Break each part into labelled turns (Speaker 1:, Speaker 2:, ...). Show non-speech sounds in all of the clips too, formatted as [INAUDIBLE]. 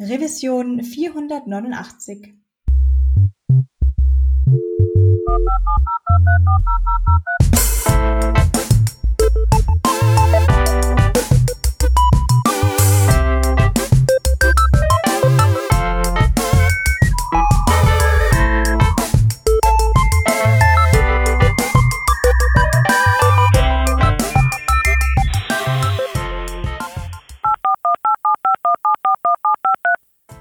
Speaker 1: Revision 489.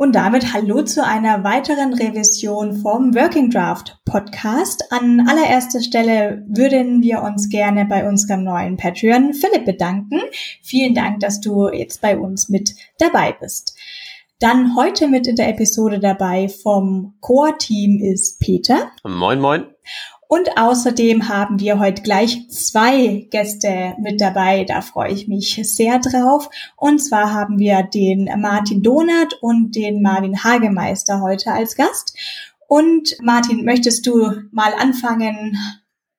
Speaker 1: Und damit hallo zu einer weiteren Revision vom Working Draft Podcast. An allererster Stelle würden wir uns gerne bei unserem neuen Patreon Philipp bedanken. Vielen Dank, dass du jetzt bei uns mit dabei bist. Dann heute mit in der Episode dabei vom Core-Team ist Peter.
Speaker 2: Moin, moin.
Speaker 1: Und außerdem haben wir heute gleich zwei Gäste mit dabei. Da freue ich mich sehr drauf. Und zwar haben wir den Martin Donat und den Marvin Hagemeister heute als Gast. Und Martin, möchtest du mal anfangen,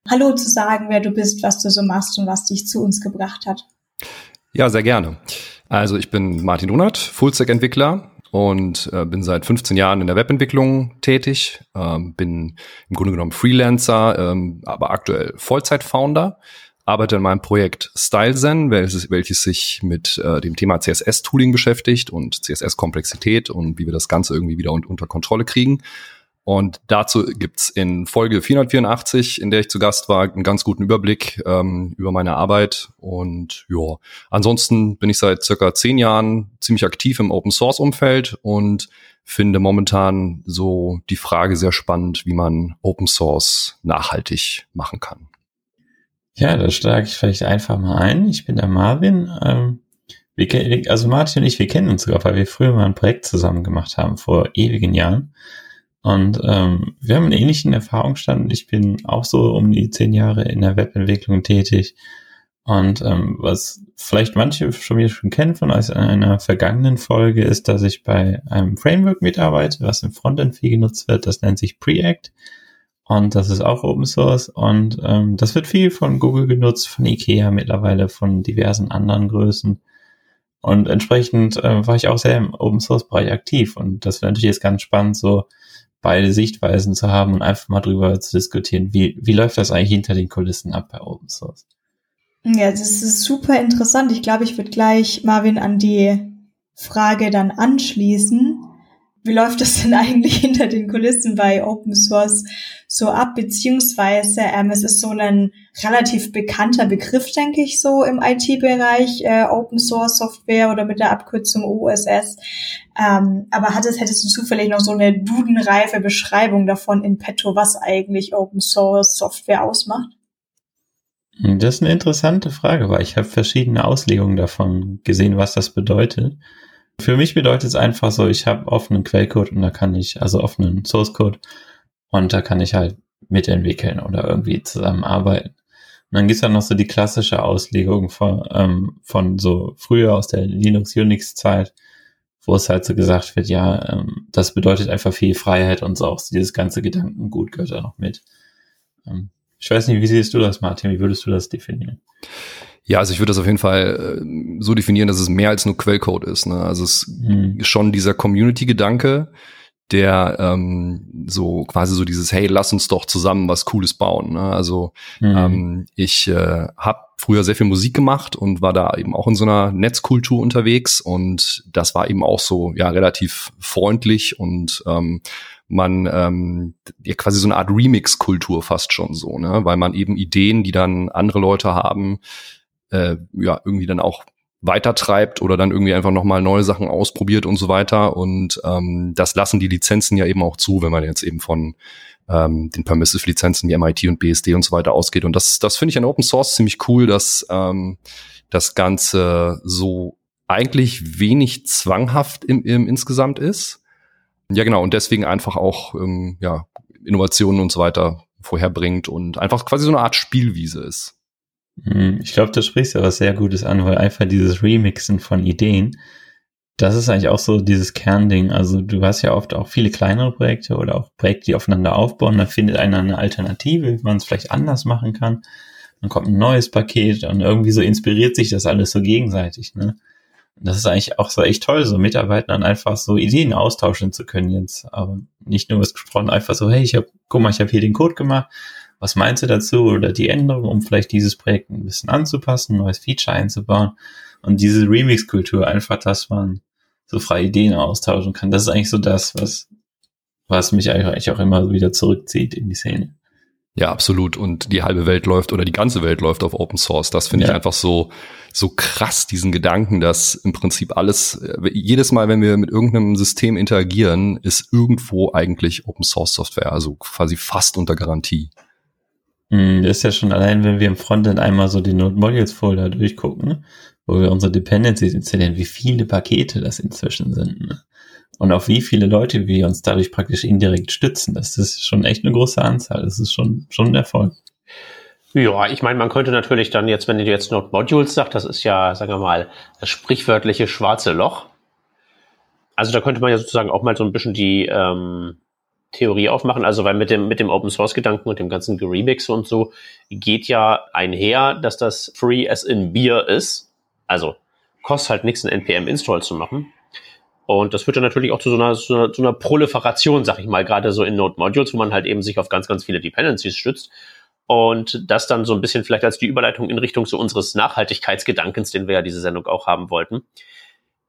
Speaker 1: Hallo zu sagen, wer du bist, was du so machst und was dich zu uns gebracht hat?
Speaker 3: Ja, sehr gerne. Also ich bin Martin Donat, Fullstack-Entwickler, und äh, bin seit 15 Jahren in der Webentwicklung tätig, ähm, bin im Grunde genommen Freelancer, ähm, aber aktuell Vollzeit-Founder, arbeite in meinem Projekt StyleZen, welches, welches sich mit äh, dem Thema CSS-Tooling beschäftigt und CSS-Komplexität und wie wir das Ganze irgendwie wieder un unter Kontrolle kriegen. Und dazu gibt's in Folge 484, in der ich zu Gast war, einen ganz guten Überblick ähm, über meine Arbeit. Und ja, ansonsten bin ich seit circa zehn Jahren ziemlich aktiv im Open Source Umfeld und finde momentan so die Frage sehr spannend, wie man Open Source nachhaltig machen kann.
Speaker 4: Ja, da schlage ich vielleicht einfach mal ein. Ich bin der Marvin. Ähm, wir, also Martin und ich, wir kennen uns sogar, weil wir früher mal ein Projekt zusammen gemacht haben, vor ewigen Jahren. Und ähm, wir haben einen ähnlichen Erfahrungsstand. Ich bin auch so um die zehn Jahre in der Webentwicklung tätig. Und ähm, was vielleicht manche schon wieder schon kennen von aus einer vergangenen Folge, ist, dass ich bei einem Framework mitarbeite, was im Frontend viel genutzt wird. Das nennt sich Preact. Und das ist auch Open Source. Und ähm, das wird viel von Google genutzt, von IKEA mittlerweile, von diversen anderen Größen. Und entsprechend äh, war ich auch sehr im Open Source Bereich aktiv. Und das wäre natürlich jetzt ganz spannend, so beide Sichtweisen zu haben und einfach mal drüber zu diskutieren, wie, wie läuft das eigentlich hinter den Kulissen ab bei Open Source?
Speaker 1: Ja, das ist super interessant. Ich glaube, ich würde gleich Marvin an die Frage dann anschließen wie läuft das denn [LAUGHS] eigentlich hinter den Kulissen bei Open Source so ab? Beziehungsweise ähm, es ist so ein relativ bekannter Begriff, denke ich, so im IT-Bereich, äh, Open Source Software oder mit der Abkürzung OSS. Ähm, aber hattest, hättest du zufällig noch so eine dudenreife Beschreibung davon in petto, was eigentlich Open Source Software ausmacht?
Speaker 4: Das ist eine interessante Frage, weil ich habe verschiedene Auslegungen davon gesehen, was das bedeutet. Für mich bedeutet es einfach so, ich habe offenen Quellcode und da kann ich, also offenen Source Code und da kann ich halt mitentwickeln oder irgendwie zusammenarbeiten. Und dann gibt's dann noch so die klassische Auslegung von, ähm, von so früher aus der Linux-Unix-Zeit, wo es halt so gesagt wird, ja, ähm, das bedeutet einfach viel Freiheit und so auch dieses ganze Gedankengut gehört da noch mit. Ähm, ich weiß nicht, wie siehst du das, Martin? Wie würdest du das definieren?
Speaker 3: Ja, also ich würde das auf jeden Fall äh, so definieren, dass es mehr als nur Quellcode ist. Ne? Also es mhm. ist schon dieser Community-Gedanke, der ähm, so quasi so dieses Hey, lass uns doch zusammen was Cooles bauen. Ne? Also mhm. ähm, ich äh, habe früher sehr viel Musik gemacht und war da eben auch in so einer Netzkultur unterwegs und das war eben auch so ja relativ freundlich und ähm, man ähm, ja quasi so eine Art Remix-Kultur fast schon so, ne? weil man eben Ideen, die dann andere Leute haben, äh, ja irgendwie dann auch weitertreibt oder dann irgendwie einfach nochmal neue Sachen ausprobiert und so weiter. Und ähm, das lassen die Lizenzen ja eben auch zu, wenn man jetzt eben von ähm, den Permissive-Lizenzen wie MIT und BSD und so weiter ausgeht. Und das, das finde ich an Open Source ziemlich cool, dass ähm, das Ganze so eigentlich wenig zwanghaft im, im insgesamt ist. ja, genau. Und deswegen einfach auch ähm, ja, Innovationen und so weiter vorherbringt und einfach quasi so eine Art Spielwiese ist.
Speaker 4: Hm, ich glaube, du sprichst ja was sehr Gutes an, weil einfach dieses Remixen von Ideen, das ist eigentlich auch so dieses Kernding. Also du hast ja oft auch viele kleinere Projekte oder auch Projekte, die aufeinander aufbauen. Da findet einer eine Alternative, wie man es vielleicht anders machen kann. Dann kommt ein neues Paket und irgendwie so inspiriert sich das alles so gegenseitig. Ne? Und das ist eigentlich auch so echt toll, so Mitarbeitern einfach so Ideen austauschen zu können jetzt. Aber nicht nur was gesprochen, einfach so, hey, ich hab, guck mal, ich habe hier den Code gemacht. Was meinst du dazu? Oder die Änderung, um vielleicht dieses Projekt ein bisschen anzupassen, ein neues Feature einzubauen. Und diese Remix-Kultur einfach, dass man so freie Ideen austauschen kann. Das ist eigentlich so das, was, was mich eigentlich auch immer wieder zurückzieht in die Szene.
Speaker 3: Ja, absolut. Und die halbe Welt läuft oder die ganze Welt läuft auf Open Source. Das finde ja. ich einfach so, so krass, diesen Gedanken, dass im Prinzip alles, äh, jedes Mal, wenn wir mit irgendeinem System interagieren, ist irgendwo eigentlich Open Source Software, also quasi fast unter Garantie.
Speaker 4: Hm, das ist ja schon allein, wenn wir im Frontend einmal so die Node Modules Folder durchgucken, wo wir unsere Dependencies installieren, wie viele Pakete das inzwischen sind. Ne? Und auf wie viele Leute wir uns dadurch praktisch indirekt stützen. Das ist schon echt eine große Anzahl. Das ist schon, schon ein Erfolg.
Speaker 2: Ja, ich meine, man könnte natürlich dann jetzt, wenn du jetzt Node Modules sagst, das ist ja, sagen wir mal, das sprichwörtliche schwarze Loch. Also da könnte man ja sozusagen auch mal so ein bisschen die ähm, Theorie aufmachen. Also weil mit dem, mit dem Open Source Gedanken und dem ganzen Remix und so geht ja einher, dass das Free as in Beer ist. Also kostet halt nichts, einen NPM-Install zu machen. Und das führt dann natürlich auch zu so einer, zu einer, zu einer Proliferation, sag ich mal, gerade so in Node-Modules, wo man halt eben sich auf ganz, ganz viele Dependencies stützt. Und das dann so ein bisschen vielleicht als die Überleitung in Richtung so unseres Nachhaltigkeitsgedankens, den wir ja diese Sendung auch haben wollten.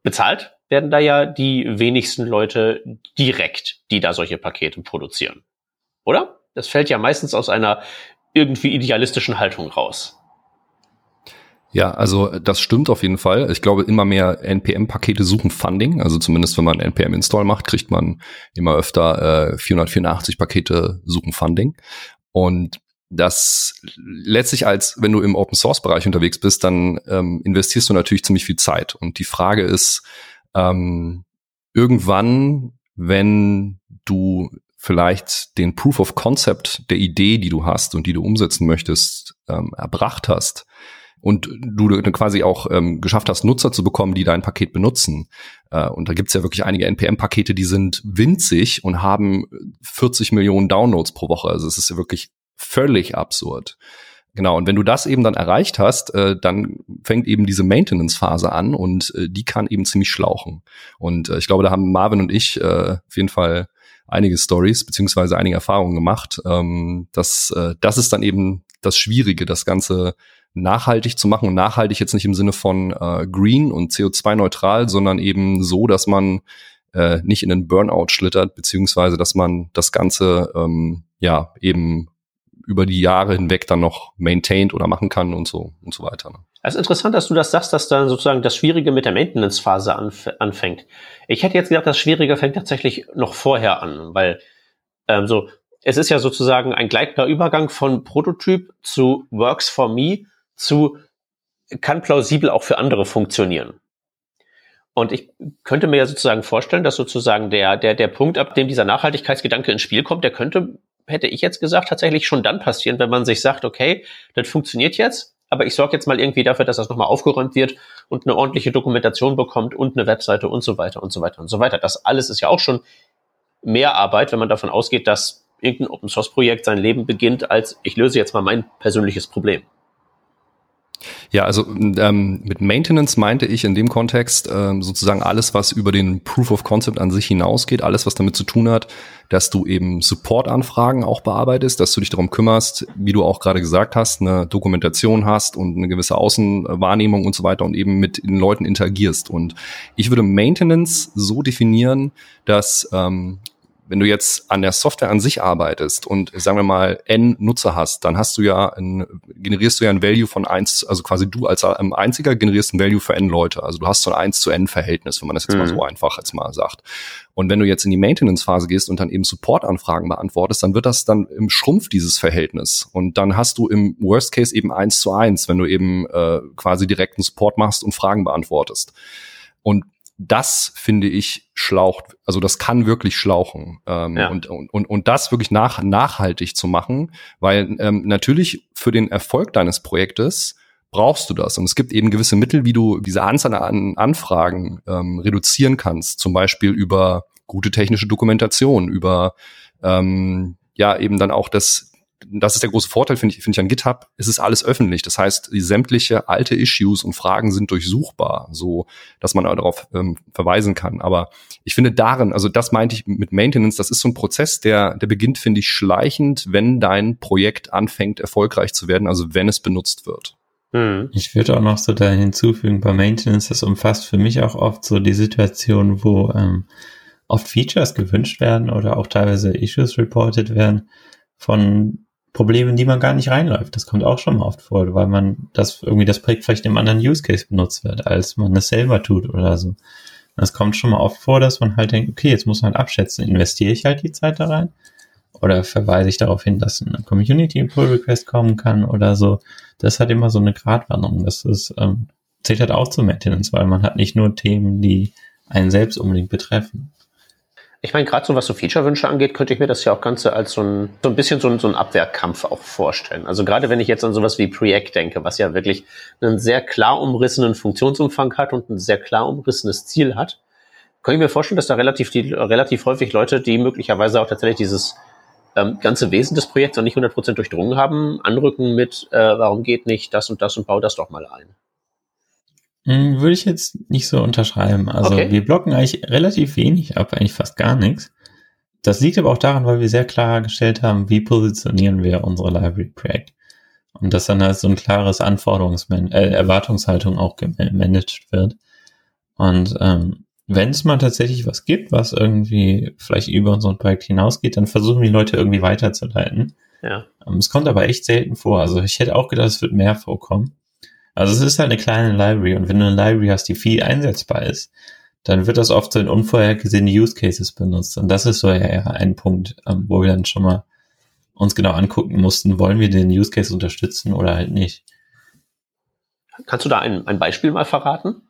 Speaker 2: Bezahlt werden da ja die wenigsten Leute direkt, die da solche Pakete produzieren. Oder? Das fällt ja meistens aus einer irgendwie idealistischen Haltung raus.
Speaker 3: Ja, also das stimmt auf jeden Fall. Ich glaube, immer mehr NPM-Pakete suchen Funding. Also zumindest wenn man NPM-Install macht, kriegt man immer öfter äh, 484 Pakete suchen Funding. Und das letztlich als, wenn du im Open Source Bereich unterwegs bist, dann ähm, investierst du natürlich ziemlich viel Zeit. Und die Frage ist, ähm, irgendwann, wenn du vielleicht den Proof of Concept der Idee, die du hast und die du umsetzen möchtest, ähm, erbracht hast, und du quasi auch ähm, geschafft hast, Nutzer zu bekommen, die dein Paket benutzen. Äh, und da gibt's ja wirklich einige NPM-Pakete, die sind winzig und haben 40 Millionen Downloads pro Woche. Also es ist ja wirklich völlig absurd. Genau, und wenn du das eben dann erreicht hast, äh, dann fängt eben diese Maintenance-Phase an und äh, die kann eben ziemlich schlauchen. Und äh, ich glaube, da haben Marvin und ich äh, auf jeden Fall einige Stories beziehungsweise einige Erfahrungen gemacht. Ähm, das, äh, das ist dann eben das Schwierige, das Ganze nachhaltig zu machen und nachhaltig jetzt nicht im Sinne von äh, green und CO2-neutral, sondern eben so, dass man äh, nicht in den Burnout schlittert, beziehungsweise dass man das Ganze ähm, ja eben über die Jahre hinweg dann noch maintained oder machen kann und so und so weiter. Ne?
Speaker 2: Es ist interessant, dass du das sagst, dass dann sozusagen das Schwierige mit der Maintenance-Phase anf anfängt. Ich hätte jetzt gedacht, das Schwierige fängt tatsächlich noch vorher an, weil ähm, so es ist ja sozusagen ein gleitender Übergang von Prototyp zu Works for Me zu kann plausibel auch für andere funktionieren. Und ich könnte mir ja sozusagen vorstellen, dass sozusagen der, der, der Punkt, ab dem dieser Nachhaltigkeitsgedanke ins Spiel kommt, der könnte, hätte ich jetzt gesagt, tatsächlich schon dann passieren, wenn man sich sagt, okay, das funktioniert jetzt, aber ich sorge jetzt mal irgendwie dafür, dass das nochmal aufgeräumt wird und eine ordentliche Dokumentation bekommt und eine Webseite und so weiter und so weiter und so weiter. Das alles ist ja auch schon mehr Arbeit, wenn man davon ausgeht, dass irgendein Open Source Projekt sein Leben beginnt als ich löse jetzt mal mein persönliches Problem.
Speaker 3: Ja, also ähm, mit Maintenance meinte ich in dem Kontext ähm, sozusagen alles, was über den Proof of Concept an sich hinausgeht, alles, was damit zu tun hat, dass du eben Support-Anfragen auch bearbeitest, dass du dich darum kümmerst, wie du auch gerade gesagt hast, eine Dokumentation hast und eine gewisse Außenwahrnehmung und so weiter und eben mit den Leuten interagierst. Und ich würde Maintenance so definieren, dass ähm, wenn du jetzt an der Software an sich arbeitest und sagen wir mal n Nutzer hast, dann hast du ja ein, generierst du ja ein Value von eins, also quasi du als ähm, einziger generierst ein Value für n Leute. Also du hast so ein 1 zu n Verhältnis, wenn man das jetzt mhm. mal so einfach jetzt mal sagt. Und wenn du jetzt in die Maintenance-Phase gehst und dann eben Support-Anfragen beantwortest, dann wird das dann im Schrumpf dieses Verhältnis. Und dann hast du im Worst Case eben eins zu eins, wenn du eben äh, quasi direkten Support machst und Fragen beantwortest. Und das finde ich schlaucht, also das kann wirklich schlauchen ähm, ja. und, und, und das wirklich nach, nachhaltig zu machen, weil ähm, natürlich für den Erfolg deines Projektes brauchst du das. Und es gibt eben gewisse Mittel, wie du diese Anzahl an Anfragen ähm, reduzieren kannst, zum Beispiel über gute technische Dokumentation, über ähm, ja eben dann auch das, das ist der große Vorteil, finde ich, finde ich an GitHub, es ist alles öffentlich. Das heißt, die sämtliche alte Issues und Fragen sind durchsuchbar, so dass man darauf ähm, verweisen kann. Aber ich finde darin, also das meinte ich mit Maintenance, das ist so ein Prozess, der, der beginnt, finde ich, schleichend, wenn dein Projekt anfängt, erfolgreich zu werden, also wenn es benutzt wird.
Speaker 4: Hm. Ich würde auch noch so da hinzufügen, bei Maintenance, das umfasst für mich auch oft so die Situation, wo ähm, oft Features gewünscht werden oder auch teilweise Issues reported werden von Problemen, die man gar nicht reinläuft. Das kommt auch schon mal oft vor, weil man das irgendwie das Projekt vielleicht im anderen Use Case benutzt wird, als man es selber tut oder so. Das kommt schon mal oft vor, dass man halt denkt, okay, jetzt muss man halt abschätzen, investiere ich halt die Zeit da rein oder verweise ich darauf hin, dass eine Community Pull Request kommen kann oder so. Das hat immer so eine Gratwanderung. Das ist, ähm, zählt halt auch zu Maintenance, weil man hat nicht nur Themen, die einen selbst unbedingt betreffen.
Speaker 2: Ich meine, gerade so was so Feature-Wünsche angeht, könnte ich mir das ja auch Ganze als so ein, so ein bisschen so ein, so ein Abwehrkampf auch vorstellen. Also gerade wenn ich jetzt an sowas wie Preact denke, was ja wirklich einen sehr klar umrissenen Funktionsumfang hat und ein sehr klar umrissenes Ziel hat, kann ich mir vorstellen, dass da relativ, die, relativ häufig Leute, die möglicherweise auch tatsächlich dieses ähm, ganze Wesen des Projekts noch nicht 100% durchdrungen haben, anrücken mit, äh, warum geht nicht das und das und bau das doch mal ein.
Speaker 4: Hm, würde ich jetzt nicht so unterschreiben. Also okay. wir blocken eigentlich relativ wenig ab, eigentlich fast gar nichts. Das liegt aber auch daran, weil wir sehr klar gestellt haben, wie positionieren wir unsere Library Project. Und dass dann halt so ein klares Anforderungs äh, Erwartungshaltung auch gemanagt wird. Und ähm, wenn es mal tatsächlich was gibt, was irgendwie vielleicht über unser Projekt hinausgeht, dann versuchen die Leute irgendwie weiterzuleiten. Ja. Ähm, es kommt aber echt selten vor. Also ich hätte auch gedacht, es wird mehr vorkommen. Also es ist halt eine kleine Library und wenn du eine Library hast, die viel einsetzbar ist, dann wird das oft so in unvorhergesehene Use Cases benutzt. Und das ist so ja ein Punkt, ähm, wo wir dann schon mal uns genau angucken mussten, wollen wir den Use Case unterstützen oder halt nicht.
Speaker 2: Kannst du da ein, ein Beispiel mal verraten?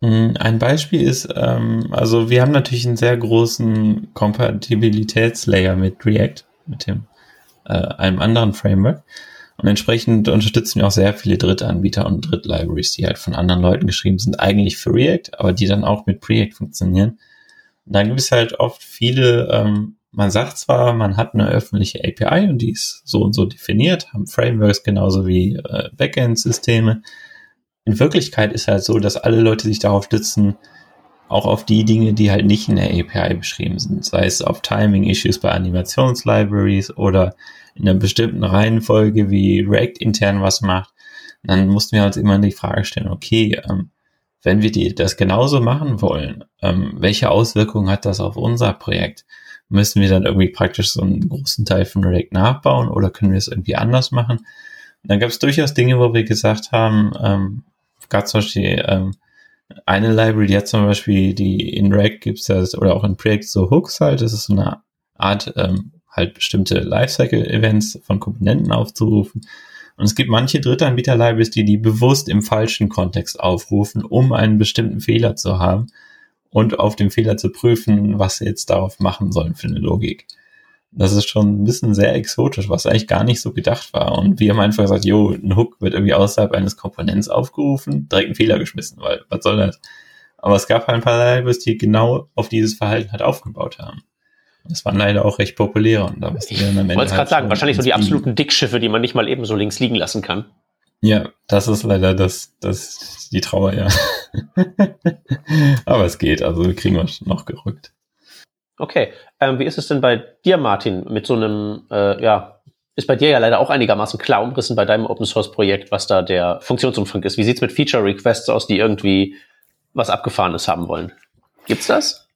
Speaker 4: Hm, ein Beispiel ist, ähm, also wir haben natürlich einen sehr großen Kompatibilitätslayer mit React, mit dem äh, einem anderen Framework. Und entsprechend unterstützen wir auch sehr viele Drittanbieter und Drittlibraries, die halt von anderen Leuten geschrieben sind, eigentlich für React, aber die dann auch mit Preact funktionieren. Und dann gibt es halt oft viele, ähm, man sagt zwar, man hat eine öffentliche API und die ist so und so definiert, haben Frameworks genauso wie äh, Backend-Systeme. In Wirklichkeit ist halt so, dass alle Leute sich darauf stützen, auch auf die Dinge, die halt nicht in der API beschrieben sind, sei es auf Timing-Issues bei Animationslibraries oder in einer bestimmten Reihenfolge, wie React intern was macht, dann mussten wir uns immer die Frage stellen, okay, ähm, wenn wir die, das genauso machen wollen, ähm, welche Auswirkungen hat das auf unser Projekt? Müssen wir dann irgendwie praktisch so einen großen Teil von React nachbauen oder können wir es irgendwie anders machen? Und dann gab es durchaus Dinge, wo wir gesagt haben, ähm, gab zum Beispiel ähm, eine Library, die hat zum Beispiel die in React gibt's ja oder auch in Projekt so Hooks halt, das ist so eine Art ähm, halt bestimmte Lifecycle-Events von Komponenten aufzurufen. Und es gibt manche Drittanbieter-Libraries, die die bewusst im falschen Kontext aufrufen, um einen bestimmten Fehler zu haben und auf dem Fehler zu prüfen, was sie jetzt darauf machen sollen für eine Logik. Das ist schon ein bisschen sehr exotisch, was eigentlich gar nicht so gedacht war. Und wir haben einfach gesagt, jo, ein Hook wird irgendwie außerhalb eines Komponents aufgerufen, direkt einen Fehler geschmissen, weil was soll das? Aber es gab halt ein paar Libraries, die genau auf dieses Verhalten halt aufgebaut haben. Das waren leider auch recht populär und da mussten wir
Speaker 2: dann am Ende. Ich wollte halt gerade sagen, wahrscheinlich so die absoluten Dickschiffe, die man nicht mal eben so links liegen lassen kann.
Speaker 4: Ja, das ist leider das, das die Trauer, ja. [LAUGHS] Aber es geht, also kriegen wir noch gerückt.
Speaker 2: Okay, ähm, wie ist es denn bei dir, Martin, mit so einem, äh, ja, ist bei dir ja leider auch einigermaßen klar umrissen bei deinem Open Source Projekt, was da der Funktionsumfang ist. Wie sieht's mit Feature Requests aus, die irgendwie was Abgefahrenes haben wollen? Gibt's das?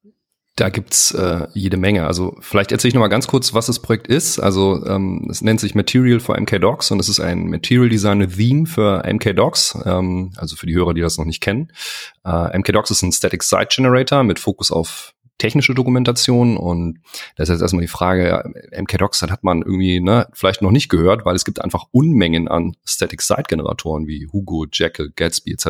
Speaker 3: Da gibt's äh, jede Menge. Also vielleicht erzähle ich noch mal ganz kurz, was das Projekt ist. Also ähm, es nennt sich Material for MKDocs und es ist ein Material Design Theme für MKDocs, ähm, also für die Hörer, die das noch nicht kennen. Äh, MKDocs ist ein Static Site Generator mit Fokus auf technische Dokumentation und das ist jetzt erstmal die Frage, MKDocs, das hat man irgendwie ne, vielleicht noch nicht gehört, weil es gibt einfach Unmengen an Static Site Generatoren wie Hugo, Jekyll, Gatsby etc.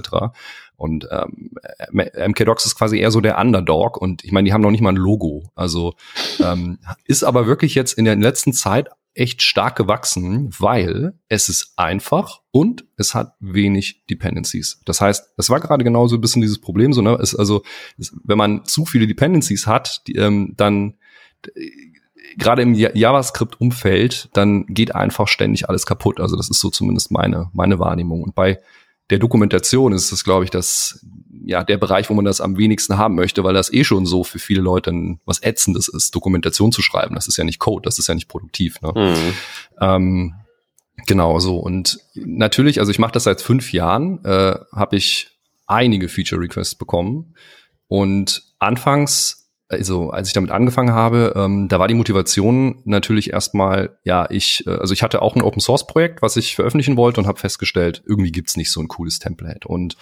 Speaker 3: Und ähm, MKDocs ist quasi eher so der Underdog und ich meine, die haben noch nicht mal ein Logo. Also ähm, ist aber wirklich jetzt in der letzten Zeit echt stark gewachsen, weil es ist einfach und es hat wenig Dependencies. Das heißt, es war gerade genauso ein bisschen dieses Problem, so, ne, ist also, ist, wenn man zu viele Dependencies hat, die, ähm, dann äh, gerade im JavaScript-Umfeld, dann geht einfach ständig alles kaputt. Also das ist so zumindest meine, meine Wahrnehmung. Und bei der Dokumentation ist das, glaube ich, das, ja, der Bereich, wo man das am wenigsten haben möchte, weil das eh schon so für viele Leute was Ätzendes ist, Dokumentation zu schreiben. Das ist ja nicht Code, das ist ja nicht produktiv. Ne? Mhm. Ähm, genau so. Und natürlich, also ich mache das seit fünf Jahren, äh, habe ich einige Feature Requests bekommen. Und anfangs also als ich damit angefangen habe, ähm, da war die Motivation natürlich erstmal, ja, ich, äh, also ich hatte auch ein Open Source Projekt, was ich veröffentlichen wollte und habe festgestellt, irgendwie gibt's nicht so ein cooles Template und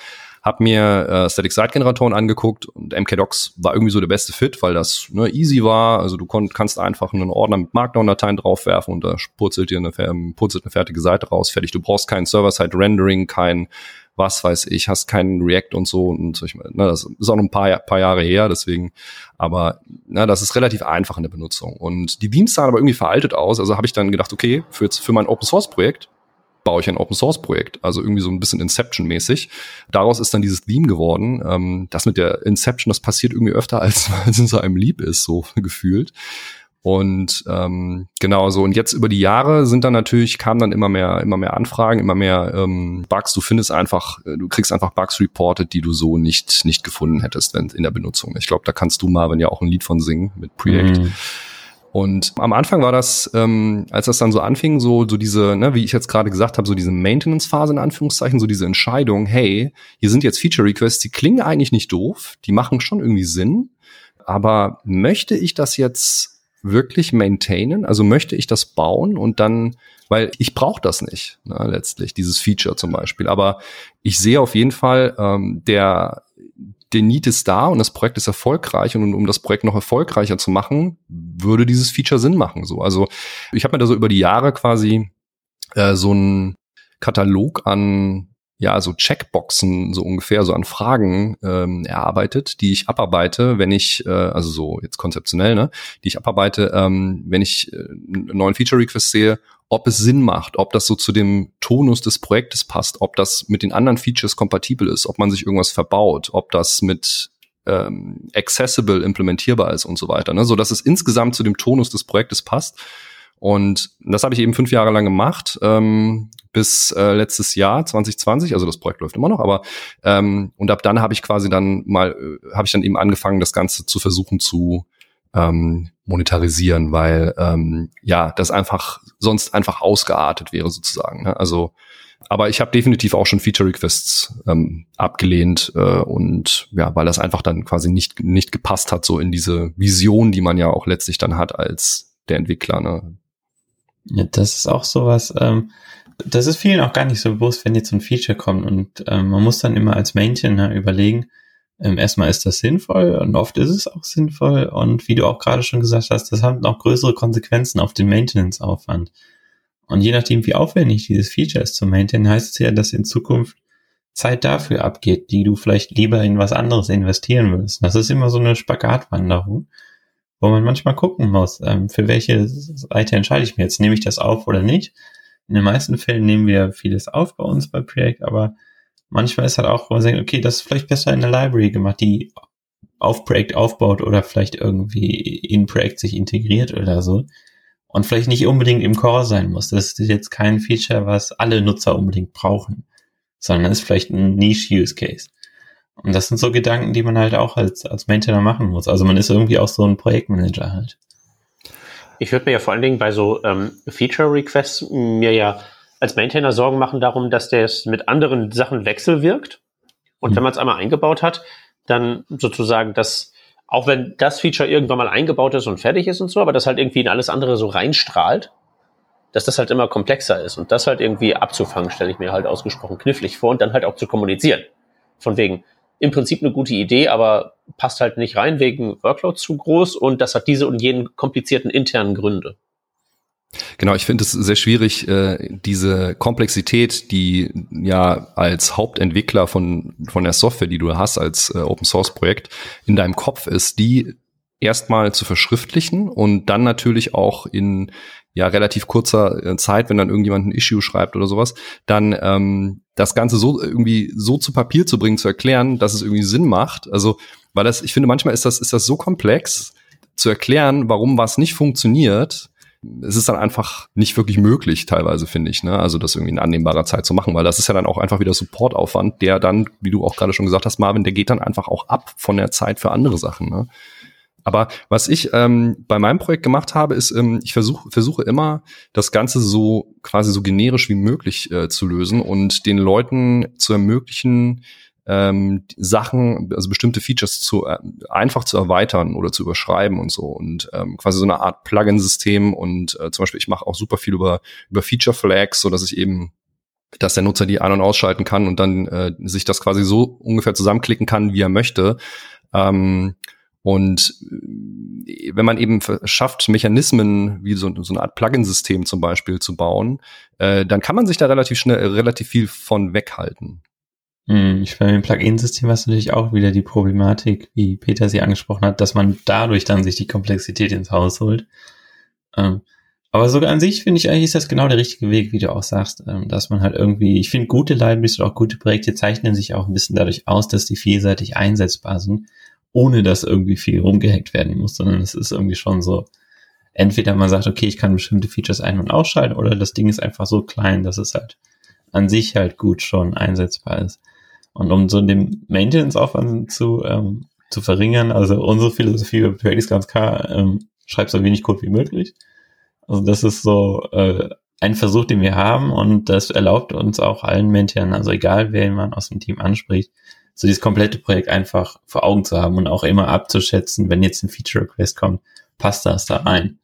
Speaker 3: habe mir äh, Static Site Generatoren angeguckt und MKDocs war irgendwie so der beste Fit, weil das ne, easy war. Also du konnt, kannst einfach einen Ordner mit Markdown-Dateien draufwerfen und da purzelt dir eine, purzelt eine fertige Seite raus, fertig. Du brauchst kein Server-Side-Rendering, kein was weiß ich, hast keinen React und so und ich meine, ne, das ist auch noch ein paar, paar Jahre her, deswegen, aber na, das ist relativ einfach in der Benutzung. Und die Themes sahen aber irgendwie veraltet aus, also habe ich dann gedacht, okay, für, für mein Open Source Projekt baue ich ein Open Source Projekt, also irgendwie so ein bisschen Inception-mäßig. Daraus ist dann dieses Theme geworden. Ähm, das mit der Inception, das passiert irgendwie öfter, als, [LAUGHS] als es einem lieb ist, so [LAUGHS] gefühlt. Und ähm, genau so. Und jetzt über die Jahre sind dann natürlich, kamen dann immer mehr, immer mehr Anfragen, immer mehr ähm, Bugs. Du findest einfach, äh, du kriegst einfach Bugs reported, die du so nicht, nicht gefunden hättest wenn, in der Benutzung. Ich glaube, da kannst du mal, wenn ja auch ein Lied von singen mit Preact. Mhm. Und am Anfang war das, ähm, als das dann so anfing, so, so diese, ne, wie ich jetzt gerade gesagt habe, so diese Maintenance-Phase in Anführungszeichen, so diese Entscheidung, hey, hier sind jetzt Feature-Requests, die klingen eigentlich nicht doof, die machen schon irgendwie Sinn, aber möchte ich das jetzt wirklich maintainen? Also möchte ich das bauen und dann, weil ich brauche das nicht, ne, letztlich, dieses Feature zum Beispiel. Aber ich sehe auf jeden Fall, ähm, der, der Need ist da und das Projekt ist erfolgreich und um das Projekt noch erfolgreicher zu machen, würde dieses Feature Sinn machen. So, also ich habe mir da so über die Jahre quasi äh, so ein Katalog an ja, so Checkboxen so ungefähr, so an Fragen ähm, erarbeitet, die ich abarbeite, wenn ich, äh, also so jetzt konzeptionell, ne, die ich abarbeite, ähm, wenn ich äh, einen neuen Feature-Request sehe, ob es Sinn macht, ob das so zu dem Tonus des Projektes passt, ob das mit den anderen Features kompatibel ist, ob man sich irgendwas verbaut, ob das mit ähm, accessible implementierbar ist und so weiter, ne, so dass es insgesamt zu dem Tonus des Projektes passt. Und das habe ich eben fünf Jahre lang gemacht. Ähm, bis äh, letztes Jahr 2020, also das Projekt läuft immer noch, aber ähm, und ab dann habe ich quasi dann mal äh, habe ich dann eben angefangen, das Ganze zu versuchen zu ähm, monetarisieren, weil ähm, ja das einfach sonst einfach ausgeartet wäre sozusagen. Ne? Also aber ich habe definitiv auch schon Feature Requests ähm, abgelehnt äh, und ja, weil das einfach dann quasi nicht nicht gepasst hat so in diese Vision, die man ja auch letztlich dann hat als der Entwickler. Ne?
Speaker 4: Ja, das ist auch sowas. Ähm, das ist vielen auch gar nicht so bewusst, wenn jetzt ein Feature kommt und ähm, man muss dann immer als Maintainer überlegen, ähm, erstmal ist das sinnvoll und oft ist es auch sinnvoll und wie du auch gerade schon gesagt hast, das hat noch größere Konsequenzen auf den Maintenance-Aufwand. Und je nachdem, wie aufwendig dieses Feature ist zu maintainen, heißt es ja, dass in Zukunft Zeit dafür abgeht, die du vielleicht lieber in was anderes investieren würdest. Das ist immer so eine Spagatwanderung, wo man manchmal gucken muss, ähm, für welche Seite entscheide ich mir jetzt, nehme ich das auf oder nicht. In den meisten Fällen nehmen wir vieles auf bei uns bei Projekt, aber manchmal ist halt auch, wo man sagt, okay, das ist vielleicht besser in der Library gemacht, die auf Projekt aufbaut oder vielleicht irgendwie in Projekt sich integriert oder so. Und vielleicht nicht unbedingt im Core sein muss. Das ist jetzt kein Feature, was alle Nutzer unbedingt brauchen, sondern ist vielleicht ein Niche-Use-Case. Und das sind so Gedanken, die man halt auch als, als Maintainer machen muss. Also man ist irgendwie auch so ein Projektmanager halt.
Speaker 2: Ich würde mir ja vor allen Dingen bei so ähm, Feature-Requests mir ja als Maintainer Sorgen machen darum, dass der es mit anderen Sachen wechselwirkt. Und mhm. wenn man es einmal eingebaut hat, dann sozusagen das, auch wenn das Feature irgendwann mal eingebaut ist und fertig ist und so, aber das halt irgendwie in alles andere so reinstrahlt, dass das halt immer komplexer ist. Und das halt irgendwie abzufangen, stelle ich mir halt ausgesprochen knifflig vor und dann halt auch zu kommunizieren. Von wegen, im Prinzip eine gute Idee, aber passt halt nicht rein wegen Workload zu groß und das hat diese und jenen komplizierten internen Gründe.
Speaker 3: Genau, ich finde es sehr schwierig, äh, diese Komplexität, die ja als Hauptentwickler von, von der Software, die du hast als äh, Open Source Projekt in deinem Kopf ist, die erstmal zu verschriftlichen und dann natürlich auch in ja relativ kurzer äh, Zeit, wenn dann irgendjemand ein Issue schreibt oder sowas, dann ähm, das Ganze so irgendwie so zu Papier zu bringen, zu erklären, dass es irgendwie Sinn macht. Also, weil das, ich finde, manchmal ist das, ist das so komplex zu erklären, warum was nicht funktioniert, es ist dann einfach nicht wirklich möglich, teilweise, finde ich, ne? Also das irgendwie in annehmbarer Zeit zu machen, weil das ist ja dann auch einfach wieder Supportaufwand, der dann, wie du auch gerade schon gesagt hast, Marvin, der geht dann einfach auch ab von der Zeit für andere Sachen, ne? Aber was ich ähm, bei meinem Projekt gemacht habe, ist, ähm, ich versuche versuche immer, das Ganze so quasi so generisch wie möglich äh, zu lösen und den Leuten zu ermöglichen, ähm, Sachen, also bestimmte Features zu äh, einfach zu erweitern oder zu überschreiben und so und ähm, quasi so eine Art Plugin-System und äh, zum Beispiel ich mache auch super viel über über Feature Flags, so dass ich eben dass der Nutzer die an- und ausschalten kann und dann äh, sich das quasi so ungefähr zusammenklicken kann, wie er möchte. Ähm, und äh, wenn man eben schafft, Mechanismen wie so, so eine Art Plugin-System zum Beispiel zu bauen, äh, dann kann man sich da relativ schnell, relativ viel von weghalten.
Speaker 4: Hm, ich finde, im Plugin-System hast du natürlich auch wieder die Problematik, wie Peter sie angesprochen hat, dass man dadurch dann sich die Komplexität ins Haus holt. Ähm, aber sogar an sich finde ich eigentlich ist das genau der richtige Weg, wie du auch sagst, ähm, dass man halt irgendwie, ich finde gute Libraries oder auch gute Projekte zeichnen sich auch ein bisschen dadurch aus, dass die vielseitig einsetzbar sind, ohne dass irgendwie viel rumgehackt werden muss, sondern es ist irgendwie schon so, entweder man sagt, okay, ich kann bestimmte Features ein- und ausschalten oder das Ding ist einfach so klein, dass es halt an sich halt gut schon einsetzbar ist. Und um so den Maintenance-Aufwand zu, ähm, zu verringern, also unsere Philosophie bei ist ganz klar, ähm, schreib so wenig Code wie möglich. Also das ist so äh, ein Versuch, den wir haben und das erlaubt uns auch allen Maintainern, also egal wen man aus dem Team anspricht, so dieses komplette Projekt einfach vor Augen zu haben und auch immer abzuschätzen, wenn jetzt ein Feature-Request kommt, passt das da rein?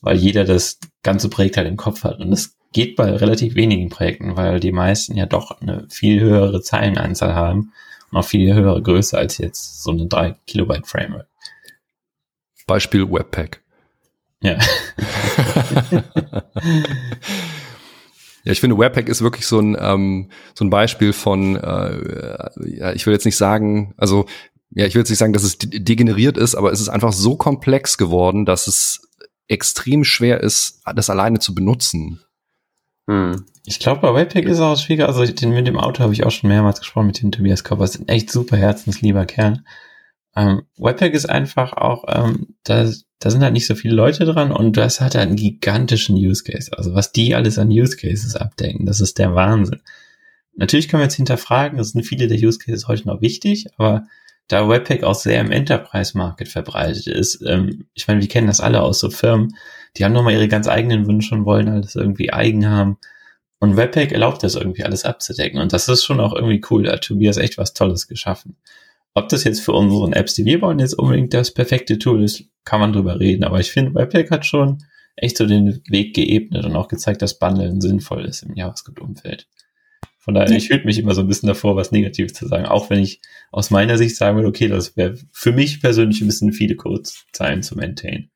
Speaker 4: Weil jeder das ganze Projekt halt im Kopf hat und das geht bei relativ wenigen Projekten, weil die meisten ja doch eine viel höhere Zeilenanzahl haben und auch viel höhere Größe als jetzt so eine 3 Kilobyte Framework.
Speaker 3: Beispiel Webpack.
Speaker 4: Ja. [LAUGHS]
Speaker 3: Ja, ich finde, Webpack ist wirklich so ein, ähm, so ein Beispiel von, äh, ja, ich will jetzt nicht sagen, also, ja, ich will jetzt nicht sagen, dass es degeneriert ist, aber es ist einfach so komplex geworden, dass es extrem schwer ist, das alleine zu benutzen.
Speaker 4: Hm. Ich glaube, bei Webpack ist auch schwieriger. Also den, mit dem Auto habe ich auch schon mehrmals gesprochen mit dem Tobias Kopper. Das ist ein echt super herzenslieber Kerl. Ähm, Webpack ist einfach auch, ähm, da, da sind halt nicht so viele Leute dran und das hat halt einen gigantischen Use Case. Also was die alles an Use Cases abdecken, das ist der Wahnsinn. Natürlich können wir jetzt hinterfragen, es sind viele der Use Cases heute noch wichtig, aber da Webpack auch sehr im Enterprise-Market verbreitet ist, ähm, ich meine, wir kennen das alle aus so Firmen, die haben nochmal ihre ganz eigenen Wünsche und wollen alles irgendwie eigen haben. Und Webpack erlaubt das irgendwie alles abzudecken. Und das ist schon auch irgendwie cool. Da hat Tobias echt was Tolles geschaffen. Ob das jetzt für unseren Apps, die wir bauen, jetzt unbedingt das perfekte Tool ist, kann man drüber reden. Aber ich finde, Webpack hat schon echt so den Weg geebnet und auch gezeigt, dass Bundeln sinnvoll ist im JavaScript-Umfeld. Von daher, ich fühle mich immer so ein bisschen davor, was Negatives zu sagen. Auch wenn ich aus meiner Sicht sagen würde, okay, das wäre für mich persönlich ein bisschen viele Codezeilen zu maintain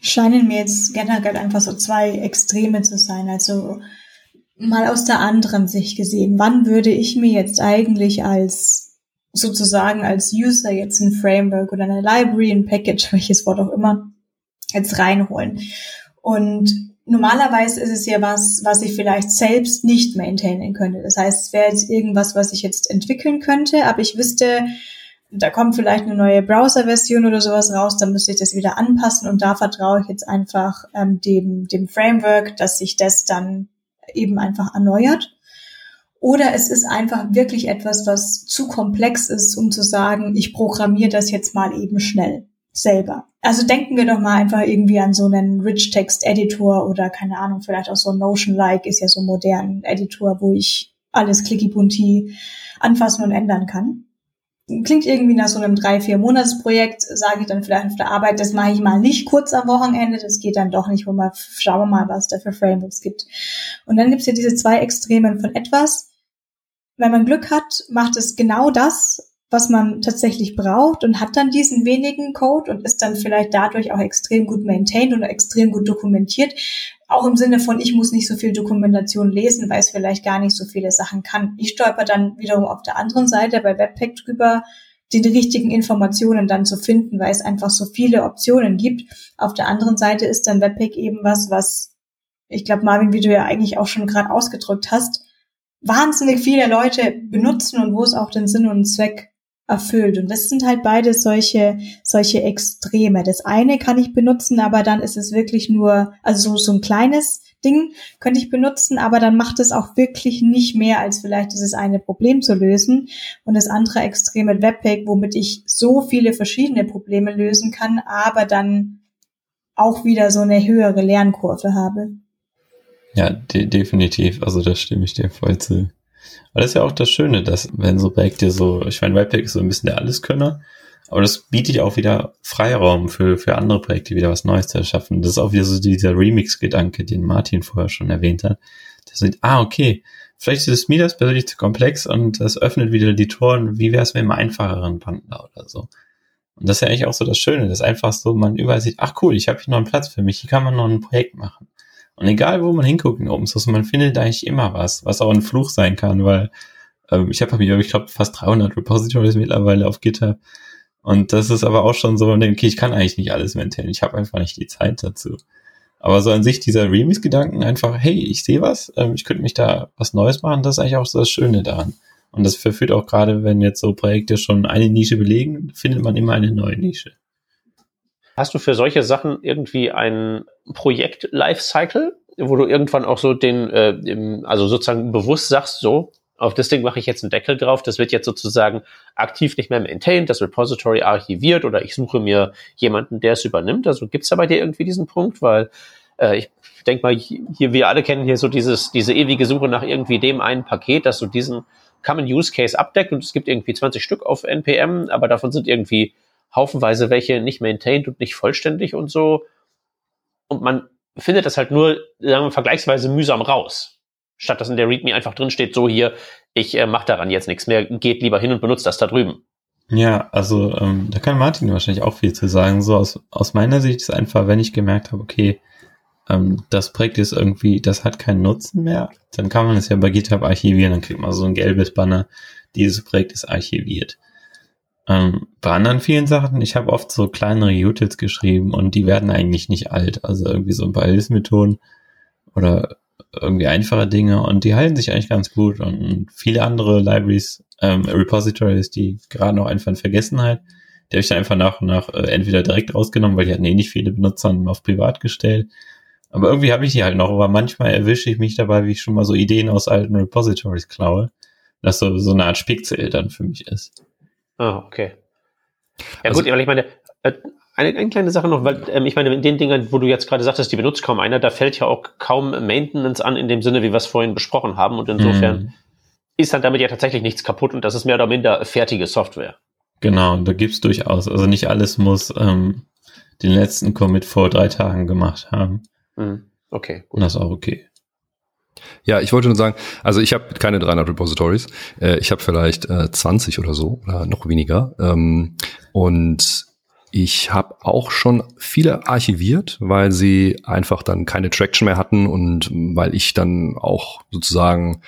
Speaker 1: scheinen mir jetzt generell einfach so zwei Extreme zu sein. Also mal aus der anderen Sicht gesehen, wann würde ich mir jetzt eigentlich als sozusagen als User jetzt ein Framework oder eine Library, ein Package, [LAUGHS] welches Wort auch immer, jetzt reinholen? Und normalerweise ist es ja was, was ich vielleicht selbst nicht maintainen könnte. Das heißt, es wäre jetzt irgendwas, was ich jetzt entwickeln könnte, aber ich wüsste, da kommt vielleicht eine neue Browser-Version oder sowas raus, dann müsste ich das wieder anpassen und da vertraue ich jetzt einfach ähm, dem, dem Framework, dass sich das dann eben einfach erneuert. Oder es ist einfach wirklich etwas, was zu komplex ist, um zu sagen, ich programmiere das jetzt mal eben schnell selber. Also denken wir doch mal einfach irgendwie an so einen Rich Text Editor oder keine Ahnung, vielleicht auch so Notion-like ist ja so ein modernen Editor, wo ich alles clicky bunti anfassen und ändern kann klingt irgendwie nach so einem drei, vier Monatsprojekt, sage ich dann vielleicht auf der Arbeit, das mache ich mal nicht kurz am Wochenende, das geht dann doch nicht, wo man schauen wir mal, was da für Frameworks gibt. Und dann gibt's ja diese zwei Extremen von etwas, wenn man Glück hat, macht es genau das, was man tatsächlich braucht und hat dann diesen wenigen Code und ist dann vielleicht dadurch auch extrem gut maintained und extrem gut dokumentiert. Auch im Sinne von, ich muss nicht so viel Dokumentation lesen, weil es vielleicht gar nicht so viele Sachen kann. Ich stolper dann wiederum auf der anderen Seite bei Webpack drüber, die richtigen Informationen dann zu finden, weil es einfach so viele Optionen gibt. Auf der anderen Seite ist dann Webpack eben was, was ich glaube, Marvin, wie du ja eigentlich auch schon gerade ausgedrückt hast, wahnsinnig viele Leute benutzen und wo es auch den Sinn und Zweck erfüllt. Und das sind halt beide solche, solche Extreme. Das eine kann ich benutzen, aber dann ist es wirklich nur, also so, so ein kleines Ding könnte ich benutzen, aber dann macht es auch wirklich nicht mehr, als vielleicht dieses eine Problem zu lösen. Und das andere Extrem mit Webpack, womit ich so viele verschiedene Probleme lösen kann, aber dann auch wieder so eine höhere Lernkurve habe.
Speaker 4: Ja, de definitiv. Also da stimme ich dir voll zu. Aber das ist ja auch das Schöne, dass wenn so Projekte so, ich meine, Webpack ist so ein bisschen der Alleskönner, aber das bietet ja auch wieder Freiraum für, für andere Projekte, wieder was Neues zu erschaffen. Das ist auch wieder so dieser Remix-Gedanke, den Martin vorher schon erwähnt hat. Der sagt, ah, okay, vielleicht ist mir das persönlich zu komplex und das öffnet wieder die Toren, wie wäre es mit einem einfacheren Bundler oder so. Und das ist ja eigentlich auch so das Schöne, dass einfach so man überall sieht, ach cool, ich habe hier noch einen Platz für mich, hier kann man noch ein Projekt machen. Und egal, wo man hinguckt in Open Source, man findet eigentlich immer was, was auch ein Fluch sein kann, weil ähm, ich habe ich glaube, fast 300 Repositories mittlerweile auf GitHub. Und das ist aber auch schon so, okay, ich kann eigentlich nicht alles maintainen, ich habe einfach nicht die Zeit dazu. Aber so an sich dieser Remix-Gedanken einfach, hey, ich sehe was, ähm, ich könnte mich da was Neues machen, das ist eigentlich auch so das Schöne daran. Und das verführt auch gerade, wenn jetzt so Projekte schon eine Nische belegen, findet man immer eine neue Nische.
Speaker 2: Hast du für solche Sachen irgendwie ein Projekt-Lifecycle, wo du irgendwann auch so den, äh, im, also sozusagen bewusst sagst, so, auf das Ding mache ich jetzt einen Deckel drauf, das wird jetzt sozusagen aktiv nicht mehr maintained, das Repository archiviert oder ich suche mir jemanden, der es übernimmt. Also gibt's da bei dir irgendwie diesen Punkt? Weil äh, ich denke mal, hier, wir alle kennen hier so dieses, diese ewige Suche nach irgendwie dem einen Paket, das so diesen Common Use Case abdeckt und es gibt irgendwie 20 Stück auf NPM, aber davon sind irgendwie haufenweise welche nicht maintained und nicht vollständig und so. Und man findet das halt nur, sagen wir, vergleichsweise mühsam raus. Statt dass in der README einfach drin steht, so hier, ich äh, mache daran jetzt nichts mehr, geht lieber hin und benutzt das da drüben.
Speaker 4: Ja, also ähm, da kann Martin wahrscheinlich auch viel zu sagen. So aus, aus meiner Sicht ist einfach, wenn ich gemerkt habe, okay, ähm, das Projekt ist irgendwie, das hat keinen Nutzen mehr, dann kann man es ja bei GitHub archivieren, dann kriegt man so ein gelbes Banner, dieses Projekt ist archiviert. Ähm, bei anderen vielen Sachen, ich habe oft so kleinere Utils geschrieben und die werden eigentlich nicht alt. Also irgendwie so ein paar Hilfsmethoden oder irgendwie einfache Dinge und die halten sich eigentlich ganz gut. Und viele andere Libraries, ähm, Repositories, die gerade noch einfach in Vergessenheit, die habe ich dann einfach nach und nach äh, entweder direkt rausgenommen, weil die hatten eh nicht viele Benutzer auf privat gestellt. Aber irgendwie habe ich die halt noch, aber manchmal erwische ich mich dabei, wie ich schon mal so Ideen aus alten Repositories klaue. Das so, so eine Art Spickzell dann für mich ist.
Speaker 2: Ah, okay. Ja also, gut, aber ich meine, äh, eine, eine kleine Sache noch, weil ähm, ich meine, in den Dingen, wo du jetzt gerade sagtest, die benutzt kaum einer, da fällt ja auch kaum Maintenance an, in dem Sinne, wie wir es vorhin besprochen haben. Und insofern mhm. ist dann damit ja tatsächlich nichts kaputt und das ist mehr oder minder fertige Software.
Speaker 4: Genau, da gibt's durchaus. Also nicht alles muss ähm, den letzten Commit vor drei Tagen gemacht haben.
Speaker 2: Mhm. Okay,
Speaker 4: gut. Und das ist auch okay.
Speaker 3: Ja, ich wollte nur sagen, also ich habe keine 300 Repositories. Äh, ich habe vielleicht äh, 20 oder so oder noch weniger. Ähm, und ich habe auch schon viele archiviert, weil sie einfach dann keine Traction mehr hatten und weil ich dann auch sozusagen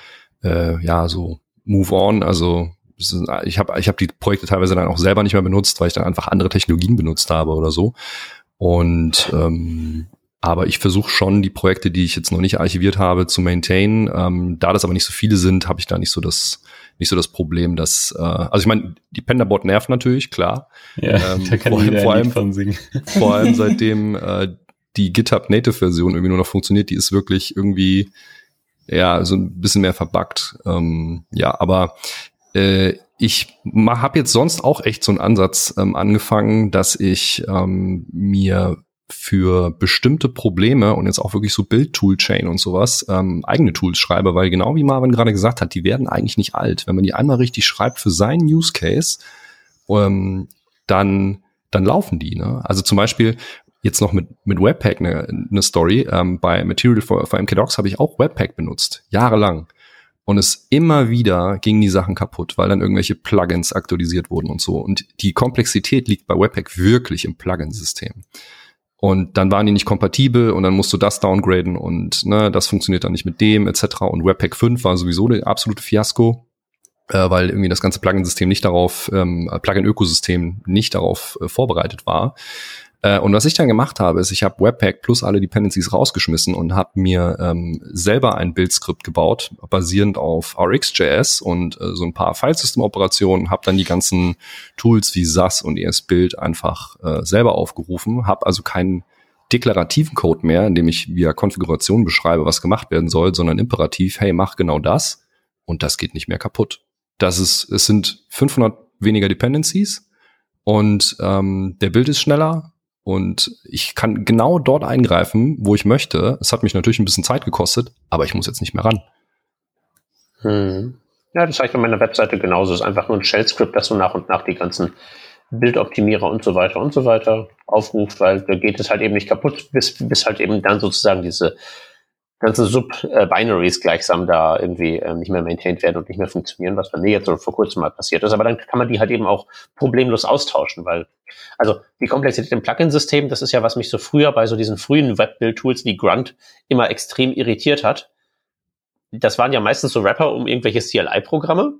Speaker 3: äh, ja so move on, also ich habe ich hab die Projekte teilweise dann auch selber nicht mehr benutzt, weil ich dann einfach andere Technologien benutzt habe oder so. Und ähm, aber ich versuche schon, die Projekte, die ich jetzt noch nicht archiviert habe, zu maintainen. Ähm, da das aber nicht so viele sind, habe ich da nicht so das nicht so das Problem, dass äh, also ich meine, die Penderbot nervt natürlich, klar.
Speaker 4: Ja, ähm, [LAUGHS] da kann vor,
Speaker 3: vor allem, von singen. [LAUGHS] Vor allem [LAUGHS] seitdem äh, die GitHub Native Version irgendwie nur noch funktioniert, die ist wirklich irgendwie ja so ein bisschen mehr verbuggt. Ähm, ja, aber äh, ich habe jetzt sonst auch echt so einen Ansatz ähm, angefangen, dass ich ähm, mir für bestimmte Probleme und jetzt auch wirklich so Build-Tool-Chain und sowas ähm, eigene Tools schreibe, weil genau wie Marvin gerade gesagt hat, die werden eigentlich nicht alt. Wenn man die einmal richtig schreibt für seinen Use Case, ähm, dann, dann laufen die. Ne? Also zum Beispiel jetzt noch mit, mit Webpack eine, eine Story. Ähm, bei Material for, for MKDocs habe ich auch Webpack benutzt, jahrelang. Und es immer wieder gingen die Sachen kaputt, weil dann irgendwelche Plugins aktualisiert wurden und so. Und die Komplexität liegt bei Webpack wirklich im Plugin-System. Und dann waren die nicht kompatibel und dann musst du das downgraden und ne, das funktioniert dann nicht mit dem etc. Und Webpack 5 war sowieso der absolute Fiasko, äh, weil irgendwie das ganze Plugin-System nicht darauf, ähm, Plugin-Ökosystem nicht darauf äh, vorbereitet war. Äh, und was ich dann gemacht habe, ist, ich habe Webpack plus alle Dependencies rausgeschmissen und habe mir ähm, selber ein Bildskript gebaut, basierend auf RxJS und äh, so ein paar Filesystem-Operationen, habe dann die ganzen Tools wie SAS und ESBuild einfach äh, selber aufgerufen, habe also keinen deklarativen Code mehr, in dem ich via Konfiguration beschreibe, was gemacht werden soll, sondern imperativ, hey, mach genau das und das geht nicht mehr kaputt. Das ist, es sind 500 weniger Dependencies und ähm, der Bild ist schneller, und ich kann genau dort eingreifen, wo ich möchte. Es hat mich natürlich ein bisschen Zeit gekostet, aber ich muss jetzt nicht mehr ran.
Speaker 2: Hm. Ja, das zeigt auf meiner Webseite genauso. Es ist einfach nur ein Shell-Script, das so nach und nach die ganzen Bildoptimierer und so weiter und so weiter aufruft, weil da geht es halt eben nicht kaputt, bis, bis halt eben dann sozusagen diese ganzen Sub-Binaries gleichsam da irgendwie äh, nicht mehr maintained werden und nicht mehr funktionieren, was bei mir jetzt so vor kurzem mal passiert ist. Aber dann kann man die halt eben auch problemlos austauschen, weil, also die Komplexität im Plugin-System, das ist ja, was mich so früher bei so diesen frühen Web-Build-Tools wie Grunt immer extrem irritiert hat. Das waren ja meistens so Wrapper um irgendwelche CLI-Programme.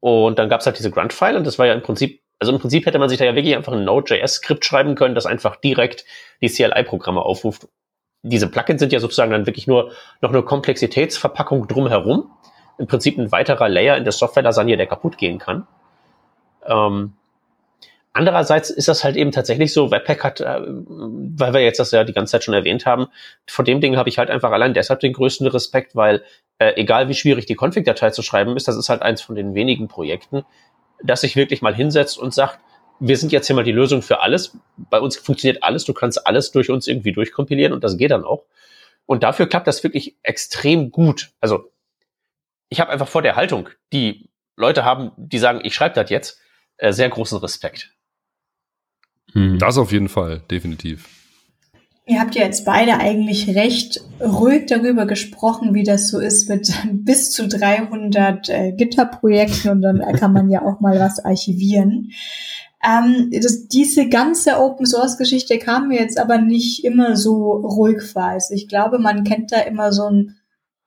Speaker 2: Und dann gab es halt diese Grunt-File und das war ja im Prinzip also im Prinzip hätte man sich da ja wirklich einfach ein Node.js-Skript schreiben können, das einfach direkt die CLI-Programme aufruft diese Plugins sind ja sozusagen dann wirklich nur noch eine Komplexitätsverpackung drumherum. Im Prinzip ein weiterer Layer in der Software-Lasagne, der kaputt gehen kann. Ähm, andererseits ist das halt eben tatsächlich so, Webpack hat, äh, weil wir jetzt das ja die ganze Zeit schon erwähnt haben, vor dem Ding habe ich halt einfach allein deshalb den größten Respekt, weil äh, egal wie schwierig die Config-Datei zu schreiben ist, das ist halt eins von den wenigen Projekten, dass sich wirklich mal hinsetzt und sagt, wir sind jetzt hier mal die Lösung für alles. Bei uns funktioniert alles. Du kannst alles durch uns irgendwie durchkompilieren und das geht dann auch. Und dafür klappt das wirklich extrem gut. Also ich habe einfach vor der Haltung, die Leute haben, die sagen, ich schreibe das jetzt, äh, sehr großen Respekt.
Speaker 3: Hm. Das auf jeden Fall, definitiv.
Speaker 1: Ihr habt ja jetzt beide eigentlich recht ruhig darüber gesprochen, wie das so ist mit [LAUGHS] bis zu 300 äh, Gitterprojekten und dann kann man ja auch mal was archivieren. Ähm, das, diese ganze Open Source Geschichte kam mir jetzt aber nicht immer so ruhig vor. Also ich glaube, man kennt da immer so ein,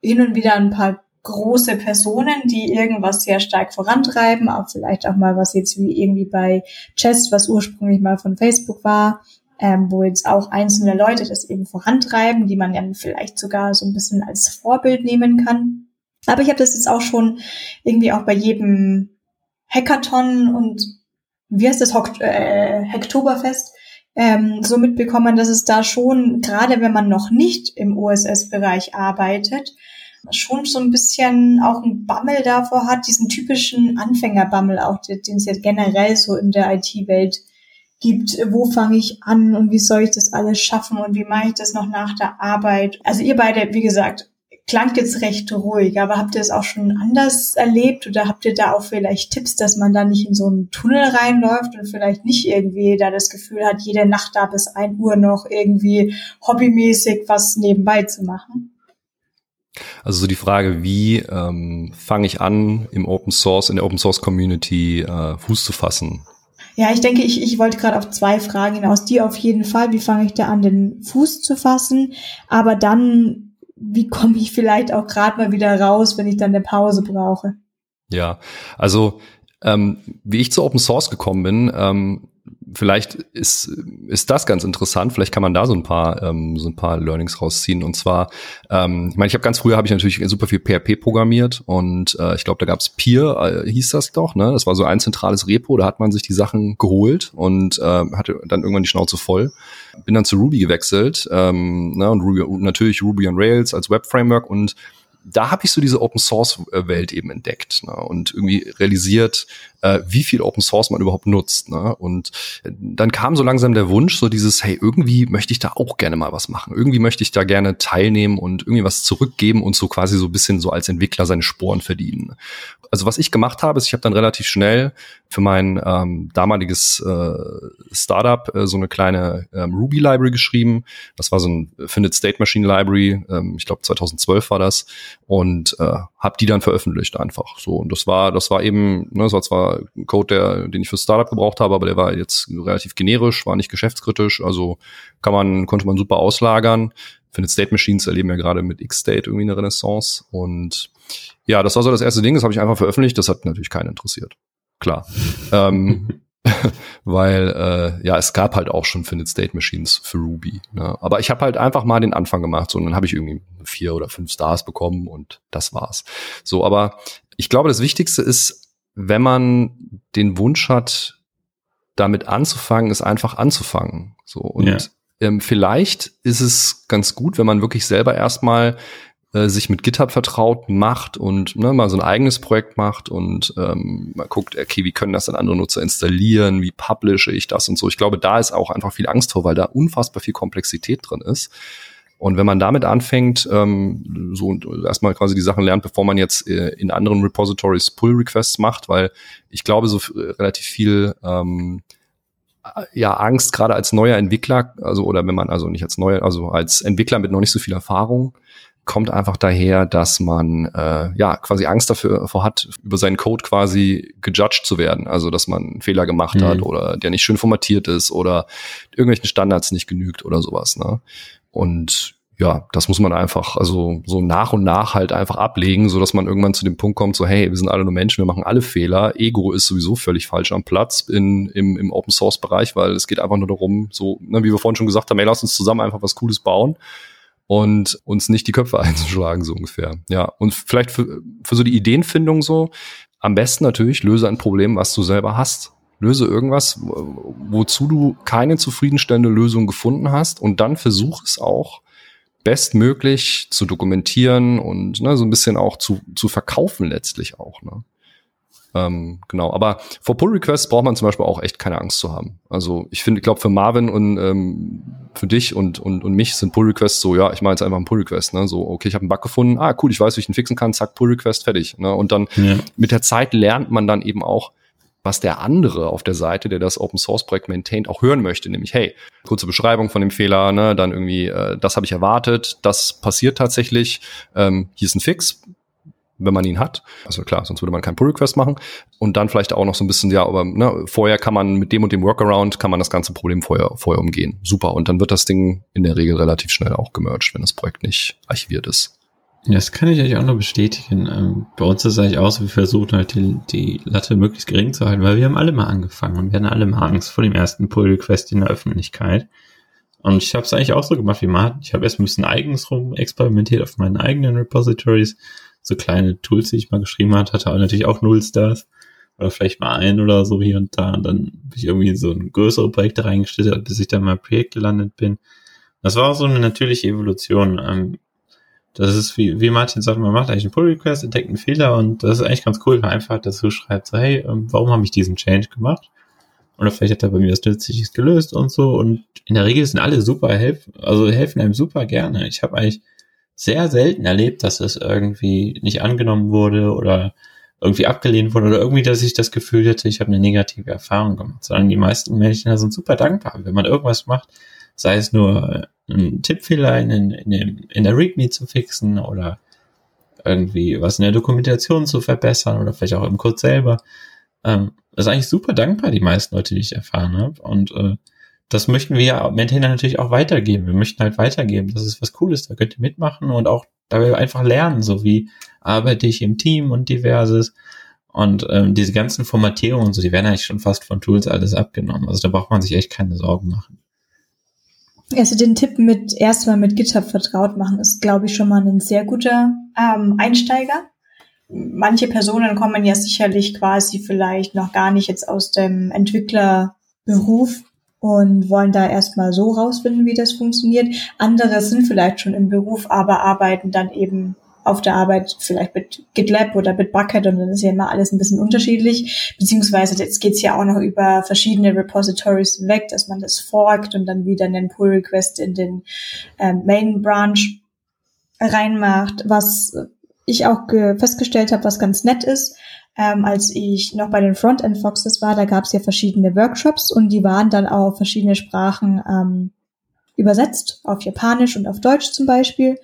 Speaker 1: hin und wieder ein paar große Personen, die irgendwas sehr stark vorantreiben, auch vielleicht auch mal was jetzt wie irgendwie bei Chess, was ursprünglich mal von Facebook war, ähm, wo jetzt auch einzelne Leute das eben vorantreiben, die man dann vielleicht sogar so ein bisschen als Vorbild nehmen kann. Aber ich habe das jetzt auch schon irgendwie auch bei jedem Hackathon und wie heißt das, Hok äh, Hektoberfest, ähm, so mitbekommen, dass es da schon, gerade wenn man noch nicht im OSS-Bereich arbeitet, schon so ein bisschen auch ein Bammel davor hat, diesen typischen Anfängerbammel auch, den es jetzt generell so in der IT-Welt gibt. Wo fange ich an und wie soll ich das alles schaffen und wie mache ich das noch nach der Arbeit? Also ihr beide, wie gesagt, klang jetzt recht ruhig, aber habt ihr es auch schon anders erlebt oder habt ihr da auch vielleicht Tipps, dass man da nicht in so einen Tunnel reinläuft und vielleicht nicht irgendwie da das Gefühl hat, jede Nacht da bis ein Uhr noch irgendwie hobbymäßig was nebenbei zu machen?
Speaker 3: Also so die Frage, wie ähm, fange ich an, im Open Source, in der Open Source Community äh, Fuß zu fassen?
Speaker 1: Ja, ich denke, ich, ich wollte gerade auf zwei Fragen hinaus. Die auf jeden Fall, wie fange ich da an, den Fuß zu fassen? Aber dann wie komme ich vielleicht auch gerade mal wieder raus, wenn ich dann eine Pause brauche.
Speaker 3: Ja, also ähm, wie ich zu Open Source gekommen bin, ähm, vielleicht ist, ist das ganz interessant. Vielleicht kann man da so ein paar, ähm, so ein paar Learnings rausziehen. Und zwar, ähm, ich meine, ich habe ganz früher habe ich natürlich super viel PHP programmiert und äh, ich glaube, da gab's Peer, äh, hieß das doch, ne? Das war so ein zentrales Repo, da hat man sich die Sachen geholt und äh, hatte dann irgendwann die Schnauze voll. Bin dann zu Ruby gewechselt, ähm, ne? und Ruby, natürlich Ruby on Rails als Web-Framework und da habe ich so diese Open Source Welt eben entdeckt ne, und irgendwie realisiert, äh, wie viel Open Source man überhaupt nutzt. Ne? Und dann kam so langsam der Wunsch, so dieses, hey, irgendwie möchte ich da auch gerne mal was machen. Irgendwie möchte ich da gerne teilnehmen und irgendwie was zurückgeben und so quasi so ein bisschen so als Entwickler seine Sporen verdienen. Also was ich gemacht habe, ist, ich habe dann relativ schnell für mein ähm, damaliges äh, Startup äh, so eine kleine ähm, Ruby Library geschrieben. Das war so ein Finite State Machine Library, ähm, ich glaube 2012 war das und äh, habe die dann veröffentlicht einfach so und das war das war eben, ne, das war zwar ein Code, der den ich für Startup gebraucht habe, aber der war jetzt relativ generisch, war nicht geschäftskritisch, also kann man konnte man super auslagern. Finite State Machines erleben ja gerade mit X-State irgendwie eine Renaissance. Und ja, das war so das erste Ding, das habe ich einfach veröffentlicht. Das hat natürlich keinen interessiert. Klar. [LAUGHS] ähm, [LAUGHS] weil äh, ja, es gab halt auch schon Finite State Machines für Ruby. Ne? Aber ich habe halt einfach mal den Anfang gemacht so, und dann habe ich irgendwie vier oder fünf Stars bekommen und das war's. So, aber ich glaube, das Wichtigste ist, wenn man den Wunsch hat, damit anzufangen, ist einfach anzufangen. So und ja ähm, vielleicht ist es ganz gut, wenn man wirklich selber erstmal äh, sich mit GitHub vertraut macht und ne, mal so ein eigenes Projekt macht und ähm, mal guckt, okay, wie können das dann andere Nutzer installieren, wie publische ich das und so. Ich glaube, da ist auch einfach viel Angst vor, weil da unfassbar viel Komplexität drin ist. Und wenn man damit anfängt, ähm, so erstmal quasi die Sachen lernt, bevor man jetzt äh, in anderen Repositories Pull-Requests macht, weil ich glaube, so relativ viel ähm, ja Angst, gerade als neuer Entwickler, also oder wenn man also nicht als neuer, also als Entwickler mit noch nicht so viel Erfahrung, kommt einfach daher, dass man äh, ja quasi Angst dafür vor hat, über seinen Code quasi gejudged zu werden. Also dass man einen Fehler gemacht mhm. hat oder der nicht schön formatiert ist oder irgendwelchen Standards nicht genügt oder sowas. Ne? Und ja, das muss man einfach, also so nach und nach halt einfach ablegen, so dass man irgendwann zu dem Punkt kommt, so hey, wir sind alle nur Menschen, wir machen alle Fehler. Ego ist sowieso völlig falsch am Platz in, im, im Open Source Bereich, weil es geht einfach nur darum, so, ne, wie wir vorhin schon gesagt haben, hey, lass uns zusammen einfach was Cooles bauen und uns nicht die Köpfe [LAUGHS] einzuschlagen, so ungefähr. Ja, und vielleicht für, für so die Ideenfindung so, am besten natürlich löse ein Problem, was du selber hast. Löse irgendwas, wozu du keine zufriedenstellende Lösung gefunden hast und dann versuch es auch, bestmöglich zu dokumentieren und ne, so ein bisschen auch zu, zu verkaufen letztlich auch. Ne? Ähm, genau, aber vor Pull Requests braucht man zum Beispiel auch echt keine Angst zu haben. Also ich finde, ich glaube für Marvin und ähm, für dich und, und, und mich sind Pull Requests so, ja, ich mache jetzt einfach einen Pull Request, ne? So, okay, ich habe einen Bug gefunden, ah cool, ich weiß, wie ich ihn fixen kann, zack, Pull Request, fertig. Ne? Und dann ja. mit der Zeit lernt man dann eben auch, was der andere auf der Seite, der das Open Source Projekt maintaint, auch hören möchte, nämlich hey, kurze Beschreibung von dem Fehler, ne, dann irgendwie, äh, das habe ich erwartet, das passiert tatsächlich, ähm, hier ist ein Fix, wenn man ihn hat. Also klar, sonst würde man keinen Pull-Request machen. Und dann vielleicht auch noch so ein bisschen, ja, aber ne, vorher kann man mit dem und dem Workaround, kann man das ganze Problem vorher, vorher umgehen. Super. Und dann wird das Ding in der Regel relativ schnell auch gemerged, wenn das Projekt nicht archiviert ist.
Speaker 4: Das kann ich euch auch noch bestätigen. Ähm, bei uns ist es eigentlich auch so, wir versuchen halt die, die Latte möglichst gering zu halten, weil wir haben alle mal angefangen und wir hatten alle mal Angst vor dem ersten Pull-Request in der Öffentlichkeit. Und ich habe es eigentlich auch so gemacht wie Martin. Ich habe erst ein bisschen eigens rum experimentiert auf meinen eigenen Repositories. So kleine Tools, die ich mal geschrieben hat, hatte natürlich auch Null Stars. Oder vielleicht mal ein oder so hier und da. Und dann bin ich irgendwie in so ein größere Projekte reingestellt, bis ich dann mal Projekt gelandet bin. Das war auch so eine natürliche Evolution. Ähm, das ist wie, wie Martin sagt, man macht eigentlich einen Pull-Request, entdeckt einen Fehler und das ist eigentlich ganz cool, wenn man einfach dazu schreibt, so, hey, ähm, warum habe ich diesen Change gemacht? Oder vielleicht hat er bei mir was Nützliches gelöst und so. Und in der Regel sind alle super helfen, also helfen einem super gerne. Ich habe eigentlich sehr selten erlebt, dass es irgendwie nicht angenommen wurde oder irgendwie abgelehnt wurde oder irgendwie, dass ich das Gefühl hätte, ich habe eine negative Erfahrung gemacht, sondern die meisten Menschen sind super dankbar, wenn man irgendwas macht, sei es nur einen Tippfehler in, in, in, in der README zu fixen oder irgendwie was in der Dokumentation zu verbessern oder vielleicht auch im Code selber. Ähm, ist eigentlich super dankbar, die meisten Leute, die ich erfahren habe. Und äh, das möchten wir ja Maintainer natürlich auch weitergeben. Wir möchten halt weitergeben. Das ist was Cooles, da könnt ihr mitmachen und auch dabei einfach lernen, so wie arbeite ich im Team und diverses. Und ähm, diese ganzen Formatierungen und so, die werden eigentlich schon fast von Tools alles abgenommen. Also da braucht man sich echt keine Sorgen machen.
Speaker 1: Also den Tipp mit erstmal mit GitHub vertraut machen ist, glaube ich, schon mal ein sehr guter ähm, Einsteiger. Manche Personen kommen ja sicherlich quasi vielleicht noch gar nicht jetzt aus dem Entwicklerberuf und wollen da erstmal so rausfinden, wie das funktioniert. Andere sind vielleicht schon im Beruf, aber arbeiten dann eben auf der Arbeit vielleicht mit GitLab oder Bitbucket und dann ist ja immer alles ein bisschen unterschiedlich. Beziehungsweise jetzt geht's ja auch noch über verschiedene Repositories hinweg, dass man das forkt und dann wieder einen Pull Request in den ähm, Main Branch reinmacht, was ich auch festgestellt habe, was ganz nett ist, ähm, als ich noch bei den Frontend Foxes war, da gab es ja verschiedene Workshops und die waren dann auch verschiedene Sprachen ähm, übersetzt, auf Japanisch und auf Deutsch zum Beispiel.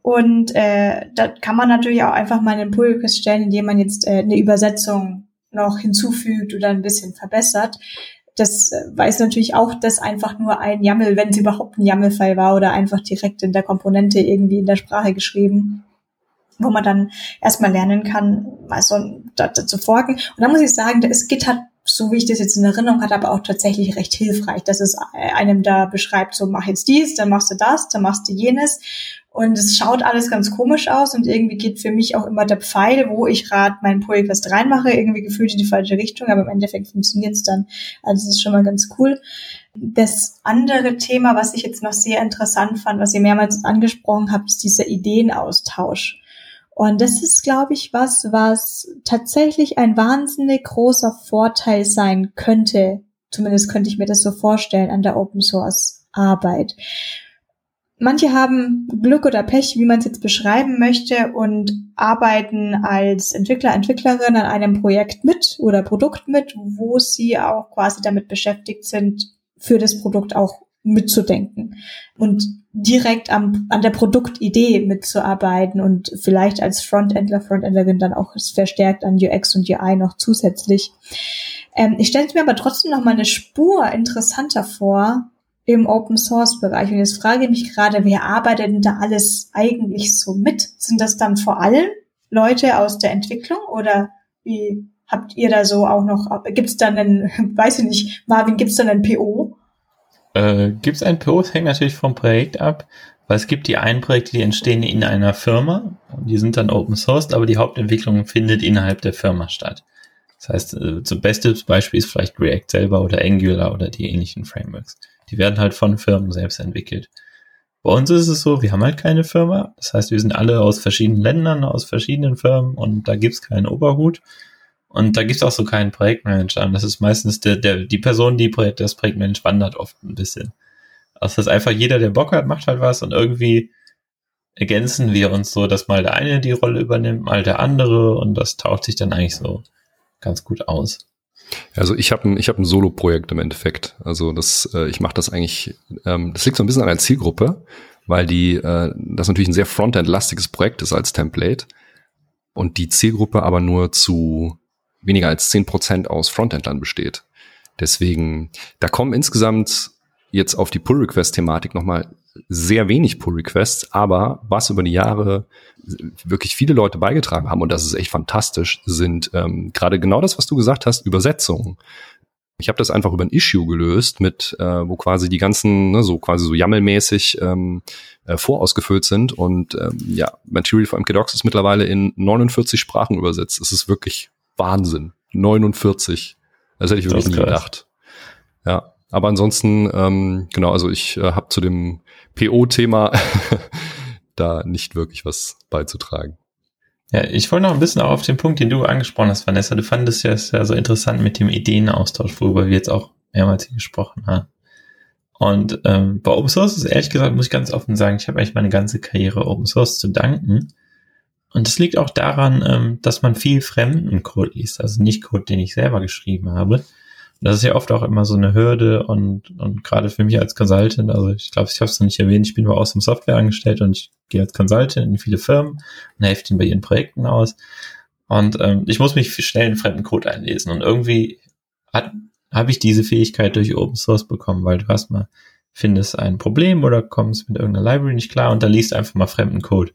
Speaker 1: Und äh, da kann man natürlich auch einfach mal einen Pull stellen, indem man jetzt äh, eine Übersetzung noch hinzufügt oder ein bisschen verbessert. Das äh, weiß natürlich auch, dass einfach nur ein YAML, wenn es überhaupt ein YAML-File war oder einfach direkt in der Komponente irgendwie in der Sprache geschrieben, wo man dann erstmal lernen kann, mal so zu folgen. Und da muss ich sagen, es geht halt so wie ich das jetzt in Erinnerung hatte, aber auch tatsächlich recht hilfreich, dass es einem da beschreibt, so mach jetzt dies, dann machst du das, dann machst du jenes. Und es schaut alles ganz komisch aus und irgendwie geht für mich auch immer der Pfeil, wo ich gerade meinen Pull-Request reinmache, irgendwie gefühlt in die falsche Richtung, aber im Endeffekt funktioniert es dann. Also es ist schon mal ganz cool. Das andere Thema, was ich jetzt noch sehr interessant fand, was ihr mehrmals angesprochen habt, ist dieser Ideenaustausch. Und das ist, glaube ich, was, was tatsächlich ein wahnsinnig großer Vorteil sein könnte. Zumindest könnte ich mir das so vorstellen an der Open Source Arbeit. Manche haben Glück oder Pech, wie man es jetzt beschreiben möchte, und arbeiten als Entwickler, Entwicklerin an einem Projekt mit oder Produkt mit, wo sie auch quasi damit beschäftigt sind, für das Produkt auch mitzudenken und direkt am, an der Produktidee mitzuarbeiten und vielleicht als Frontendler, Frontendlerin dann auch verstärkt an UX und UI noch zusätzlich. Ähm, ich stelle mir aber trotzdem noch mal eine Spur interessanter vor im Open Source Bereich. Und jetzt frage ich mich gerade, wer arbeitet denn da alles eigentlich so mit? Sind das dann vor allem Leute aus der Entwicklung oder wie habt ihr da so auch noch, gibt es dann einen, [LAUGHS] weiß ich nicht, Marvin, gibt es dann einen PO?
Speaker 4: Äh, gibt es ein PO? Das hängt natürlich vom Projekt ab, weil es gibt die einen Projekte, die entstehen in einer Firma, die sind dann Open Source, aber die Hauptentwicklung findet innerhalb der Firma statt. Das heißt, äh, zum bestes Beispiel ist vielleicht React selber oder Angular oder die ähnlichen Frameworks. Die werden halt von Firmen selbst entwickelt. Bei uns ist es so, wir haben halt keine Firma. Das heißt, wir sind alle aus verschiedenen Ländern, aus verschiedenen Firmen und da gibt's keinen Oberhut. Und da gibt's auch so keinen Projektmanager. Das ist meistens der, der, die Person, die Projekt, das Projektmanager wandert oft ein bisschen. Also das ist einfach jeder, der Bock hat, macht halt was und irgendwie ergänzen wir uns so, dass mal der eine die Rolle übernimmt, mal der andere und das taucht sich dann eigentlich so ganz gut aus.
Speaker 3: Also ich habe ein, ich hab ein Solo-Projekt im Endeffekt. Also das, äh, ich mache das eigentlich, ähm, das liegt so ein bisschen an der Zielgruppe, weil die, äh, das natürlich ein sehr Frontend-lastiges Projekt ist als Template und die Zielgruppe aber nur zu weniger als zehn Prozent aus Frontendlern besteht. Deswegen, da kommen insgesamt jetzt auf die Pull-Request-Thematik nochmal sehr wenig Pull-Requests, aber was über die Jahre wirklich viele Leute beigetragen haben, und das ist echt fantastisch, sind ähm, gerade genau das, was du gesagt hast, Übersetzungen. Ich habe das einfach über ein Issue gelöst, mit äh, wo quasi die ganzen, ne, so quasi so YAML-mäßig ähm, äh, vorausgefüllt sind. Und ähm, ja, Material for MKDocs ist mittlerweile in 49 Sprachen übersetzt. Es ist wirklich Wahnsinn. 49. Das hätte ich wirklich nie gedacht. Ja, aber ansonsten, ähm, genau, also ich äh, habe zu dem PO-Thema [LAUGHS] da nicht wirklich was beizutragen.
Speaker 4: Ja, ich wollte noch ein bisschen auf den Punkt, den du angesprochen hast, Vanessa. Du fandest ja, ja so interessant mit dem Ideenaustausch, worüber wir jetzt auch mehrmals hier gesprochen haben. Und ähm, bei Open Source ist ehrlich gesagt, muss ich ganz offen sagen, ich habe eigentlich meine ganze Karriere Open Source zu danken. Und es liegt auch daran, ähm, dass man viel fremden Code liest, also nicht Code, den ich selber geschrieben habe. Das ist ja oft auch immer so eine Hürde und, und gerade für mich als Consultant, also ich glaube, ich habe es noch nicht erwähnt, ich bin bei dem Software angestellt und ich gehe als Consultant in viele Firmen und helfe ihnen bei ihren Projekten aus. Und ähm, ich muss mich schnell in fremden Code einlesen und irgendwie habe ich diese Fähigkeit durch Open Source bekommen, weil du hast mal, findest ein Problem oder kommst mit irgendeiner Library nicht klar und dann liest einfach mal fremden Code.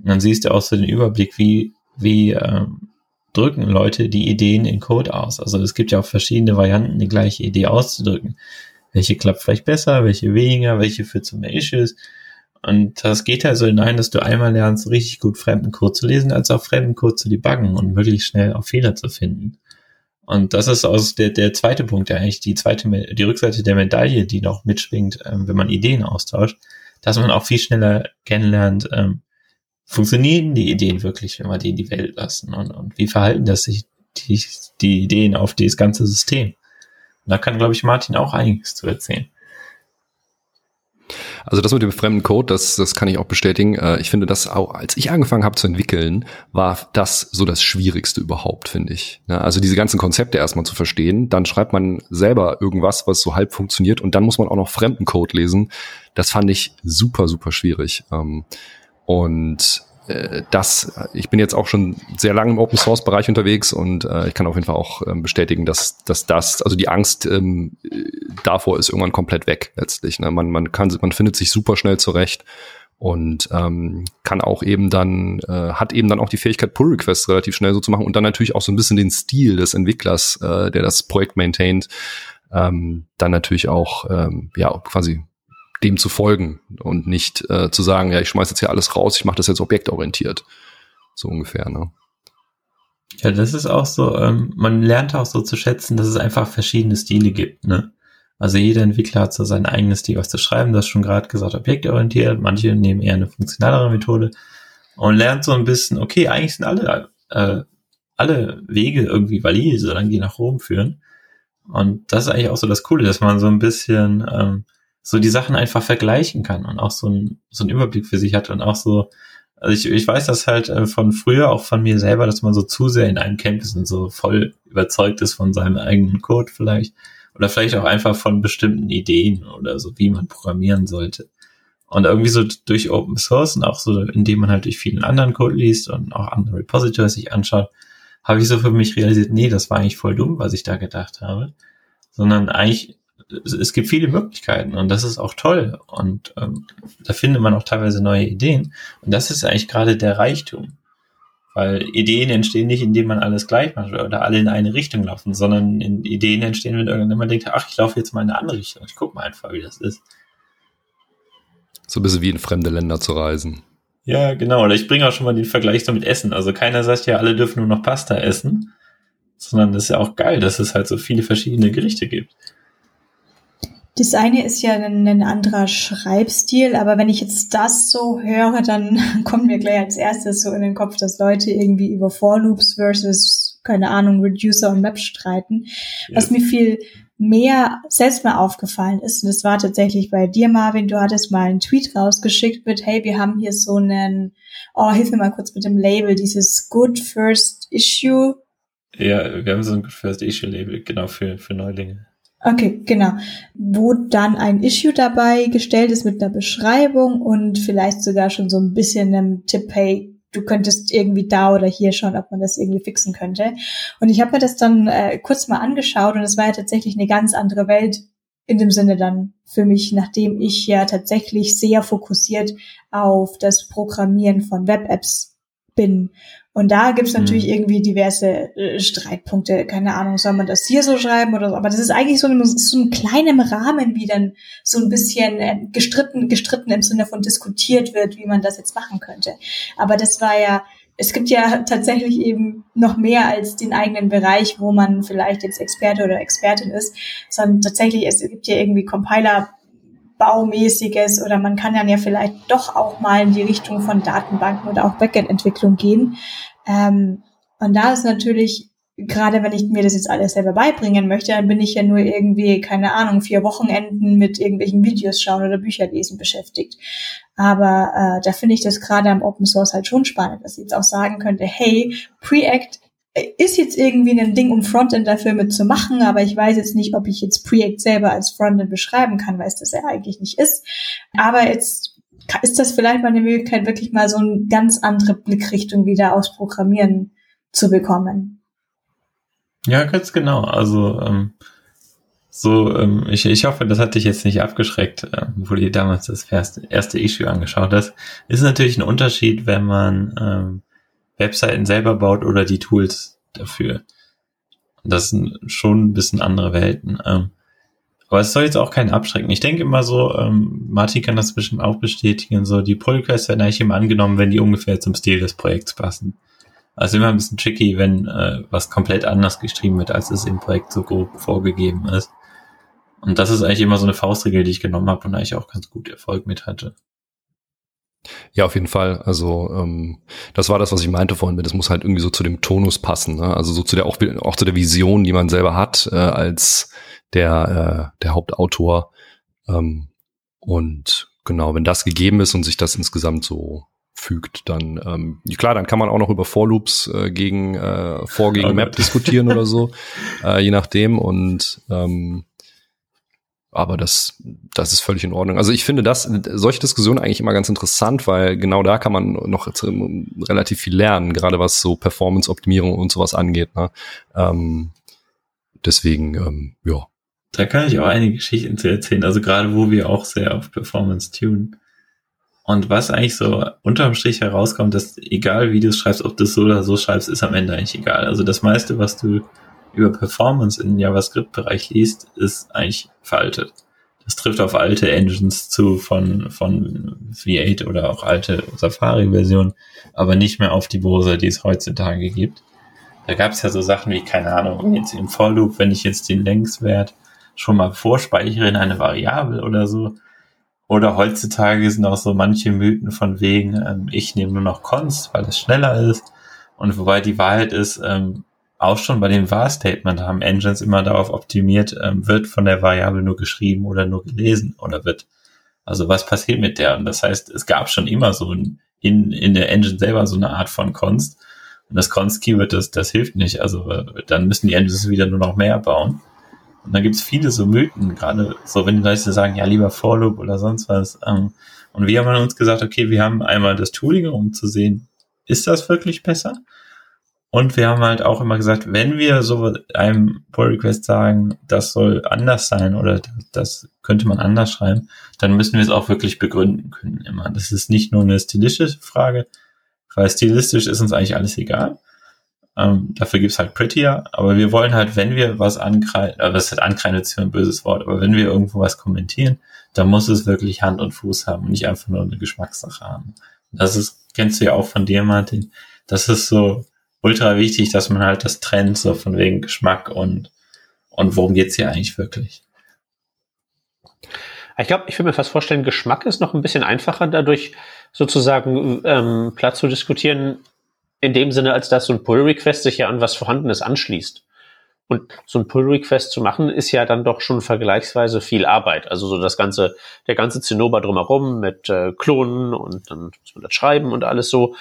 Speaker 4: Und dann siehst du auch so den Überblick, wie, wie ähm, drücken Leute die Ideen in Code aus. Also es gibt ja auch verschiedene Varianten, die gleiche Idee auszudrücken. Welche klappt vielleicht besser, welche weniger, welche führt zu mehr Issues. Und das geht also hinein, dass du einmal lernst, richtig gut fremden Code zu lesen, als auch fremden Code zu debuggen und möglichst schnell auch Fehler zu finden. Und das ist aus der, der zweite Punkt, eigentlich die zweite, die Rückseite der Medaille, die noch mitschwingt, ähm, wenn man Ideen austauscht, dass man auch viel schneller kennenlernt, ähm, funktionieren die Ideen wirklich, wenn wir die in die Welt lassen? Und, und wie verhalten das sich die, die Ideen auf das ganze System? Da kann, glaube ich, Martin auch einiges zu erzählen.
Speaker 3: Also das mit dem fremden Code, das, das kann ich auch bestätigen. Äh, ich finde das auch, als ich angefangen habe zu entwickeln, war das so das Schwierigste überhaupt, finde ich. Also diese ganzen Konzepte erstmal zu verstehen, dann schreibt man selber irgendwas, was so halb funktioniert und dann muss man auch noch fremden Code lesen. Das fand ich super, super schwierig. Und äh, das, ich bin jetzt auch schon sehr lange im Open Source Bereich unterwegs und äh, ich kann auf jeden Fall auch ähm, bestätigen, dass, dass das, also die Angst ähm, davor ist irgendwann komplett weg letztlich. Ne? Man, man kann, man findet sich super schnell zurecht und ähm, kann auch eben dann, äh, hat eben dann auch die Fähigkeit, Pull Requests relativ schnell so zu machen und dann natürlich auch so ein bisschen den Stil des Entwicklers, äh, der das Projekt maintaint, ähm, dann natürlich auch ähm, ja quasi dem zu folgen und nicht äh, zu sagen, ja, ich schmeiß jetzt hier alles raus, ich mache das jetzt objektorientiert. So ungefähr, ne?
Speaker 4: Ja, das ist auch so, ähm, man lernt auch so zu schätzen, dass es einfach verschiedene Stile gibt, ne? Also jeder Entwickler hat so sein eigenes Stil, was zu schreiben, das schon gerade gesagt, objektorientiert, manche nehmen eher eine funktionalere Methode und lernt so ein bisschen, okay, eigentlich sind alle, äh, alle Wege irgendwie valide, solange die nach Rom führen. Und das ist eigentlich auch so das Coole, dass man so ein bisschen ähm, so die Sachen einfach vergleichen kann und auch so ein, so einen Überblick für sich hat und auch so, also ich, ich weiß das halt äh, von früher, auch von mir selber, dass man so zu sehr in einem Camp ist und so voll überzeugt ist von seinem eigenen Code vielleicht. Oder vielleicht auch einfach von bestimmten Ideen oder so, wie man programmieren sollte. Und irgendwie so durch Open Source und auch so, indem man halt durch vielen anderen Code liest und auch andere Repositories sich anschaut, habe ich so für mich realisiert, nee, das war eigentlich voll dumm, was ich da gedacht habe. Sondern eigentlich es gibt viele Möglichkeiten und das ist auch toll. Und ähm, da findet man auch teilweise neue Ideen. Und das ist eigentlich gerade der Reichtum. Weil Ideen entstehen nicht, indem man alles gleich macht oder alle in eine Richtung laufen, sondern Ideen entstehen, wenn irgendjemand denkt, ach, ich laufe jetzt mal in eine andere Richtung. Ich guck mal einfach, wie das ist.
Speaker 3: So ein bisschen wie in fremde Länder zu reisen.
Speaker 4: Ja, genau. Oder ich bringe auch schon mal den Vergleich so mit Essen. Also keiner sagt ja, alle dürfen nur noch Pasta essen, sondern das ist ja auch geil, dass es halt so viele verschiedene Gerichte gibt.
Speaker 1: Das eine ist ja ein, ein, anderer Schreibstil, aber wenn ich jetzt das so höre, dann [LAUGHS] kommt mir gleich als erstes so in den Kopf, dass Leute irgendwie über For Loops versus, keine Ahnung, Reducer und Map streiten. Ja. Was mir viel mehr selbst mal aufgefallen ist, und das war tatsächlich bei dir, Marvin, du hattest mal einen Tweet rausgeschickt mit, hey, wir haben hier so einen, oh, hilf mir mal kurz mit dem Label, dieses Good First Issue.
Speaker 4: Ja, wir haben so ein Good First Issue Label, genau, für, für Neulinge.
Speaker 1: Okay, genau. Wo dann ein Issue dabei gestellt ist mit einer Beschreibung und vielleicht sogar schon so ein bisschen einem Tipp, hey, du könntest irgendwie da oder hier schauen, ob man das irgendwie fixen könnte. Und ich habe mir das dann äh, kurz mal angeschaut und es war ja tatsächlich eine ganz andere Welt in dem Sinne dann für mich, nachdem ich ja tatsächlich sehr fokussiert auf das Programmieren von Web-Apps bin und da gibt's natürlich mhm. irgendwie diverse äh, Streitpunkte. Keine Ahnung, soll man das hier so schreiben oder so. Aber das ist eigentlich so, ein, so ein kleinem Rahmen, wie dann so ein bisschen äh, gestritten, gestritten im Sinne von diskutiert wird, wie man das jetzt machen könnte. Aber das war ja, es gibt ja [LAUGHS] tatsächlich eben noch mehr als den eigenen Bereich, wo man vielleicht jetzt Experte oder Expertin ist, sondern tatsächlich, es gibt ja irgendwie Compiler, Baumäßiges oder man kann dann ja vielleicht doch auch mal in die Richtung von Datenbanken oder auch Backend-Entwicklung gehen. Ähm, und da ist natürlich, gerade wenn ich mir das jetzt alles selber beibringen möchte, dann bin ich ja nur irgendwie, keine Ahnung, vier Wochenenden mit irgendwelchen Videos schauen oder Bücher lesen beschäftigt. Aber äh, da finde ich das gerade am Open Source halt schon spannend, dass ich jetzt auch sagen könnte, hey, Preact ist jetzt irgendwie ein Ding, um Frontend dafür mitzumachen, aber ich weiß jetzt nicht, ob ich jetzt Preact selber als Frontend beschreiben kann, weil es das ja eigentlich nicht ist. Aber jetzt ist das vielleicht mal eine Möglichkeit, wirklich mal so eine ganz andere Blickrichtung wieder aufs Programmieren zu bekommen.
Speaker 4: Ja, ganz genau. Also ähm, so, ähm, ich, ich hoffe, das hat dich jetzt nicht abgeschreckt, äh, wo du dir damals das erste, erste Issue angeschaut hast. Ist natürlich ein Unterschied, wenn man ähm, Webseiten selber baut oder die Tools dafür. Das sind schon ein bisschen andere Welten. Ähm, aber es soll jetzt auch keinen abschrecken. Ich denke immer so, ähm, Martin kann das bestimmt auch bestätigen, so die Pull Requests werden eigentlich immer angenommen, wenn die ungefähr zum Stil des Projekts passen. Also immer ein bisschen tricky, wenn äh, was komplett anders geschrieben wird, als es im Projekt so grob vorgegeben ist. Und das ist eigentlich immer so eine Faustregel, die ich genommen habe und eigentlich auch ganz gut Erfolg mit hatte.
Speaker 3: Ja, auf jeden Fall. Also ähm, das war das, was ich meinte vorhin. Das muss halt irgendwie so zu dem Tonus passen. Ne? Also so zu der auch, auch zu der Vision, die man selber hat äh, als der äh, der Hauptautor. Ähm, und Genau, wenn das gegeben ist und sich das insgesamt so fügt, dann ähm, klar, dann kann man auch noch über For-Loops äh, gegen äh, For gegen Map diskutieren oder so, [LAUGHS] äh, je nachdem. Und ähm, aber das, das ist völlig in Ordnung. Also ich finde das, solche Diskussionen eigentlich immer ganz interessant, weil genau da kann man noch relativ viel lernen, gerade was so Performance-Optimierung und sowas angeht. Ne? Ähm, deswegen, ähm, ja.
Speaker 4: Da kann ich auch einige Geschichten zu erzählen, also gerade wo wir auch sehr auf Performance tunen. Und was eigentlich so unterm Strich herauskommt, dass egal wie du es schreibst, ob du es so oder so schreibst, ist am Ende eigentlich egal. Also das meiste, was du über Performance in JavaScript-Bereich liest, ist eigentlich veraltet. Das trifft auf alte Engines zu von, von V8 oder auch alte Safari-Versionen, aber nicht mehr auf die Bose, die es heutzutage gibt. Da gab es ja so Sachen wie, keine Ahnung, jetzt im For Loop, wenn ich jetzt den Längswert schon mal vorspeichere in eine Variable oder so. Oder heutzutage sind auch so manche Mythen von wegen, ähm, ich nehme nur noch Const, weil es schneller ist. Und wobei die Wahrheit ist, ähm, auch schon bei dem var-Statement haben Engines immer darauf optimiert, ähm, wird von der Variable nur geschrieben oder nur gelesen oder wird. Also was passiert mit der? Und das heißt, es gab schon immer so ein, in, in der Engine selber so eine Art von Const. Und das Const-Keyword, das, das hilft nicht. Also äh, dann müssen die Engines wieder nur noch mehr bauen. Und da gibt's viele so Mythen, gerade so, wenn die Leute sagen, ja, lieber For Loop oder sonst was. Ähm, und wir haben uns gesagt, okay, wir haben einmal das Tooling, um zu sehen, ist das wirklich besser? Und wir haben halt auch immer gesagt, wenn wir so einem Pull Request sagen, das soll anders sein oder das könnte man anders schreiben, dann müssen wir es auch wirklich begründen können immer. Das ist nicht nur eine stilistische Frage, weil stilistisch ist uns eigentlich alles egal. Ähm, dafür gibt's halt Prettier, aber wir wollen halt, wenn wir was ankreiden, äh, das ist ankreiden jetzt für ein böses Wort, aber wenn wir irgendwo was kommentieren, dann muss es wirklich Hand und Fuß haben und nicht einfach nur eine Geschmackssache haben. Das ist, kennst du ja auch von dir, Martin. Das ist so, ultra wichtig, dass man halt das trennt, so von wegen Geschmack und, und worum geht's hier eigentlich wirklich.
Speaker 2: Ich glaube, ich würde mir fast vorstellen, Geschmack ist noch ein bisschen einfacher, dadurch sozusagen ähm, Platz zu diskutieren, in dem Sinne, als dass so ein Pull-Request sich ja an was Vorhandenes anschließt. Und so ein Pull-Request zu machen, ist ja dann doch schon vergleichsweise viel Arbeit. Also so das ganze, der ganze Zinnober drumherum mit äh, Klonen und dann muss man das schreiben und alles so.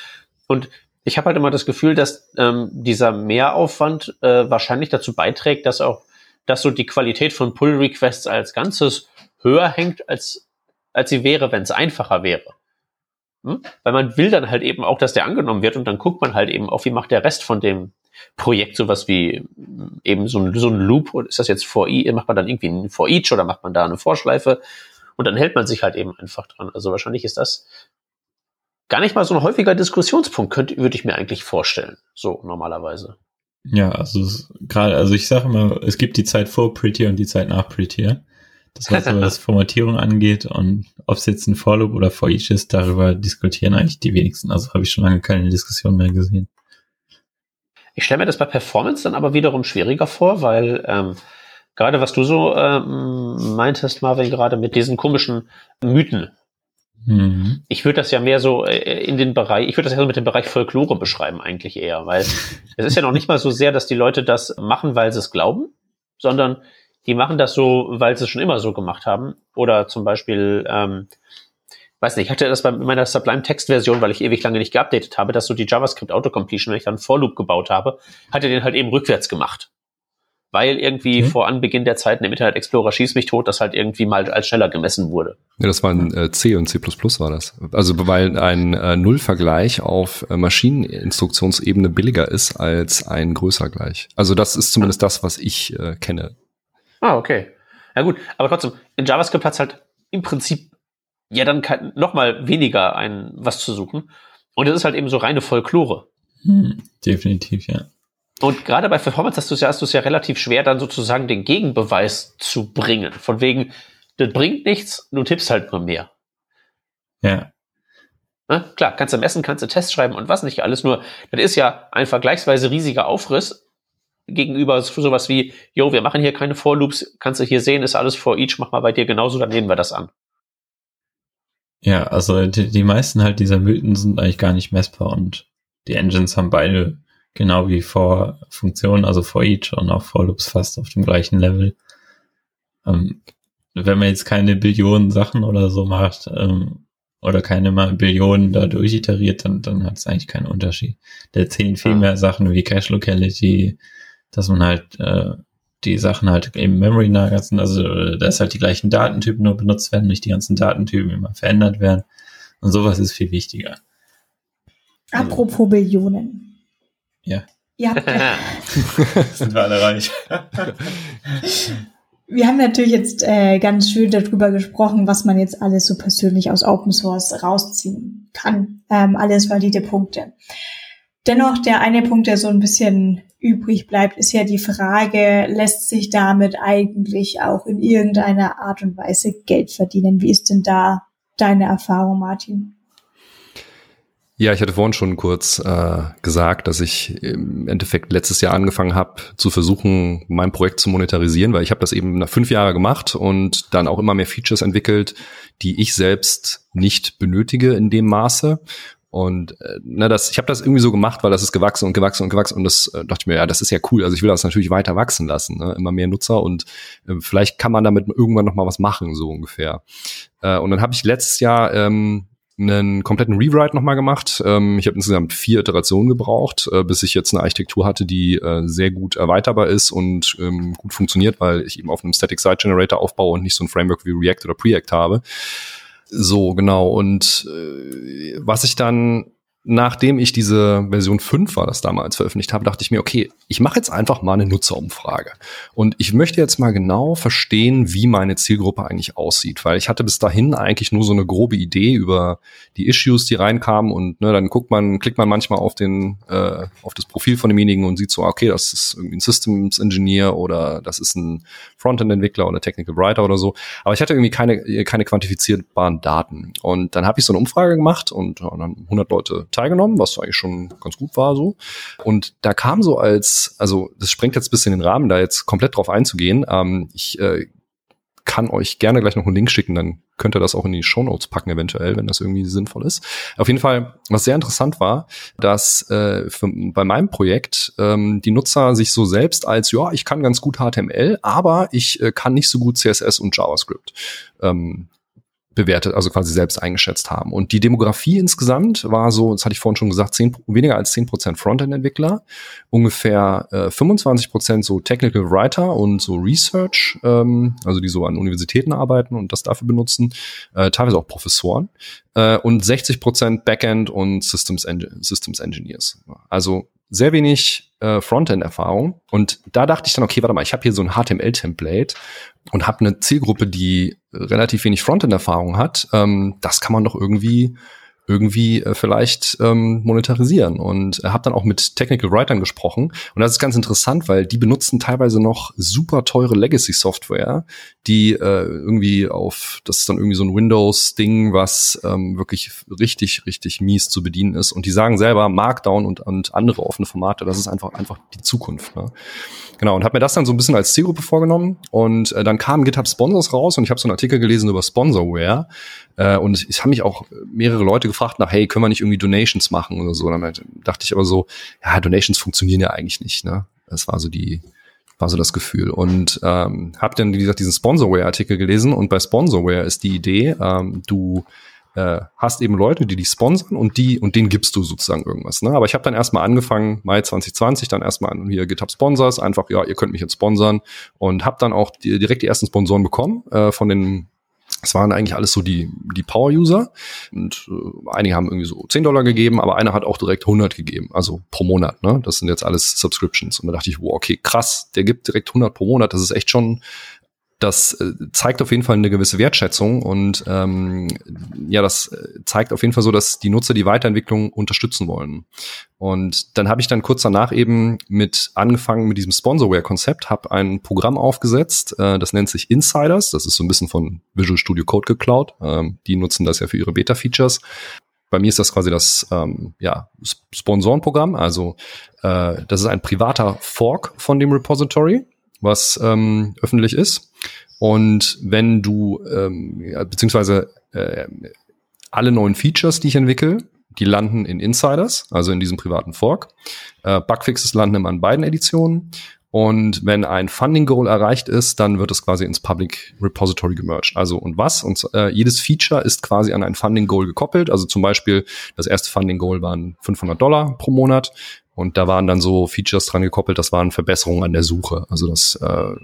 Speaker 2: Und ich habe halt immer das Gefühl, dass ähm, dieser Mehraufwand äh, wahrscheinlich dazu beiträgt, dass auch, dass so die Qualität von Pull-Requests als Ganzes höher hängt, als, als sie wäre, wenn es einfacher wäre. Hm? Weil man will dann halt eben auch, dass der angenommen wird und dann guckt man halt eben auch, wie macht der Rest von dem Projekt sowas wie hm, eben so ein, so ein Loop oder ist das jetzt for e, macht man dann irgendwie ein for each oder macht man da eine Vorschleife und dann hält man sich halt eben einfach dran. Also wahrscheinlich ist das gar nicht mal so ein häufiger Diskussionspunkt, könnte, würde ich mir eigentlich vorstellen. So normalerweise.
Speaker 4: Ja, also gerade, also ich sage immer, es gibt die Zeit vor Prettier und die Zeit nach Prettier. Das heißt, [LAUGHS] was Formatierung angeht und ob es jetzt ein For-Loop oder For Each ist, darüber diskutieren eigentlich die wenigsten. Also habe ich schon lange keine Diskussion mehr gesehen.
Speaker 2: Ich stelle mir das bei Performance dann aber wiederum schwieriger vor, weil ähm, gerade was du so ähm, meintest, Marvin, gerade mit diesen komischen Mythen, Mhm. Ich würde das ja mehr so äh, in den Bereich, ich würde das ja so mit dem Bereich Folklore beschreiben eigentlich eher, weil [LAUGHS] es ist ja noch nicht mal so sehr, dass die Leute das machen, weil sie es glauben, sondern die machen das so, weil sie es schon immer so gemacht haben. Oder zum Beispiel, ähm, weiß nicht, ich hatte das bei meiner Sublime Text-Version, weil ich ewig lange nicht geupdatet habe, dass so die JavaScript Autocompletion, wenn ich dann For Loop gebaut habe, hat er den halt eben rückwärts gemacht weil irgendwie okay. vor Anbeginn der Zeiten im Internet Explorer schieß mich tot, das halt irgendwie mal als schneller gemessen wurde.
Speaker 3: Ja, das war ein äh, C und C++ war das. Also weil ein äh, Nullvergleich auf äh, Maschineninstruktionsebene billiger ist als ein größer Gleich. Also das ist zumindest das, was ich äh, kenne.
Speaker 2: Ah, okay. Ja gut, aber trotzdem, in JavaScript hat's halt im Prinzip ja dann noch mal weniger ein was zu suchen. Und es ist halt eben so reine Folklore.
Speaker 4: Hm, definitiv, ja.
Speaker 2: Und gerade bei Performance hast du es ja, hast du es ja relativ schwer, dann sozusagen den Gegenbeweis zu bringen. Von wegen, das bringt nichts, du tippst halt nur mehr.
Speaker 4: Ja.
Speaker 2: Na, klar, kannst du messen, kannst du Tests schreiben und was nicht alles, nur das ist ja ein vergleichsweise riesiger Aufriss gegenüber sowas wie, yo, wir machen hier keine For-Loops, kannst du hier sehen, ist alles for each, mach mal bei dir genauso, dann nehmen wir das an.
Speaker 4: Ja, also die, die meisten halt dieser Mythen sind eigentlich gar nicht messbar und die Engines haben beide genau wie vor Funktionen, also for each und auch for Loops fast auf dem gleichen Level. Ähm, wenn man jetzt keine Billionen Sachen oder so macht, ähm, oder keine mal Billionen da durchiteriert, dann, dann hat es eigentlich keinen Unterschied. Da zählen viel mehr Sachen wie Cache Locality, dass man halt äh, die Sachen halt im Memory nahe sind, also äh, dass halt die gleichen Datentypen nur benutzt werden, nicht die ganzen Datentypen immer verändert werden. Und sowas ist viel wichtiger.
Speaker 1: Apropos Billionen.
Speaker 4: Ja.
Speaker 1: Ja. [LAUGHS] [LAUGHS]
Speaker 4: Sind wir alle reich. [LAUGHS]
Speaker 1: Wir haben natürlich jetzt äh, ganz schön darüber gesprochen, was man jetzt alles so persönlich aus Open Source rausziehen kann. Ähm, alles valide Punkte. Dennoch, der eine Punkt, der so ein bisschen übrig bleibt, ist ja die Frage, lässt sich damit eigentlich auch in irgendeiner Art und Weise Geld verdienen? Wie ist denn da deine Erfahrung, Martin?
Speaker 3: Ja, ich hatte vorhin schon kurz äh, gesagt, dass ich im Endeffekt letztes Jahr angefangen habe zu versuchen, mein Projekt zu monetarisieren, weil ich habe das eben nach fünf Jahren gemacht und dann auch immer mehr Features entwickelt, die ich selbst nicht benötige in dem Maße. Und äh, na, das, ich habe das irgendwie so gemacht, weil das ist gewachsen und gewachsen und gewachsen und das äh, dachte ich mir, ja, das ist ja cool. Also ich will das natürlich weiter wachsen lassen, ne? immer mehr Nutzer und äh, vielleicht kann man damit irgendwann noch mal was machen, so ungefähr. Äh, und dann habe ich letztes Jahr ähm, einen kompletten Rewrite nochmal gemacht. Ähm, ich habe insgesamt vier Iterationen gebraucht, äh, bis ich jetzt eine Architektur hatte, die äh, sehr gut erweiterbar ist und ähm, gut funktioniert, weil ich eben auf einem Static Site Generator aufbaue und nicht so ein Framework wie React oder Preact habe. So, genau. Und äh, was ich dann nachdem ich diese Version 5 war das damals veröffentlicht habe, dachte ich mir, okay, ich mache jetzt einfach mal eine Nutzerumfrage. Und ich möchte jetzt mal genau verstehen, wie meine Zielgruppe eigentlich aussieht, weil ich hatte bis dahin eigentlich nur so eine grobe Idee über die Issues, die reinkamen und ne, dann guckt man, klickt man manchmal auf den, äh, auf das Profil von demjenigen und sieht so, okay, das ist irgendwie ein Systems Engineer oder das ist ein Frontend-Entwickler oder Technical Writer oder so. Aber ich hatte irgendwie keine, keine quantifizierbaren Daten. Und dann habe ich so eine Umfrage gemacht und, und dann 100 Leute teilgenommen, was eigentlich schon ganz gut war so. Und da kam so als, also das sprengt jetzt ein bisschen den Rahmen, da jetzt komplett drauf einzugehen. Ähm, ich äh, kann euch gerne gleich noch einen Link schicken, dann könnt ihr das auch in die Show Notes packen, eventuell, wenn das irgendwie sinnvoll ist. Auf jeden Fall, was sehr interessant war, dass äh, für, bei meinem Projekt ähm, die Nutzer sich so selbst als, ja, ich kann ganz gut HTML, aber ich äh, kann nicht so gut CSS und JavaScript ähm, bewertet, also quasi selbst eingeschätzt haben. Und die Demografie insgesamt war so, das hatte ich vorhin schon gesagt, 10, weniger als 10 Prozent Frontend-Entwickler, ungefähr äh, 25 Prozent so Technical Writer und so Research, ähm, also die so an Universitäten arbeiten und das dafür benutzen, äh, teilweise auch Professoren äh, und 60 Prozent Backend und Systems, Eng Systems Engineers. Also sehr wenig äh, Frontend-Erfahrung. Und da dachte ich dann, okay, warte mal, ich habe hier so ein HTML-Template und habe eine Zielgruppe, die relativ wenig Frontend-Erfahrung hat. Ähm, das kann man doch irgendwie irgendwie äh, vielleicht ähm, monetarisieren. Und äh, habe dann auch mit Technical Writern gesprochen. Und das ist ganz interessant, weil die benutzen teilweise noch super teure Legacy-Software, die äh, irgendwie auf, das ist dann irgendwie so ein Windows-Ding, was ähm, wirklich richtig, richtig mies zu bedienen ist. Und die sagen selber, Markdown und, und andere offene Formate, das ist einfach, einfach die Zukunft. Ne? Genau, und habe mir das dann so ein bisschen als Zielgruppe vorgenommen. Und äh, dann kamen GitHub Sponsors raus und ich habe so einen Artikel gelesen über Sponsorware. Äh, und es haben mich auch mehrere Leute gefragt nach, hey, können wir nicht irgendwie Donations machen oder so. dann dachte ich aber so, ja, Donations funktionieren ja eigentlich nicht. Ne? Das war so die, war so das Gefühl. Und ähm, habe dann, wie gesagt, diesen Sponsorware-Artikel gelesen. Und bei Sponsorware ist die Idee, ähm, du äh, hast eben Leute, die dich sponsern und die und denen gibst du sozusagen irgendwas. Ne? Aber ich habe dann erstmal angefangen, Mai 2020, dann erstmal an hier GitHub Sponsors, einfach, ja, ihr könnt mich jetzt sponsern und habe dann auch die, direkt die ersten Sponsoren bekommen äh, von den es waren eigentlich alles so die, die Power-User und äh, einige haben irgendwie so 10 Dollar gegeben, aber einer hat auch direkt 100 gegeben, also pro Monat. Ne? Das sind jetzt alles Subscriptions. Und da dachte ich, wow, okay, krass, der gibt direkt 100 pro Monat. Das ist echt schon das äh, zeigt auf jeden Fall eine gewisse Wertschätzung und ähm, ja, das äh, zeigt auf jeden Fall so, dass die Nutzer die Weiterentwicklung unterstützen wollen. Und dann habe ich dann kurz danach eben mit angefangen mit diesem Sponsorware-Konzept, habe ein Programm aufgesetzt, äh, das nennt sich Insiders, das ist so ein bisschen von Visual Studio Code geklaut. Ähm, die nutzen das ja für ihre Beta-Features. Bei mir ist das quasi das ähm, ja, Sponsorenprogramm, also äh, das ist ein privater Fork von dem Repository was ähm, öffentlich ist. Und wenn du, ähm, beziehungsweise äh, alle neuen Features, die ich entwickle, die landen in Insiders, also in diesem privaten Fork. Äh, Bugfixes landen immer in beiden Editionen. Und wenn ein Funding Goal erreicht ist, dann wird es quasi ins Public Repository gemerged. Also und was? Und äh, jedes Feature ist quasi an ein Funding Goal gekoppelt. Also zum Beispiel das erste Funding Goal waren 500 Dollar pro Monat. Und da waren dann so Features dran gekoppelt, das waren Verbesserungen an der Suche. Also dass, äh,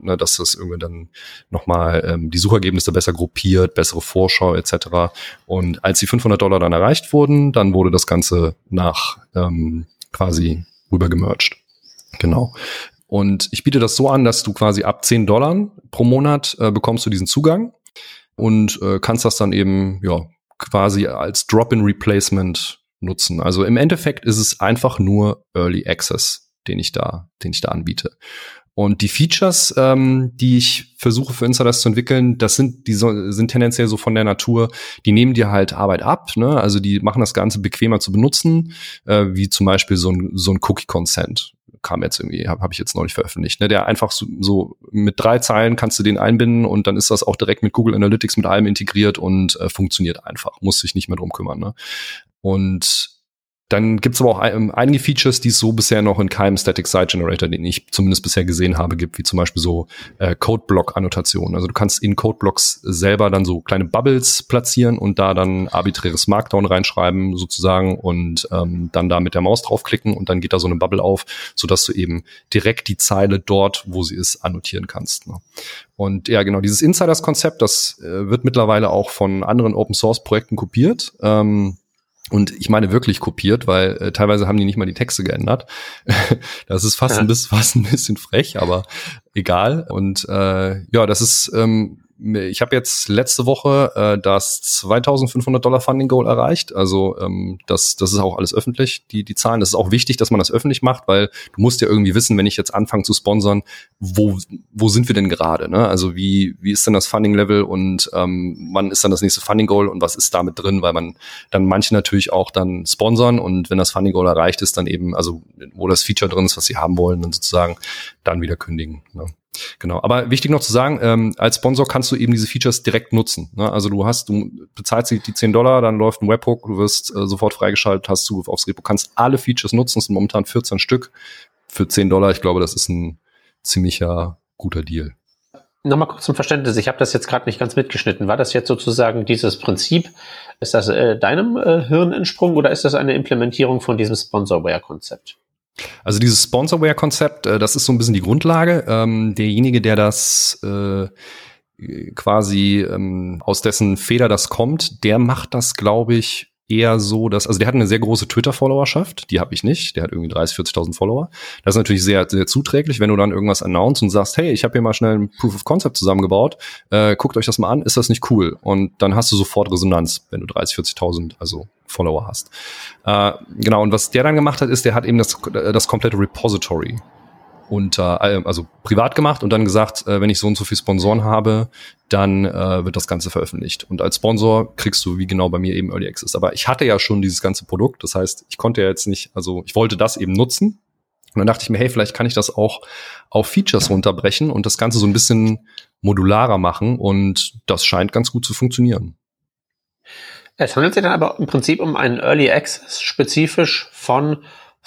Speaker 3: ne, dass das irgendwie dann nochmal ähm, die Suchergebnisse besser gruppiert, bessere Vorschau etc. Und als die 500 Dollar dann erreicht wurden, dann wurde das Ganze nach ähm, quasi rüber gemerged. Genau. Und ich biete das so an, dass du quasi ab 10 Dollar pro Monat äh, bekommst du diesen Zugang und äh, kannst das dann eben ja quasi als Drop-in-Replacement nutzen. Also im Endeffekt ist es einfach nur Early Access, den ich da, den ich da anbiete. Und die Features, ähm, die ich versuche für Insiders zu entwickeln, das sind, die so, sind tendenziell so von der Natur, die nehmen dir halt Arbeit ab, ne? Also die machen das Ganze bequemer zu benutzen, äh, wie zum Beispiel so ein, so ein Cookie-Consent kam jetzt irgendwie, habe hab ich jetzt neulich veröffentlicht, ne? Der einfach so, so mit drei Zeilen kannst du den einbinden und dann ist das auch direkt mit Google Analytics mit allem integriert und äh, funktioniert einfach, muss sich nicht mehr drum kümmern, ne? Und dann gibt's aber auch ein, einige Features, die es so bisher noch in keinem Static Site Generator, den ich zumindest bisher gesehen habe, gibt, wie zum Beispiel so äh, Codeblock-Annotationen. Also du kannst in Codeblocks selber dann so kleine Bubbles platzieren und da dann arbiträres Markdown reinschreiben sozusagen und ähm, dann da mit der Maus draufklicken und dann geht da so eine Bubble auf, sodass du eben direkt die Zeile dort, wo sie ist, annotieren kannst. Ne? Und ja, genau, dieses Insiders-Konzept, das äh, wird mittlerweile auch von anderen Open-Source-Projekten kopiert. Ähm, und ich meine wirklich kopiert, weil äh, teilweise haben die nicht mal die Texte geändert. [LAUGHS] das ist fast, ja. ein bisschen, [LAUGHS] fast ein bisschen frech, aber egal. Und äh, ja, das ist ähm, ich habe jetzt letzte Woche äh, das 2500 Dollar Funding Goal erreicht. Also ähm, das, das ist auch alles öffentlich, die, die Zahlen. Das ist auch wichtig, dass man das öffentlich macht, weil du musst ja irgendwie wissen, wenn ich jetzt anfange zu sponsern, wo, wo sind wir denn gerade? Ne? Also wie, wie ist denn das Funding Level und ähm, wann ist dann das nächste Funding Goal und was ist damit drin? Weil man dann manche natürlich auch dann sponsern und wenn das Funding Goal erreicht ist, dann eben, also wo das Feature drin ist, was sie haben wollen, dann sozusagen dann wieder kündigen. Ne? Genau. Aber wichtig noch zu sagen, ähm, als Sponsor kannst du eben diese Features direkt nutzen. Ne? Also du hast, du bezahlst die 10 Dollar, dann läuft ein Webhook, du wirst äh, sofort freigeschaltet, hast Zugriff aufs Repo, kannst alle Features nutzen. Es sind momentan 14 Stück für 10 Dollar. Ich glaube, das ist ein ziemlicher guter Deal.
Speaker 2: Nochmal kurz zum Verständnis. Ich habe das jetzt gerade nicht ganz mitgeschnitten. War das jetzt sozusagen dieses Prinzip? Ist das äh, deinem äh, Hirn entsprungen oder ist das eine Implementierung von diesem Sponsorware-Konzept?
Speaker 3: Also dieses Sponsorware-Konzept, äh, das ist so ein bisschen die Grundlage. Ähm, derjenige, der das äh, quasi ähm, aus dessen Feder das kommt, der macht das, glaube ich, eher so, dass, also der hat eine sehr große Twitter-Followerschaft, die habe ich nicht, der hat irgendwie 30, 40.000 Follower. Das ist natürlich sehr, sehr zuträglich, wenn du dann irgendwas announcest und sagst, hey, ich habe hier mal schnell ein Proof of Concept zusammengebaut, äh, guckt euch das mal an, ist das nicht cool? Und dann hast du sofort Resonanz, wenn du 30, 40.000, also Follower hast. Äh, genau, und was der dann gemacht hat, ist, der hat eben das, das komplette Repository unter, also privat gemacht und dann gesagt, äh, wenn ich so und so viel Sponsoren habe, dann äh, wird das Ganze veröffentlicht. Und als Sponsor kriegst du, wie genau bei mir, eben Early Access. Aber ich hatte ja schon dieses ganze Produkt, das heißt, ich konnte ja jetzt nicht, also ich wollte das eben nutzen. Und dann dachte ich mir, hey, vielleicht kann ich das auch auf Features runterbrechen und das Ganze so ein bisschen modularer machen und das scheint ganz gut zu funktionieren.
Speaker 2: Es handelt sich dann aber im Prinzip um einen Early Access spezifisch von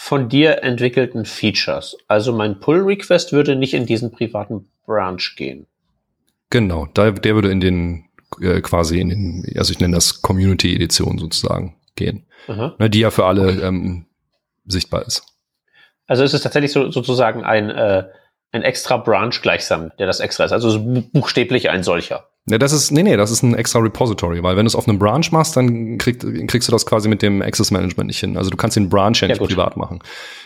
Speaker 2: von dir entwickelten Features. Also mein Pull-Request würde nicht in diesen privaten Branch gehen.
Speaker 3: Genau, da, der würde in den äh, quasi in den, also ich nenne das Community-Edition sozusagen gehen. Ne, die ja für alle ähm, sichtbar ist.
Speaker 2: Also ist es tatsächlich so, sozusagen ein, äh, ein extra Branch gleichsam, der das extra ist. Also buchstäblich ein solcher.
Speaker 3: Ja, das ist, nee, nee, das ist ein extra Repository, weil wenn du es auf einem Branch machst, dann krieg, kriegst du das quasi mit dem Access Management nicht hin. Also du kannst den Branch ja nicht ja, privat machen.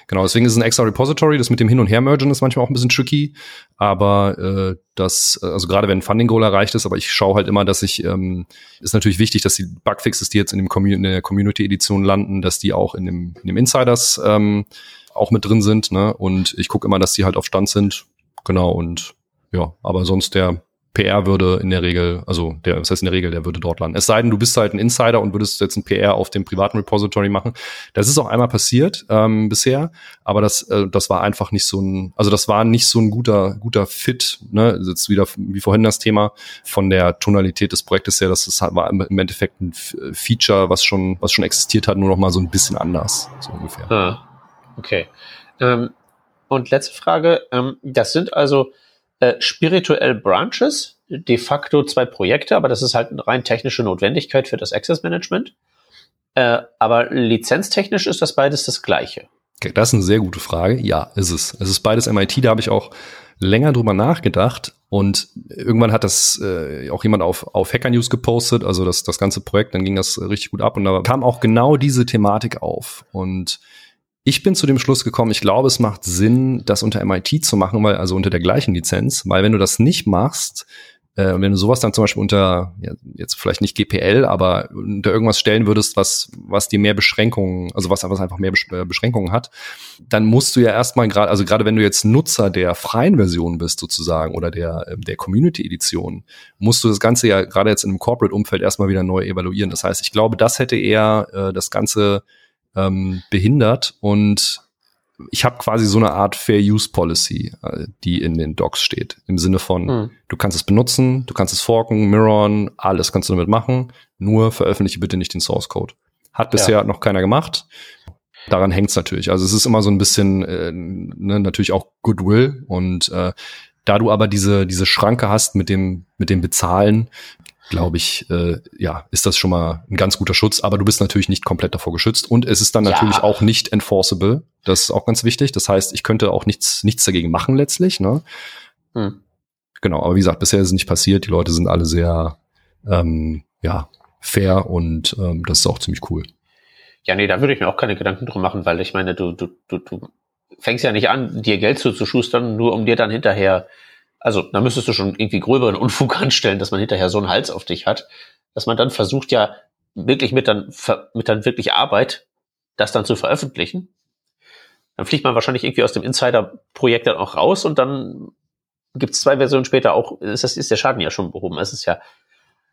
Speaker 3: Genau, deswegen ist es ein extra Repository. Das mit dem Hin- und Her-Mergen ist manchmal auch ein bisschen tricky, aber äh, das, also gerade wenn ein Funding Goal erreicht ist, aber ich schaue halt immer, dass ich, ähm, ist natürlich wichtig, dass die Bugfixes, die jetzt in, dem Commun in der Community-Edition landen, dass die auch in dem, in dem Insiders ähm, auch mit drin sind. Ne? Und ich gucke immer, dass die halt auf Stand sind. Genau, und ja, aber sonst der PR würde in der Regel, also der, was heißt in der Regel, der würde dort landen. Es sei denn, du bist halt ein Insider und würdest jetzt ein PR auf dem privaten Repository machen. Das ist auch einmal passiert ähm, bisher, aber das, äh, das war einfach nicht so ein, also das war nicht so ein guter, guter Fit. Ne? Jetzt wieder wie vorhin das Thema von der Tonalität des Projektes her, das, das war im Endeffekt ein Feature, was schon, was schon existiert hat, nur noch mal so ein bisschen anders, so ungefähr.
Speaker 2: Ah, okay. Ähm Und letzte Frage, ähm, das sind also äh, spirituell Branches, de facto zwei Projekte, aber das ist halt eine rein technische Notwendigkeit für das Access Management. Äh, aber lizenztechnisch ist das beides das gleiche.
Speaker 3: Okay, das ist eine sehr gute Frage. Ja, ist es. Es ist beides MIT, da habe ich auch länger drüber nachgedacht und irgendwann hat das äh, auch jemand auf, auf Hacker News gepostet, also das, das ganze Projekt, dann ging das richtig gut ab und da kam auch genau diese Thematik auf und ich bin zu dem Schluss gekommen, ich glaube, es macht Sinn, das unter MIT zu machen, weil, also unter der gleichen Lizenz, weil wenn du das nicht machst, äh, wenn du sowas dann zum Beispiel unter, ja, jetzt vielleicht nicht GPL, aber unter irgendwas stellen würdest, was, was dir mehr Beschränkungen, also was, was einfach mehr äh, Beschränkungen hat, dann musst du ja erstmal gerade, also gerade wenn du jetzt Nutzer der freien Version bist sozusagen oder der, ähm, der Community-Edition, musst du das Ganze ja gerade jetzt in einem Corporate-Umfeld erstmal wieder neu evaluieren. Das heißt, ich glaube, das hätte eher äh, das Ganze ähm, behindert und ich habe quasi so eine Art Fair Use Policy, äh, die in den Docs steht. Im Sinne von, mhm. du kannst es benutzen, du kannst es forken, mirroren, alles kannst du damit machen, nur veröffentliche bitte nicht den Source Code. Hat bisher ja. noch keiner gemacht. Daran hängt es natürlich. Also es ist immer so ein bisschen äh, ne, natürlich auch Goodwill und äh, da du aber diese diese Schranke hast mit dem mit dem Bezahlen, glaube ich, äh, ja, ist das schon mal ein ganz guter Schutz. Aber du bist natürlich nicht komplett davor geschützt und es ist dann ja. natürlich auch nicht enforceable. Das ist auch ganz wichtig. Das heißt, ich könnte auch nichts, nichts dagegen machen letztlich. Ne? Hm. Genau, aber wie gesagt, bisher ist es nicht passiert. Die Leute sind alle sehr, ähm, ja, fair und ähm, das ist auch ziemlich cool.
Speaker 2: Ja, nee, da würde ich mir auch keine Gedanken drum machen, weil ich meine, du, du, du, du fängst ja nicht an, dir Geld zuzuschustern, nur um dir dann hinterher also da müsstest du schon irgendwie gröberen Unfug [LAUGHS] anstellen, dass man hinterher so einen Hals auf dich hat, dass man dann versucht ja wirklich mit dann, mit dann wirklich Arbeit das dann zu veröffentlichen. Dann fliegt man wahrscheinlich irgendwie aus dem Insider-Projekt dann auch raus und dann gibt es zwei Versionen später auch, ist, ist der Schaden ja schon behoben. Es ist ja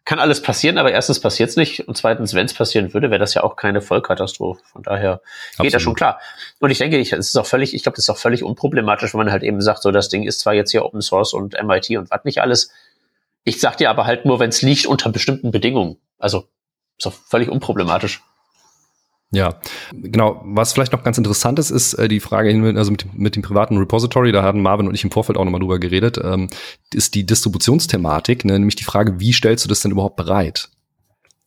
Speaker 2: kann alles passieren, aber erstens passiert es nicht und zweitens, wenn es passieren würde, wäre das ja auch keine Vollkatastrophe. Von daher Absolut. geht das schon klar. Und ich denke, ich, es ist auch völlig, ich glaube, das ist auch völlig unproblematisch, wenn man halt eben sagt, so das Ding ist zwar jetzt hier Open Source und MIT und was nicht alles. Ich sag dir aber halt nur, wenn es liegt unter bestimmten Bedingungen. Also ist auch völlig unproblematisch.
Speaker 3: Ja, genau. Was vielleicht noch ganz interessant ist, ist äh, die Frage also mit, mit dem privaten Repository, da hatten Marvin und ich im Vorfeld auch nochmal drüber geredet, ähm, ist die Distributionsthematik, ne, nämlich die Frage, wie stellst du das denn überhaupt bereit?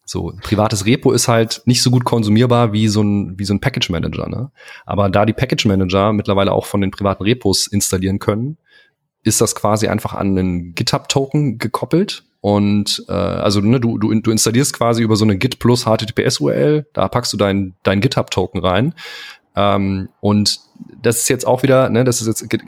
Speaker 3: So, privates Repo ist halt nicht so gut konsumierbar wie so ein, wie so ein Package Manager, ne? Aber da die Package Manager mittlerweile auch von den privaten Repos installieren können, ist das quasi einfach an einen GitHub-Token gekoppelt und äh, also ne, du, du, du installierst quasi über so eine Git plus HTTPS URL, da packst du dein, dein GitHub-Token rein. Ähm, und das ist jetzt auch wieder, ne, das ist jetzt, geht,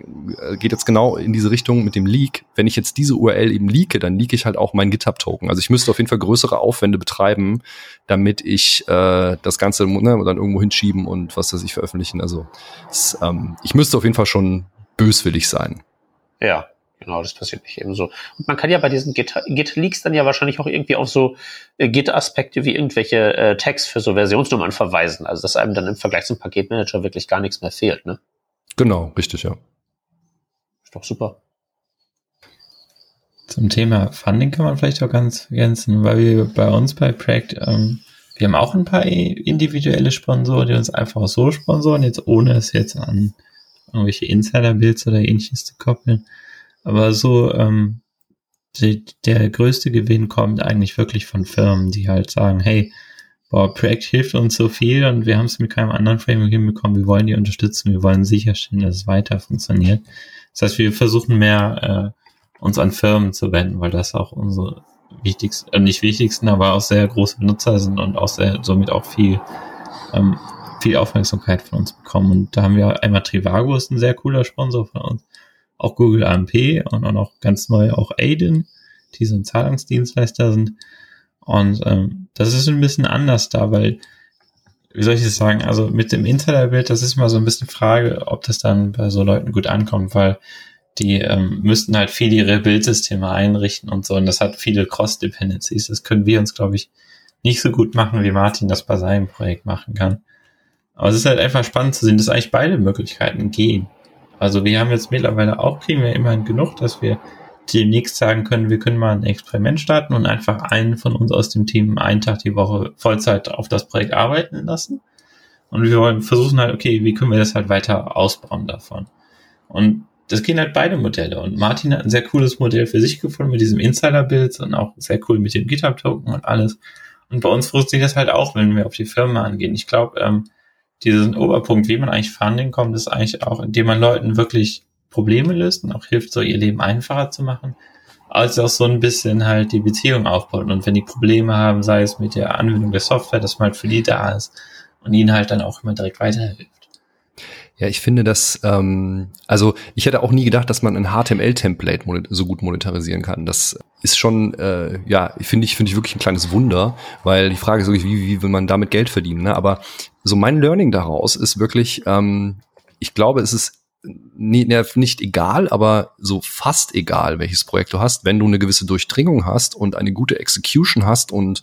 Speaker 3: geht jetzt genau in diese Richtung mit dem Leak. Wenn ich jetzt diese URL eben leake, dann leake ich halt auch mein GitHub-Token. Also ich müsste auf jeden Fall größere Aufwände betreiben, damit ich äh, das Ganze ne, dann irgendwo hinschieben und was weiß ich veröffentlichen. Also das, ähm, ich müsste auf jeden Fall schon böswillig sein.
Speaker 2: Ja, Genau, das passiert nicht eben so. Und man kann ja bei diesen Git-Leaks dann ja wahrscheinlich auch irgendwie auf so äh, Git-Aspekte wie irgendwelche äh, Tags für so Versionsnummern verweisen. Also dass einem dann im Vergleich zum Paketmanager wirklich gar nichts mehr fehlt, ne?
Speaker 3: Genau, richtig, ja.
Speaker 2: Ist doch super.
Speaker 4: Zum Thema Funding kann man vielleicht auch ganz ergänzen, weil wir bei uns bei Projekt, ähm, wir haben auch ein paar individuelle Sponsoren, die uns einfach so sponsoren, jetzt ohne es jetzt an irgendwelche Insider-Builds oder ähnliches zu koppeln. Aber so, ähm, die, der größte Gewinn kommt eigentlich wirklich von Firmen, die halt sagen, hey, boah, Projekt hilft uns so viel und wir haben es mit keinem anderen Framework hinbekommen, wir wollen die unterstützen, wir wollen sicherstellen, dass es weiter funktioniert. Das heißt, wir versuchen mehr äh, uns an Firmen zu wenden, weil das auch unsere wichtigsten, äh, nicht wichtigsten, aber auch sehr große Nutzer sind und auch sehr, somit auch viel, ähm, viel Aufmerksamkeit von uns bekommen. Und da haben wir einmal Trivago, ist ein sehr cooler Sponsor von uns auch Google AMP und auch noch ganz neu auch Aiden, die so ein Zahlungsdienstleister sind. Und ähm, das ist ein bisschen anders da, weil, wie soll ich das sagen, also mit dem Insiderbild, das ist mal so ein bisschen Frage, ob das dann bei so Leuten gut ankommt, weil die ähm, müssten halt viel ihre Bildsysteme einrichten und so und das hat viele Cross-Dependencies. Das können wir uns, glaube ich, nicht so gut machen, wie Martin das bei seinem Projekt machen kann. Aber es ist halt einfach spannend zu sehen, dass eigentlich beide Möglichkeiten gehen. Also wir haben jetzt mittlerweile auch, kriegen wir immerhin genug, dass wir demnächst sagen können, wir können mal ein Experiment starten und einfach einen von uns aus dem Team einen Tag die Woche Vollzeit auf das Projekt arbeiten lassen. Und wir wollen versuchen halt, okay, wie können wir das halt weiter ausbauen davon? Und das gehen halt beide Modelle. Und Martin hat ein sehr cooles Modell für sich gefunden mit diesem Insider-Bild und auch sehr cool mit dem GitHub-Token und alles. Und bei uns frustriert das halt auch, wenn wir auf die Firma angehen. Ich glaube, ähm, diesen Oberpunkt, wie man eigentlich Funding kommt, ist eigentlich auch, indem man Leuten wirklich Probleme löst und auch hilft, so ihr Leben einfacher zu machen, als auch so ein bisschen halt die Beziehung aufbaut. Und wenn die Probleme haben, sei es mit der Anwendung der Software, dass man halt für die da ist und ihnen halt dann auch immer direkt weiterhilft.
Speaker 3: Ja, ich finde das, ähm, also ich hätte auch nie gedacht, dass man ein HTML-Template so gut monetarisieren kann. Das ist schon, äh, ja, finde ich, finde ich wirklich ein kleines Wunder, weil die Frage ist wirklich, wie, wie will man damit Geld verdienen? Ne? Aber so mein Learning daraus ist wirklich, ähm, ich glaube, es ist nie, nicht egal, aber so fast egal, welches Projekt du hast, wenn du eine gewisse Durchdringung hast und eine gute Execution hast und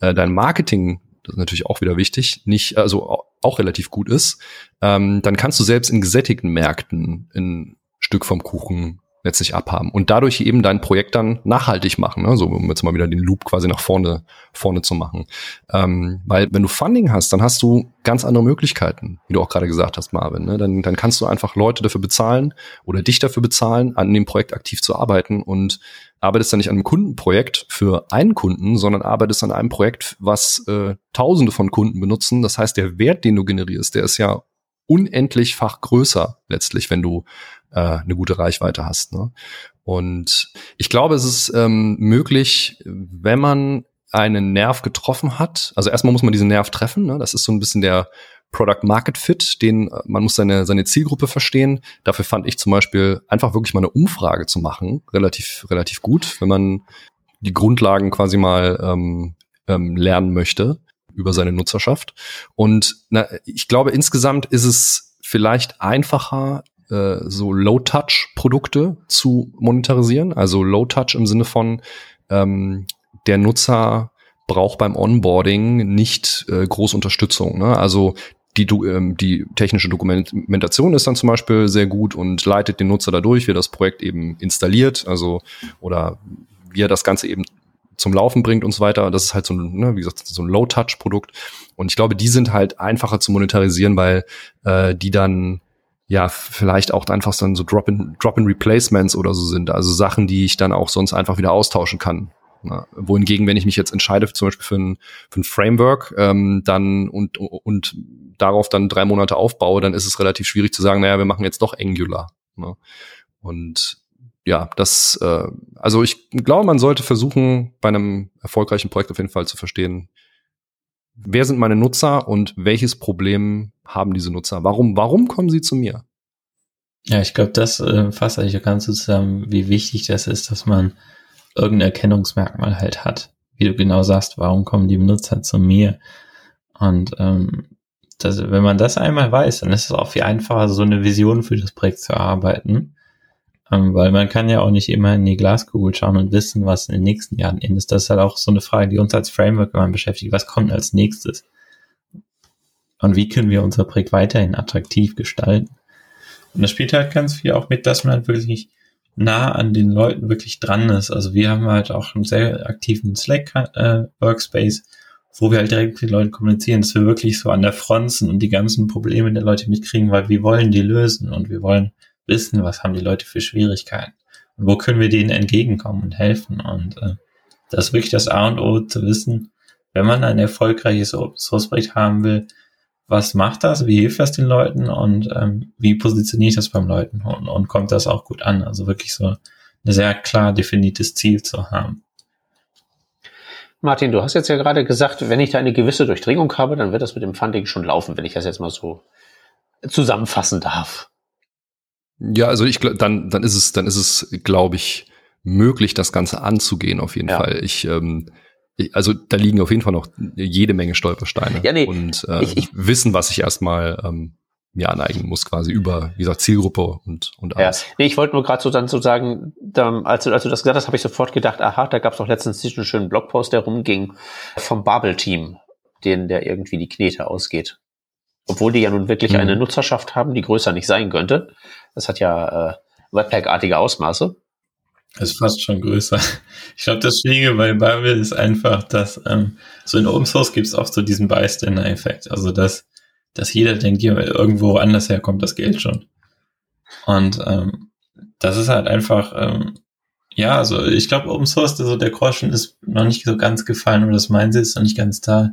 Speaker 3: äh, dein Marketing das ist natürlich auch wieder wichtig, nicht, also auch relativ gut ist, ähm, dann kannst du selbst in gesättigten Märkten ein Stück vom Kuchen letztlich abhaben und dadurch eben dein Projekt dann nachhaltig machen, ne? so um jetzt mal wieder den Loop quasi nach vorne vorne zu machen, ähm, weil wenn du Funding hast, dann hast du ganz andere Möglichkeiten, wie du auch gerade gesagt hast, Marvin. Ne? Dann, dann kannst du einfach Leute dafür bezahlen oder dich dafür bezahlen, an dem Projekt aktiv zu arbeiten und arbeitest dann nicht an einem Kundenprojekt für einen Kunden, sondern arbeitest an einem Projekt, was äh, Tausende von Kunden benutzen. Das heißt, der Wert, den du generierst, der ist ja unendlichfach größer letztlich, wenn du äh, eine gute Reichweite hast. Ne? Und ich glaube, es ist ähm, möglich, wenn man einen Nerv getroffen hat. Also erstmal muss man diesen Nerv treffen. Ne? Das ist so ein bisschen der Product Market Fit, den äh, man muss seine seine Zielgruppe verstehen. Dafür fand ich zum Beispiel einfach wirklich mal eine Umfrage zu machen relativ relativ gut, wenn man die Grundlagen quasi mal ähm, ähm, lernen möchte über seine Nutzerschaft. Und na, ich glaube insgesamt ist es vielleicht einfacher äh, so Low-Touch-Produkte zu monetarisieren. Also Low-Touch im Sinne von ähm, der Nutzer braucht beim Onboarding nicht äh, groß Unterstützung. Ne? Also die, ähm, die technische Dokumentation ist dann zum Beispiel sehr gut und leitet den Nutzer dadurch, wie er das Projekt eben installiert, also oder wie er das Ganze eben zum Laufen bringt und so weiter. Das ist halt so ein, ne, wie gesagt, so ein Low-Touch-Produkt. Und ich glaube, die sind halt einfacher zu monetarisieren, weil äh, die dann ja vielleicht auch einfach dann so Drop-in Drop -in Replacements oder so sind. Also Sachen, die ich dann auch sonst einfach wieder austauschen kann. Na, wohingegen, wenn ich mich jetzt entscheide, zum Beispiel für ein, für ein Framework, ähm, dann und, und darauf dann drei Monate aufbaue, dann ist es relativ schwierig zu sagen, naja, wir machen jetzt doch Angular. Ne? Und ja, das, äh, also ich glaube, man sollte versuchen, bei einem erfolgreichen Projekt auf jeden Fall zu verstehen, wer sind meine Nutzer und welches Problem haben diese Nutzer? Warum, warum kommen sie zu mir?
Speaker 4: Ja, ich glaube, das äh, fasst eigentlich ganz zusammen, wie wichtig das ist, dass man irgendein Erkennungsmerkmal halt hat. Wie du genau sagst, warum kommen die Benutzer zu mir? Und ähm, das, wenn man das einmal weiß, dann ist es auch viel einfacher, so eine Vision für das Projekt zu erarbeiten. Ähm, weil man kann ja auch nicht immer in die Glaskugel schauen und wissen, was in den nächsten Jahren ist. Das ist halt auch so eine Frage, die uns als Framework immer beschäftigt. Was kommt als nächstes? Und wie können wir unser Projekt weiterhin attraktiv gestalten? Und das spielt halt ganz viel auch mit, dass man halt wirklich nah an den Leuten wirklich dran ist. Also wir haben halt auch einen sehr aktiven Slack-Workspace, äh, wo wir halt direkt mit den Leuten kommunizieren, dass wir wirklich so an der Front sind und die ganzen Probleme der Leute mitkriegen, weil wir wollen die lösen und wir wollen wissen, was haben die Leute für Schwierigkeiten und wo können wir denen entgegenkommen und helfen. Und äh, das ist wirklich das A und O zu wissen, wenn man ein erfolgreiches Open Source Projekt haben will, was macht das, wie hilft das den Leuten und ähm, wie positioniere ich das beim Leuten und, und kommt das auch gut an? Also wirklich so ein sehr klar definiertes Ziel zu haben.
Speaker 2: Martin, du hast jetzt ja gerade gesagt, wenn ich da eine gewisse Durchdringung habe, dann wird das mit dem Funding schon laufen, wenn ich das jetzt mal so zusammenfassen darf.
Speaker 3: Ja, also ich dann dann ist es dann ist es glaube ich möglich das Ganze anzugehen auf jeden ja. Fall. Ich ähm, also da liegen auf jeden Fall noch jede Menge Stolpersteine
Speaker 2: ja, nee,
Speaker 3: und äh, ich, ich, Wissen, was ich erstmal ähm, mir aneignen muss, quasi über, wie gesagt, Zielgruppe und, und
Speaker 2: alles. Ja, nee, ich wollte nur gerade so dann so sagen, da, als, du, als du das gesagt hast, habe ich sofort gedacht, aha, da gab es doch letztens diesen schönen Blogpost, der rumging vom Babel-Team, den der irgendwie die Knete ausgeht. Obwohl die ja nun wirklich mhm. eine Nutzerschaft haben, die größer nicht sein könnte. Das hat ja äh, Webpack-artige Ausmaße.
Speaker 4: Das ist fast schon größer. [LAUGHS] Ich glaube, das Schwierige bei Babel ist einfach, dass ähm, so in Open Source gibt es oft so diesen Bystander-Effekt. Also dass, dass jeder denkt, hier irgendwo anders herkommt das Geld schon. Und ähm, das ist halt einfach, ähm, ja, also ich glaube, Open Source, also der Groschen ist noch nicht so ganz gefallen oder das Mindset ist noch nicht ganz da,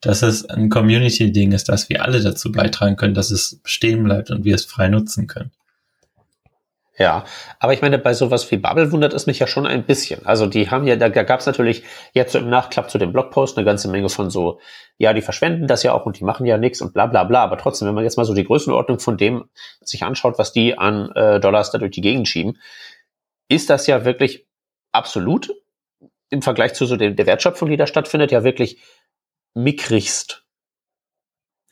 Speaker 4: dass es ein Community-Ding ist, dass wir alle dazu beitragen können, dass es stehen bleibt und wir es frei nutzen können.
Speaker 2: Ja, aber ich meine, bei sowas wie Bubble wundert es mich ja schon ein bisschen. Also die haben ja, da, da gab es natürlich jetzt so im Nachklapp zu dem Blogpost eine ganze Menge von so, ja, die verschwenden das ja auch und die machen ja nichts und bla bla bla. Aber trotzdem, wenn man jetzt mal so die Größenordnung von dem sich anschaut, was die an äh, Dollars da durch die Gegend schieben, ist das ja wirklich absolut im Vergleich zu so dem, der Wertschöpfung, die da stattfindet, ja wirklich mickrigst.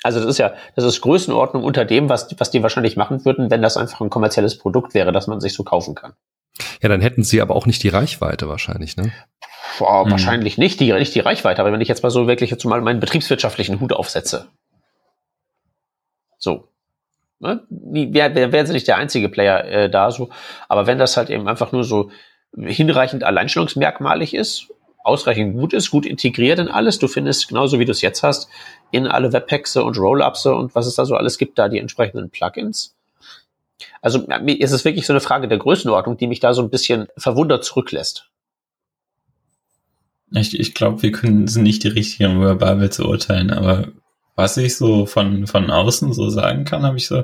Speaker 2: Also das ist ja, das ist Größenordnung unter dem, was, was die wahrscheinlich machen würden, wenn das einfach ein kommerzielles Produkt wäre, das man sich so kaufen kann.
Speaker 3: Ja, dann hätten sie aber auch nicht die Reichweite wahrscheinlich, ne?
Speaker 2: Boah, hm. Wahrscheinlich nicht die, nicht die Reichweite, aber wenn ich jetzt mal so wirklich jetzt mal meinen betriebswirtschaftlichen Hut aufsetze. So. Ne? Wäre wär, wär sie nicht der einzige Player äh, da so. Aber wenn das halt eben einfach nur so hinreichend alleinstellungsmerkmalig ist ausreichend gut ist, gut integriert in alles. Du findest genauso wie du es jetzt hast, in alle Webpacks und Rollups und was es da so alles gibt, da die entsprechenden Plugins. Also es ist wirklich so eine Frage der Größenordnung, die mich da so ein bisschen verwundert zurücklässt.
Speaker 4: Ich, ich glaube, wir können sind nicht die richtigen, um über Babel zu urteilen, aber was ich so von, von außen so sagen kann, habe ich so,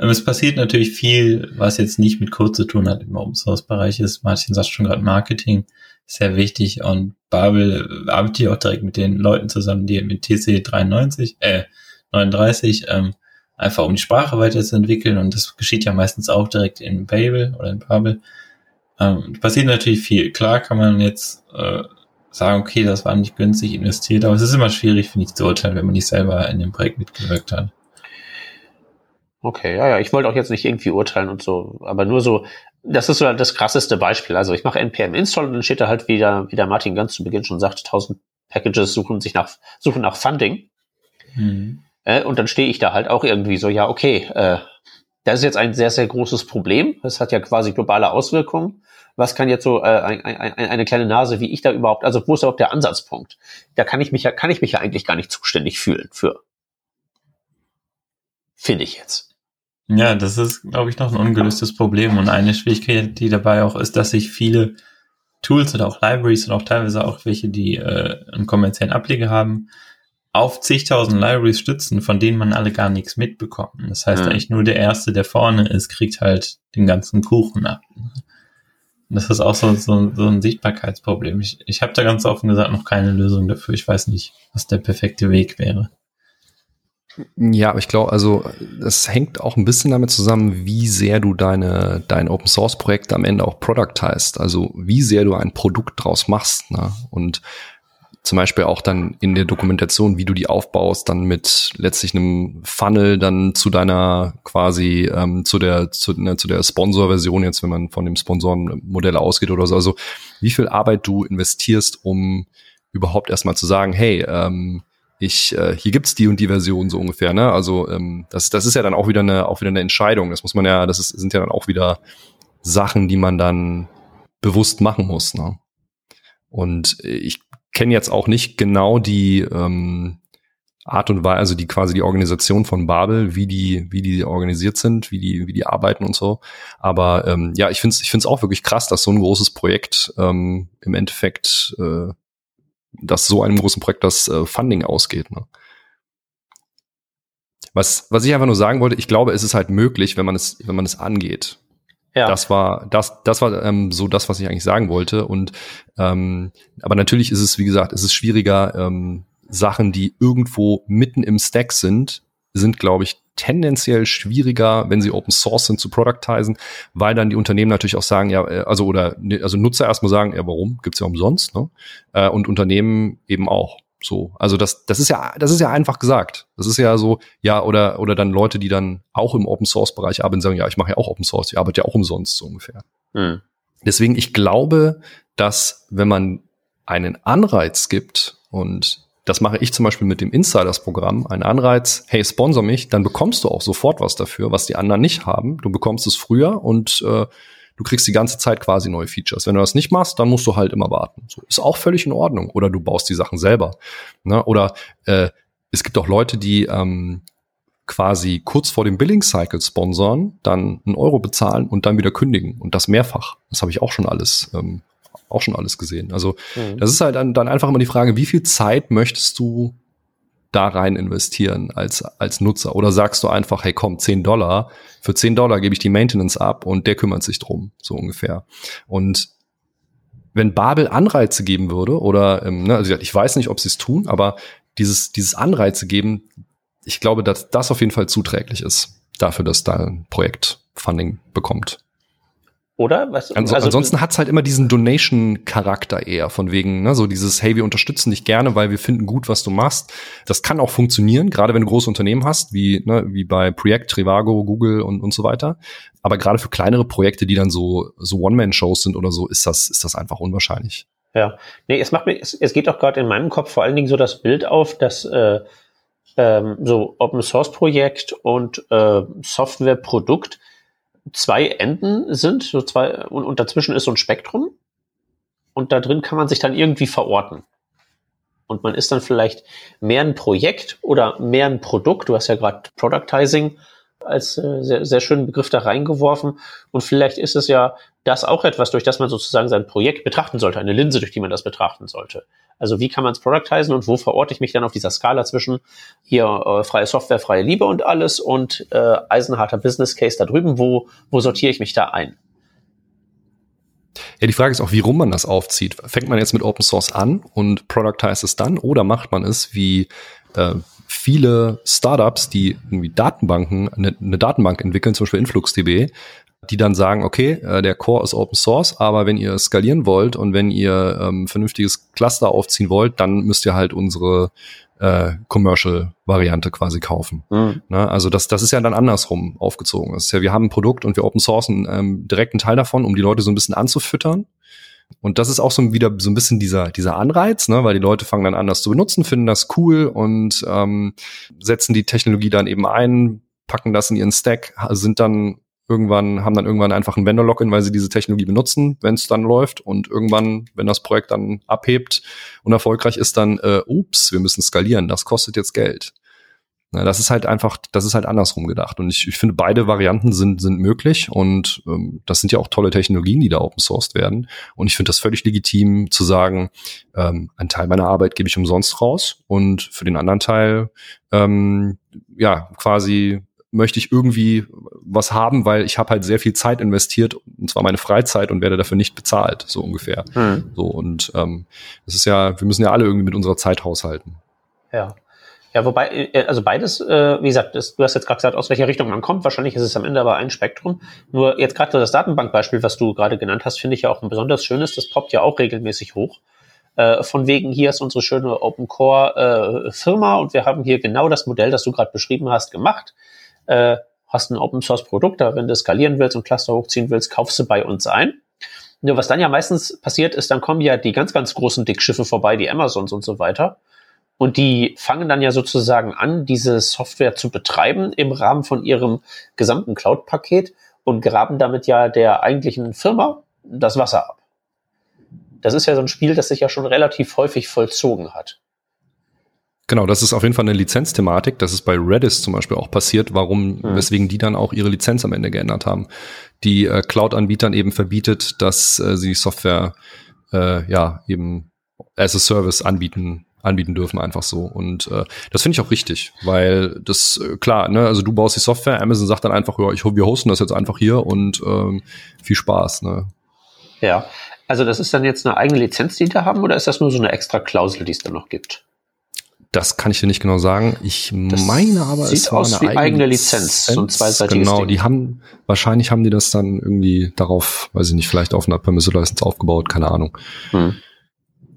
Speaker 4: ähm, es passiert natürlich viel, was jetzt nicht mit Code zu tun hat im Open Source Bereich ist. Martin sagt schon gerade Marketing sehr wichtig und Babel arbeitet ja auch direkt mit den Leuten zusammen, die mit TC 93, äh, 39, ähm, einfach um die Sprache weiterzuentwickeln und das geschieht ja meistens auch direkt in Babel oder in Babel. Ähm, passiert natürlich viel. Klar kann man jetzt äh, sagen, okay, das war nicht günstig investiert, aber es ist immer schwierig, finde ich, zu urteilen, wenn man nicht selber in dem Projekt mitgewirkt hat.
Speaker 2: Okay, ja, ja, ich wollte auch jetzt nicht irgendwie urteilen und so, aber nur so, das ist so das krasseste Beispiel. Also ich mache npm install und dann steht da halt wieder, wie der Martin ganz zu Beginn schon sagt, 1000 Packages suchen sich nach, suchen nach Funding. Mhm. Äh, und dann stehe ich da halt auch irgendwie so, ja, okay, äh, das ist jetzt ein sehr, sehr großes Problem. Das hat ja quasi globale Auswirkungen. Was kann jetzt so äh, ein, ein, eine kleine Nase wie ich da überhaupt, also wo ist überhaupt der Ansatzpunkt? Da kann ich mich ja, kann ich mich ja eigentlich gar nicht zuständig fühlen für. Finde ich jetzt.
Speaker 4: Ja, das ist, glaube ich, noch ein ungelöstes Problem. Und eine Schwierigkeit, die dabei auch ist, dass sich viele Tools oder auch Libraries und auch teilweise auch welche, die äh, einen kommerziellen Ableger haben, auf zigtausend Libraries stützen, von denen man alle gar nichts mitbekommt. Das heißt, mhm. eigentlich nur der Erste, der vorne ist, kriegt halt den ganzen Kuchen ab. Das ist auch so, so, so ein Sichtbarkeitsproblem. Ich, ich habe da ganz offen gesagt noch keine Lösung dafür. Ich weiß nicht, was der perfekte Weg wäre.
Speaker 3: Ja, ich glaube, also es hängt auch ein bisschen damit zusammen, wie sehr du deine dein Open Source Projekt am Ende auch productized, also wie sehr du ein Produkt draus machst. Ne? Und zum Beispiel auch dann in der Dokumentation, wie du die aufbaust, dann mit letztlich einem Funnel dann zu deiner quasi ähm, zu der zu, ne, zu der Sponsor-Version jetzt, wenn man von dem Sponsorenmodell ausgeht oder so. Also wie viel Arbeit du investierst, um überhaupt erstmal zu sagen, hey, ähm, ich, äh, hier gibt's die und die Version so ungefähr, ne? Also ähm, das, das ist ja dann auch wieder eine, auch wieder eine Entscheidung. Das muss man ja, das ist, sind ja dann auch wieder Sachen, die man dann bewusst machen muss. Ne? Und ich kenne jetzt auch nicht genau die ähm, Art und Weise, also die quasi die Organisation von Babel, wie die, wie die organisiert sind, wie die, wie die arbeiten und so. Aber ähm, ja, ich finde es ich find's auch wirklich krass, dass so ein großes Projekt ähm, im Endeffekt äh, dass so einem großen Projekt das äh, Funding ausgeht. Ne? Was, was ich einfach nur sagen wollte, ich glaube, es ist halt möglich, wenn man es, wenn man es angeht. Ja. Das war das, das war ähm, so das, was ich eigentlich sagen wollte. Und ähm, aber natürlich ist es, wie gesagt, es ist schwieriger, ähm, Sachen, die irgendwo mitten im Stack sind, sind, glaube ich, tendenziell schwieriger, wenn sie Open Source sind, zu productizen, weil dann die Unternehmen natürlich auch sagen, ja, äh, also oder also Nutzer erstmal sagen, ja, warum? Gibt's ja umsonst, ne? Äh, und Unternehmen eben auch. So, also das, das ist ja, das ist ja einfach gesagt. Das ist ja so, ja, oder, oder dann Leute, die dann auch im Open Source Bereich arbeiten, sagen, ja, ich mache ja auch Open Source, ich arbeite ja auch umsonst, so ungefähr. Hm. Deswegen, ich glaube, dass wenn man einen Anreiz gibt und das mache ich zum Beispiel mit dem Insiders-Programm. Ein Anreiz, hey, sponsor mich, dann bekommst du auch sofort was dafür, was die anderen nicht haben. Du bekommst es früher und äh, du kriegst die ganze Zeit quasi neue Features. Wenn du das nicht machst, dann musst du halt immer warten. So, ist auch völlig in Ordnung. Oder du baust die Sachen selber. Ne? Oder äh, es gibt auch Leute, die ähm, quasi kurz vor dem Billing Cycle sponsoren, dann einen Euro bezahlen und dann wieder kündigen und das mehrfach. Das habe ich auch schon alles ähm, auch schon alles gesehen. Also mhm. das ist halt dann, dann einfach immer die Frage, wie viel Zeit möchtest du da rein investieren als, als Nutzer? Oder sagst du einfach, hey komm, 10 Dollar, für 10 Dollar gebe ich die Maintenance ab und der kümmert sich drum, so ungefähr. Und wenn Babel Anreize geben würde, oder ähm, ne, also ich weiß nicht, ob sie es tun, aber dieses, dieses Anreize geben, ich glaube, dass das auf jeden Fall zuträglich ist dafür, dass da ein Projekt Funding bekommt.
Speaker 2: Oder? Was,
Speaker 3: also, also, ansonsten hat's halt immer diesen Donation-Charakter eher, von wegen, ne, so dieses, hey, wir unterstützen dich gerne, weil wir finden gut, was du machst. Das kann auch funktionieren, gerade wenn du große Unternehmen hast, wie, ne, wie bei Projekt, Trivago, Google und, und so weiter. Aber gerade für kleinere Projekte, die dann so, so One-Man-Shows sind oder so, ist das, ist das einfach unwahrscheinlich.
Speaker 2: Ja, nee, es macht mir, es, es geht doch gerade in meinem Kopf vor allen Dingen so das Bild auf, dass äh, ähm, so Open Source Projekt und äh, Software Produkt zwei Enden sind, so zwei, und, und dazwischen ist so ein Spektrum. Und da drin kann man sich dann irgendwie verorten. Und man ist dann vielleicht mehr ein Projekt oder mehr ein Produkt. Du hast ja gerade Productizing als äh, sehr, sehr schönen Begriff da reingeworfen. Und vielleicht ist es ja das auch etwas, durch das man sozusagen sein Projekt betrachten sollte, eine Linse, durch die man das betrachten sollte. Also wie kann man es productizen und wo verorte ich mich dann auf dieser Skala zwischen hier äh, freie Software, freie Liebe und alles und äh, eisenharter Business Case da drüben, wo, wo sortiere ich mich da ein?
Speaker 3: Ja, die Frage ist auch, wie rum man das aufzieht. Fängt man jetzt mit Open Source an und productize es dann oder macht man es wie äh, viele Startups, die irgendwie Datenbanken, eine, eine Datenbank entwickeln, zum Beispiel InfluxDB, die dann sagen, okay, äh, der Core ist Open Source, aber wenn ihr skalieren wollt und wenn ihr ähm, vernünftiges Cluster aufziehen wollt, dann müsst ihr halt unsere äh, Commercial-Variante quasi kaufen. Mhm. Ne? Also das, das ist ja dann andersrum aufgezogen. Das ist ja, wir haben ein Produkt und wir Open Sourcen ähm, direkt einen Teil davon, um die Leute so ein bisschen anzufüttern. Und das ist auch so wieder so ein bisschen dieser, dieser Anreiz, ne? weil die Leute fangen dann an, das zu benutzen, finden das cool und ähm, setzen die Technologie dann eben ein, packen das in ihren Stack, sind dann irgendwann, haben dann irgendwann einfach ein Vendor-Login, weil sie diese Technologie benutzen, wenn es dann läuft. Und irgendwann, wenn das Projekt dann abhebt und erfolgreich ist, dann, äh, ups, wir müssen skalieren, das kostet jetzt Geld. Na, das ist halt einfach, das ist halt andersrum gedacht. Und ich, ich finde, beide Varianten sind, sind möglich und ähm, das sind ja auch tolle Technologien, die da open sourced werden. Und ich finde das völlig legitim zu sagen, ähm, ein Teil meiner Arbeit gebe ich umsonst raus und für den anderen Teil ähm, ja quasi möchte ich irgendwie was haben, weil ich habe halt sehr viel Zeit investiert, und zwar meine Freizeit und werde dafür nicht bezahlt, so ungefähr. Hm. So und ähm, das ist ja, wir müssen ja alle irgendwie mit unserer Zeit haushalten.
Speaker 2: Ja. Ja, wobei, äh, also beides, äh, wie gesagt, das, du hast jetzt gerade gesagt, aus welcher Richtung man kommt. Wahrscheinlich ist es am Ende aber ein Spektrum. Nur jetzt gerade das Datenbankbeispiel, was du gerade genannt hast, finde ich ja auch ein besonders schönes. Das poppt ja auch regelmäßig hoch. Äh, von wegen, hier ist unsere schöne Open Core äh, Firma und wir haben hier genau das Modell, das du gerade beschrieben hast, gemacht äh, hast ein Open Source Produkt, da wenn du skalieren willst und Cluster hochziehen willst, kaufst du bei uns ein. Nur was dann ja meistens passiert ist, dann kommen ja die ganz, ganz großen Dickschiffe vorbei, die Amazons und so weiter. Und die fangen dann ja sozusagen an, diese Software zu betreiben im Rahmen von ihrem gesamten Cloud-Paket und graben damit ja der eigentlichen Firma das Wasser ab. Das ist ja so ein Spiel, das sich ja schon relativ häufig vollzogen hat.
Speaker 3: Genau, das ist auf jeden Fall eine Lizenzthematik. Das ist bei Redis zum Beispiel auch passiert, warum, mhm. weswegen die dann auch ihre Lizenz am Ende geändert haben. Die äh, Cloud-Anbietern eben verbietet, dass äh, sie Software äh, ja eben as a Service anbieten anbieten dürfen, einfach so. Und äh, das finde ich auch richtig, weil das, äh, klar, ne, also du baust die Software, Amazon sagt dann einfach, ja, ich, wir hosten das jetzt einfach hier und ähm, viel Spaß, ne?
Speaker 2: Ja, also das ist dann jetzt eine eigene Lizenz, die die da haben, oder ist das nur so eine extra Klausel, die es da noch gibt?
Speaker 3: Das kann ich dir nicht genau sagen. Ich das meine aber,
Speaker 2: es war eine eigene, eigene Lizenz, so ein
Speaker 3: zweiseitiges Genau, Ding. die haben, wahrscheinlich haben die das dann irgendwie darauf, weiß ich nicht, vielleicht auf einer Permissive License aufgebaut, keine Ahnung. Hm.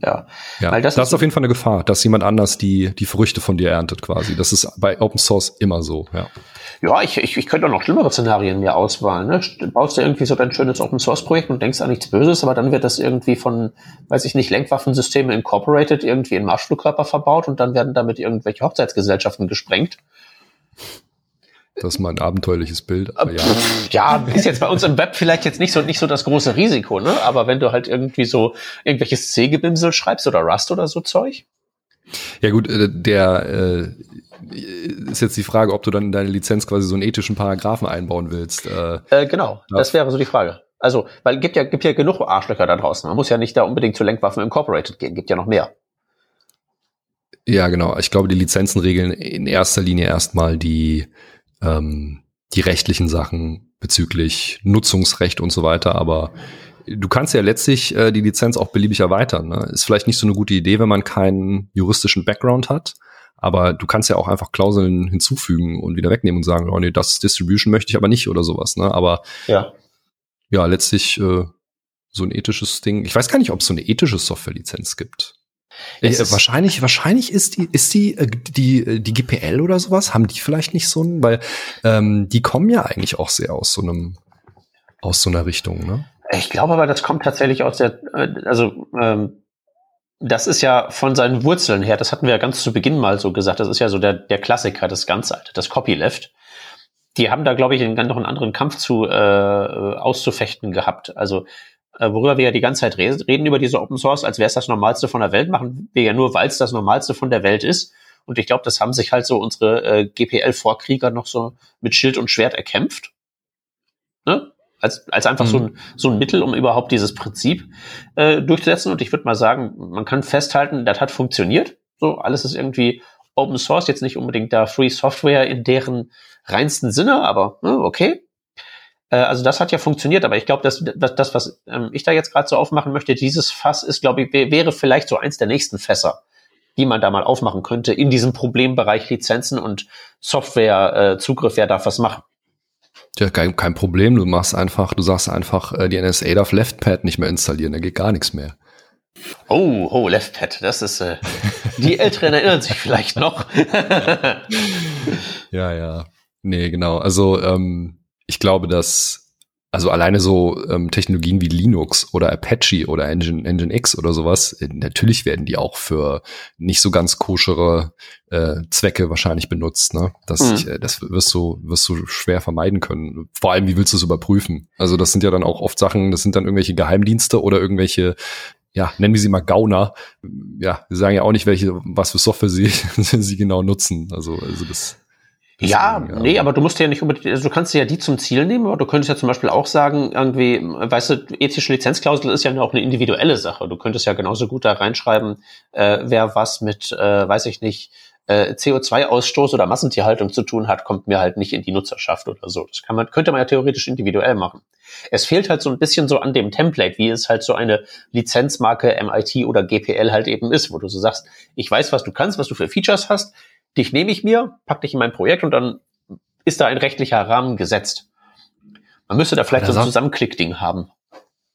Speaker 2: Ja,
Speaker 3: ja Weil das, das ist auf jeden Fall eine Gefahr, dass jemand anders die, die Früchte von dir erntet quasi. Das ist bei Open Source immer so, ja.
Speaker 2: Ja, ich, ich, ich könnte auch noch schlimmere Szenarien mir auswählen. Ne? Baust du irgendwie so dein schönes Open Source Projekt und denkst an nichts Böses, aber dann wird das irgendwie von, weiß ich nicht, Lenkwaffensysteme Incorporated irgendwie in Marschflugkörper verbaut und dann werden damit irgendwelche Hochzeitsgesellschaften gesprengt.
Speaker 3: Das ist mal ein abenteuerliches Bild.
Speaker 2: Aber ja. ja, ist jetzt bei uns im Web vielleicht jetzt nicht so, nicht so das große Risiko, ne? Aber wenn du halt irgendwie so irgendwelches C-Gebimsel schreibst oder Rust oder so Zeug.
Speaker 3: Ja gut, äh, der, äh, ist jetzt die Frage, ob du dann in deine Lizenz quasi so einen ethischen Paragraphen einbauen willst.
Speaker 2: Äh, äh, genau, das wäre so die Frage. Also, weil gibt ja, gibt ja genug Arschlöcher da draußen. Man muss ja nicht da unbedingt zu Lenkwaffen Incorporated gehen, gibt ja noch mehr.
Speaker 3: Ja, genau. Ich glaube, die Lizenzen regeln in erster Linie erstmal die, ähm, die rechtlichen Sachen bezüglich Nutzungsrecht und so weiter, aber du kannst ja letztlich äh, die Lizenz auch beliebig erweitern. Ne? Ist vielleicht nicht so eine gute Idee, wenn man keinen juristischen Background hat, aber du kannst ja auch einfach Klauseln hinzufügen und wieder wegnehmen und sagen, oh nee, das Distribution möchte ich aber nicht oder sowas. Ne? Aber
Speaker 2: ja,
Speaker 3: ja letztlich äh, so ein ethisches Ding. Ich weiß gar nicht, ob es so eine ethische Softwarelizenz gibt. Äh, wahrscheinlich, wahrscheinlich ist die, ist die, äh, die, äh, die GPL oder sowas, haben die vielleicht nicht so ein, weil ähm, die kommen ja eigentlich auch sehr aus so einem, aus so einer Richtung, ne?
Speaker 2: Ich glaube aber, das kommt tatsächlich aus der, äh, also ähm, das ist ja von seinen Wurzeln her, das hatten wir ja ganz zu Beginn mal so gesagt, das ist ja so der, der Klassiker, das ganz alte, das Copyleft. Die haben da, glaube ich, noch einen anderen Kampf zu äh, auszufechten gehabt. Also äh, worüber wir ja die ganze Zeit reden, reden über diese Open Source, als wäre es das Normalste von der Welt, machen wir ja nur, weil es das Normalste von der Welt ist. Und ich glaube, das haben sich halt so unsere äh, GPL-Vorkrieger noch so mit Schild und Schwert erkämpft. Ne? als, als einfach mhm. so, ein, so ein Mittel, um überhaupt dieses Prinzip äh, durchzusetzen. Und ich würde mal sagen, man kann festhalten, das hat funktioniert. So, alles ist irgendwie Open Source, jetzt nicht unbedingt da Free Software in deren reinsten Sinne, aber äh, okay. Äh, also das hat ja funktioniert, aber ich glaube, dass, dass das, was ähm, ich da jetzt gerade so aufmachen möchte, dieses Fass ist, glaube ich, wäre vielleicht so eins der nächsten Fässer, die man da mal aufmachen könnte in diesem Problembereich Lizenzen und Software-Zugriff, äh, wer darf was machen.
Speaker 3: Ja, kein, kein Problem. Du machst einfach, du sagst einfach, äh, die NSA darf LeftPad nicht mehr installieren, da geht gar nichts mehr.
Speaker 2: Oh, oh, LeftPad, das ist, äh, die Älteren erinnern sich vielleicht noch. [LAUGHS]
Speaker 3: ja, ja. Nee, genau. Also, ähm, ich glaube, dass also alleine so ähm, Technologien wie Linux oder Apache oder Engine, Engine X oder sowas, äh, natürlich werden die auch für nicht so ganz koschere äh, Zwecke wahrscheinlich benutzt. Ne? Das, mhm. ich, äh, das wirst du, wirst du schwer vermeiden können. Vor allem, wie willst du es überprüfen? Also das sind ja dann auch oft Sachen, das sind dann irgendwelche Geheimdienste oder irgendwelche ja, nennen wir sie mal Gauner. Ja, wir sagen ja auch nicht, welche, was für Software sie, [LAUGHS] sie genau nutzen. Also, also das
Speaker 2: ja, ja, nee, aber du musst ja nicht unbedingt, also du kannst ja die zum Ziel nehmen, aber du könntest ja zum Beispiel auch sagen, irgendwie, weißt du, ethische Lizenzklausel ist ja auch eine individuelle Sache. Du könntest ja genauso gut da reinschreiben, äh, wer was mit, äh, weiß ich nicht, äh, CO2-Ausstoß oder Massentierhaltung zu tun hat, kommt mir halt nicht in die Nutzerschaft oder so. Das kann man, könnte man ja theoretisch individuell machen. Es fehlt halt so ein bisschen so an dem Template, wie es halt so eine Lizenzmarke MIT oder GPL halt eben ist, wo du so sagst, ich weiß, was du kannst, was du für Features hast, dich nehme ich mir, pack dich in mein Projekt und dann ist da ein rechtlicher Rahmen gesetzt. Man müsste da vielleicht da so ein Zusammenklick-Ding haben.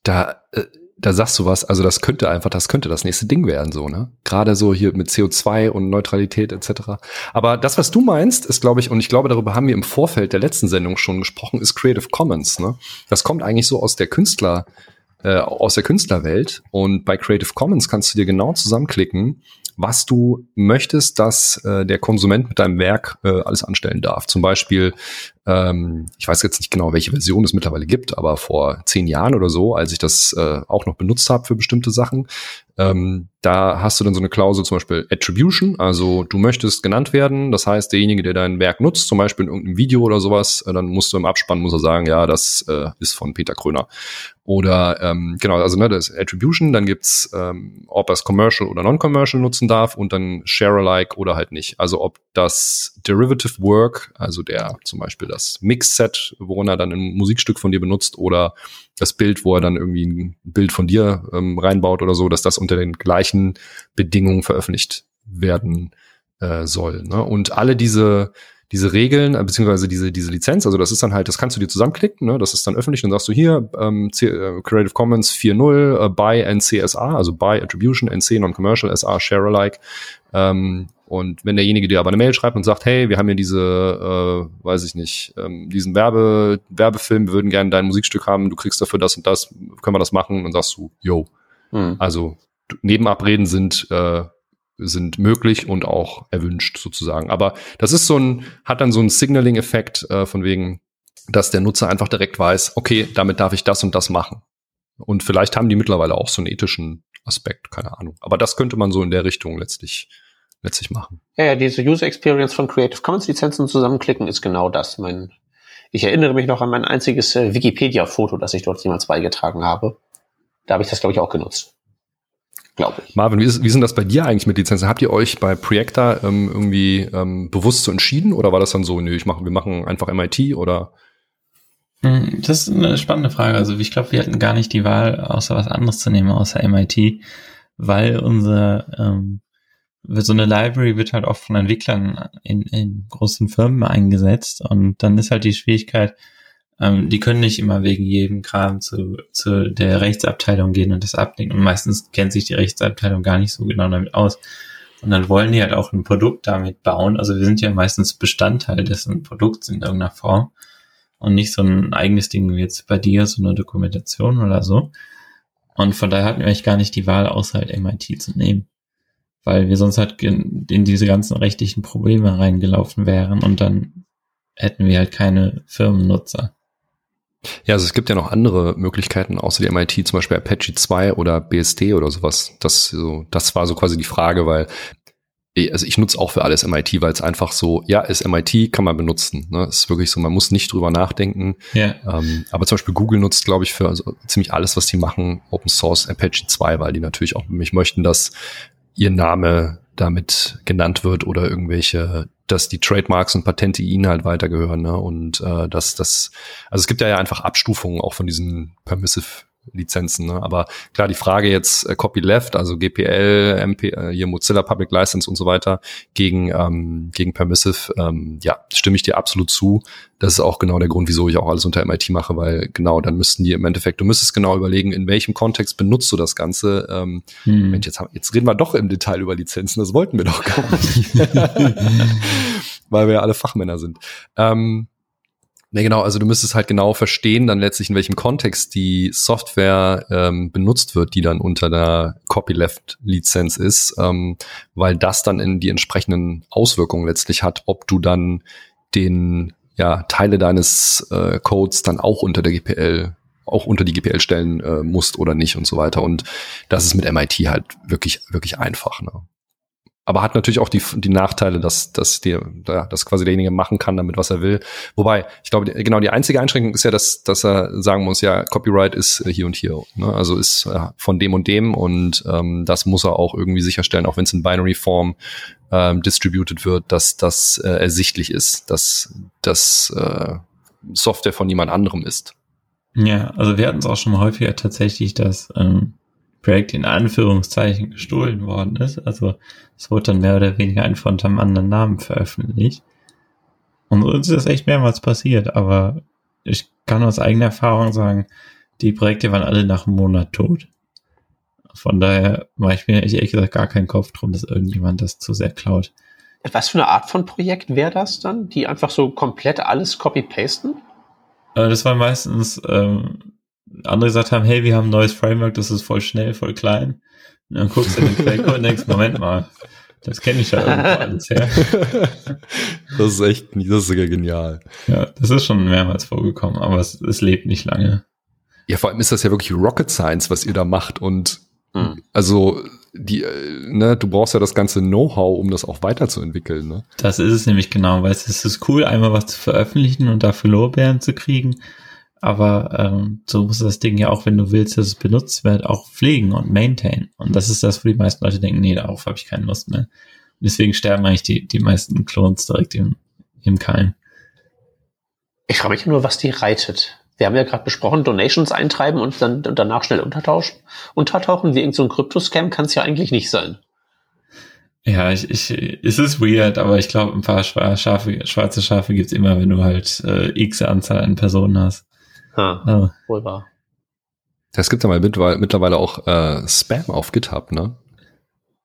Speaker 3: Da, äh, da sagst du was, also das könnte einfach, das könnte das nächste Ding werden, so, ne? Gerade so hier mit CO2 und Neutralität etc. Aber das, was du meinst, ist, glaube ich, und ich glaube, darüber haben wir im Vorfeld der letzten Sendung schon gesprochen, ist Creative Commons, ne? Das kommt eigentlich so aus der Künstler, äh, aus der Künstlerwelt. Und bei Creative Commons kannst du dir genau zusammenklicken, was du möchtest, dass äh, der Konsument mit deinem Werk äh, alles anstellen darf. Zum Beispiel, ähm, ich weiß jetzt nicht genau, welche Version es mittlerweile gibt, aber vor zehn Jahren oder so, als ich das äh, auch noch benutzt habe für bestimmte Sachen, ähm, da hast du dann so eine Klausel, zum Beispiel Attribution, also du möchtest genannt werden, das heißt, derjenige, der dein Werk nutzt, zum Beispiel in irgendeinem Video oder sowas, äh, dann musst du im Abspann muss er sagen, ja, das äh, ist von Peter Kröner. Oder ähm, genau, also ne, das Attribution, dann gibt's, ähm, ob er es commercial oder non-commercial nutzen darf und dann Share-alike oder halt nicht. Also ob das Derivative Work, also der zum Beispiel das Mix-Set, worin er dann ein Musikstück von dir benutzt oder das Bild, wo er dann irgendwie ein Bild von dir ähm, reinbaut oder so, dass das unter den gleichen Bedingungen veröffentlicht werden äh, soll. Ne? Und alle diese diese Regeln, äh, beziehungsweise diese, diese Lizenz, also das ist dann halt, das kannst du dir zusammenklicken, ne? das ist dann öffentlich, dann sagst du hier, ähm, C äh, Creative Commons 4.0 äh, by NCSA, also by Attribution, NC Non-Commercial, SA, Share Alike. Ähm, und wenn derjenige dir aber eine Mail schreibt und sagt, hey, wir haben hier diese, äh, weiß ich nicht, ähm, diesen Werbe, Werbefilm, wir würden gerne dein Musikstück haben, du kriegst dafür das und das, können wir das machen? Und dann sagst du, yo. Mhm. Also Nebenabreden sind äh, sind möglich und auch erwünscht sozusagen. Aber das ist so ein, hat dann so einen Signaling-Effekt äh, von wegen, dass der Nutzer einfach direkt weiß, okay, damit darf ich das und das machen. Und vielleicht haben die mittlerweile auch so einen ethischen Aspekt, keine Ahnung. Aber das könnte man so in der Richtung letztlich, letztlich machen.
Speaker 2: Ja, ja, diese User Experience von Creative Commons Lizenzen zusammenklicken ist genau das. Mein, ich erinnere mich noch an mein einziges äh, Wikipedia-Foto, das ich dort jemals beigetragen habe. Da habe ich das, glaube ich, auch genutzt. Glaube ich.
Speaker 3: Marvin, wie ist, wie sind das bei dir eigentlich mit Lizenzen? Habt ihr euch bei Projekta ähm, irgendwie ähm, bewusst so entschieden oder war das dann so, nö, ich mach, wir machen einfach MIT oder?
Speaker 4: Hm, das ist eine spannende Frage. Also ich glaube, wir hatten gar nicht die Wahl, außer was anderes zu nehmen, außer MIT, weil unser ähm, so eine Library wird halt oft von Entwicklern in, in großen Firmen eingesetzt und dann ist halt die Schwierigkeit, ähm, die können nicht immer wegen jedem Kram zu, zu der Rechtsabteilung gehen und das ablegen und meistens kennt sich die Rechtsabteilung gar nicht so genau damit aus. Und dann wollen die halt auch ein Produkt damit bauen. Also wir sind ja meistens Bestandteil dessen Produkts in irgendeiner Form und nicht so ein eigenes Ding wie jetzt bei dir, so eine Dokumentation oder so. Und von daher hatten wir eigentlich gar nicht die Wahl, außer halt MIT zu nehmen weil wir sonst halt in, in diese ganzen rechtlichen Probleme reingelaufen wären und dann hätten wir halt keine Firmennutzer.
Speaker 3: Ja, also es gibt ja noch andere Möglichkeiten außer die MIT, zum Beispiel Apache 2 oder BSD oder sowas. Das, so, das war so quasi die Frage, weil also ich nutze auch für alles MIT, weil es einfach so, ja, ist MIT, kann man benutzen. Ne? Ist wirklich so, man muss nicht drüber nachdenken.
Speaker 4: Ja.
Speaker 3: Ähm, aber zum Beispiel Google nutzt, glaube ich, für also ziemlich alles, was die machen, Open Source Apache 2, weil die natürlich auch mich möchten, dass ihr Name damit genannt wird oder irgendwelche, dass die Trademarks und Patente ihnen halt weitergehören. Ne? Und äh, dass das, also es gibt ja, ja einfach Abstufungen auch von diesen Permissive Lizenzen. Ne? Aber klar, die Frage jetzt äh, Copyleft, also GPL, MP, äh, hier Mozilla Public License und so weiter gegen ähm, gegen Permissive, ähm, ja, stimme ich dir absolut zu. Das ist auch genau der Grund, wieso ich auch alles unter MIT mache, weil genau, dann müssten die im Endeffekt, du müsstest genau überlegen, in welchem Kontext benutzt du das Ganze. Ähm, hm. Mensch, jetzt, jetzt reden wir doch im Detail über Lizenzen, das wollten wir doch gar nicht. [LAUGHS] [LAUGHS] weil wir ja alle Fachmänner sind. Ähm, Ne, genau, also du müsstest halt genau verstehen, dann letztlich in welchem Kontext die Software ähm, benutzt wird, die dann unter der Copyleft-Lizenz ist, ähm, weil das dann in die entsprechenden Auswirkungen letztlich hat, ob du dann den ja, Teile deines äh, Codes dann auch unter der GPL auch unter die GPL stellen äh, musst oder nicht und so weiter. Und das ist mit MIT halt wirklich, wirklich einfach. Ne? Aber hat natürlich auch die, die Nachteile, dass, dass, die, ja, dass quasi derjenige machen kann damit, was er will. Wobei, ich glaube, genau die einzige Einschränkung ist ja, dass, dass er sagen muss, ja, Copyright ist äh, hier und hier. Ne? Also ist äh, von dem und dem und ähm, das muss er auch irgendwie sicherstellen, auch wenn es in Binary-Form ähm, distributed wird, dass das äh, ersichtlich ist, dass das äh, Software von jemand anderem ist.
Speaker 4: Ja, also wir hatten es auch schon häufiger tatsächlich, dass ähm, Projekt in Anführungszeichen gestohlen worden ist. Also es wurde dann mehr oder weniger einfach unter einem anderen Namen veröffentlicht. Und uns ist das echt mehrmals passiert, aber ich kann aus eigener Erfahrung sagen, die Projekte waren alle nach einem Monat tot. Von daher mache ich mir ehrlich gesagt gar keinen Kopf drum, dass irgendjemand das zu sehr klaut.
Speaker 2: Was für eine Art von Projekt wäre das dann? Die einfach so komplett alles copy-pasten?
Speaker 4: Äh, das war meistens ähm, andere gesagt haben, hey, wir haben ein neues Framework, das ist voll schnell, voll klein. Und dann guckst du in den Quellcode und denkst, Moment mal, das kenne ich ja [LAUGHS] irgendwo alles her. [LAUGHS]
Speaker 3: das ist echt, das ist sogar genial.
Speaker 4: Ja, das ist schon mehrmals vorgekommen, aber es, es lebt nicht lange.
Speaker 3: Ja, vor allem ist das ja wirklich Rocket Science, was ihr da macht und hm. also die, äh, ne, du brauchst ja das ganze Know-how, um das auch weiterzuentwickeln, ne?
Speaker 4: Das ist es nämlich genau, weil es ist cool, einmal was zu veröffentlichen und dafür Lorbeeren zu kriegen, aber ähm, so muss das Ding ja auch, wenn du willst, dass es benutzt wird, auch pflegen und maintain. Und das ist das, wo die meisten Leute denken, nee, darauf habe ich keine Lust mehr. Und deswegen sterben eigentlich die, die meisten Clones direkt im, im Keim.
Speaker 2: Ich frage mich nur, was die reitet. Wir haben ja gerade besprochen, Donations eintreiben und dann und danach schnell untertauschen. Untertauchen wie irgendein so Kryptoscam kann es ja eigentlich nicht sein.
Speaker 4: Ja, ich, ich, es ist weird, aber ich glaube, ein paar Schafe, schwarze Schafe gibt's immer, wenn du halt äh, x Anzahl an Personen hast.
Speaker 2: Ha, ja. Wohl wahr.
Speaker 3: Es gibt ja mal mittlerweile auch äh, Spam auf GitHub, ne?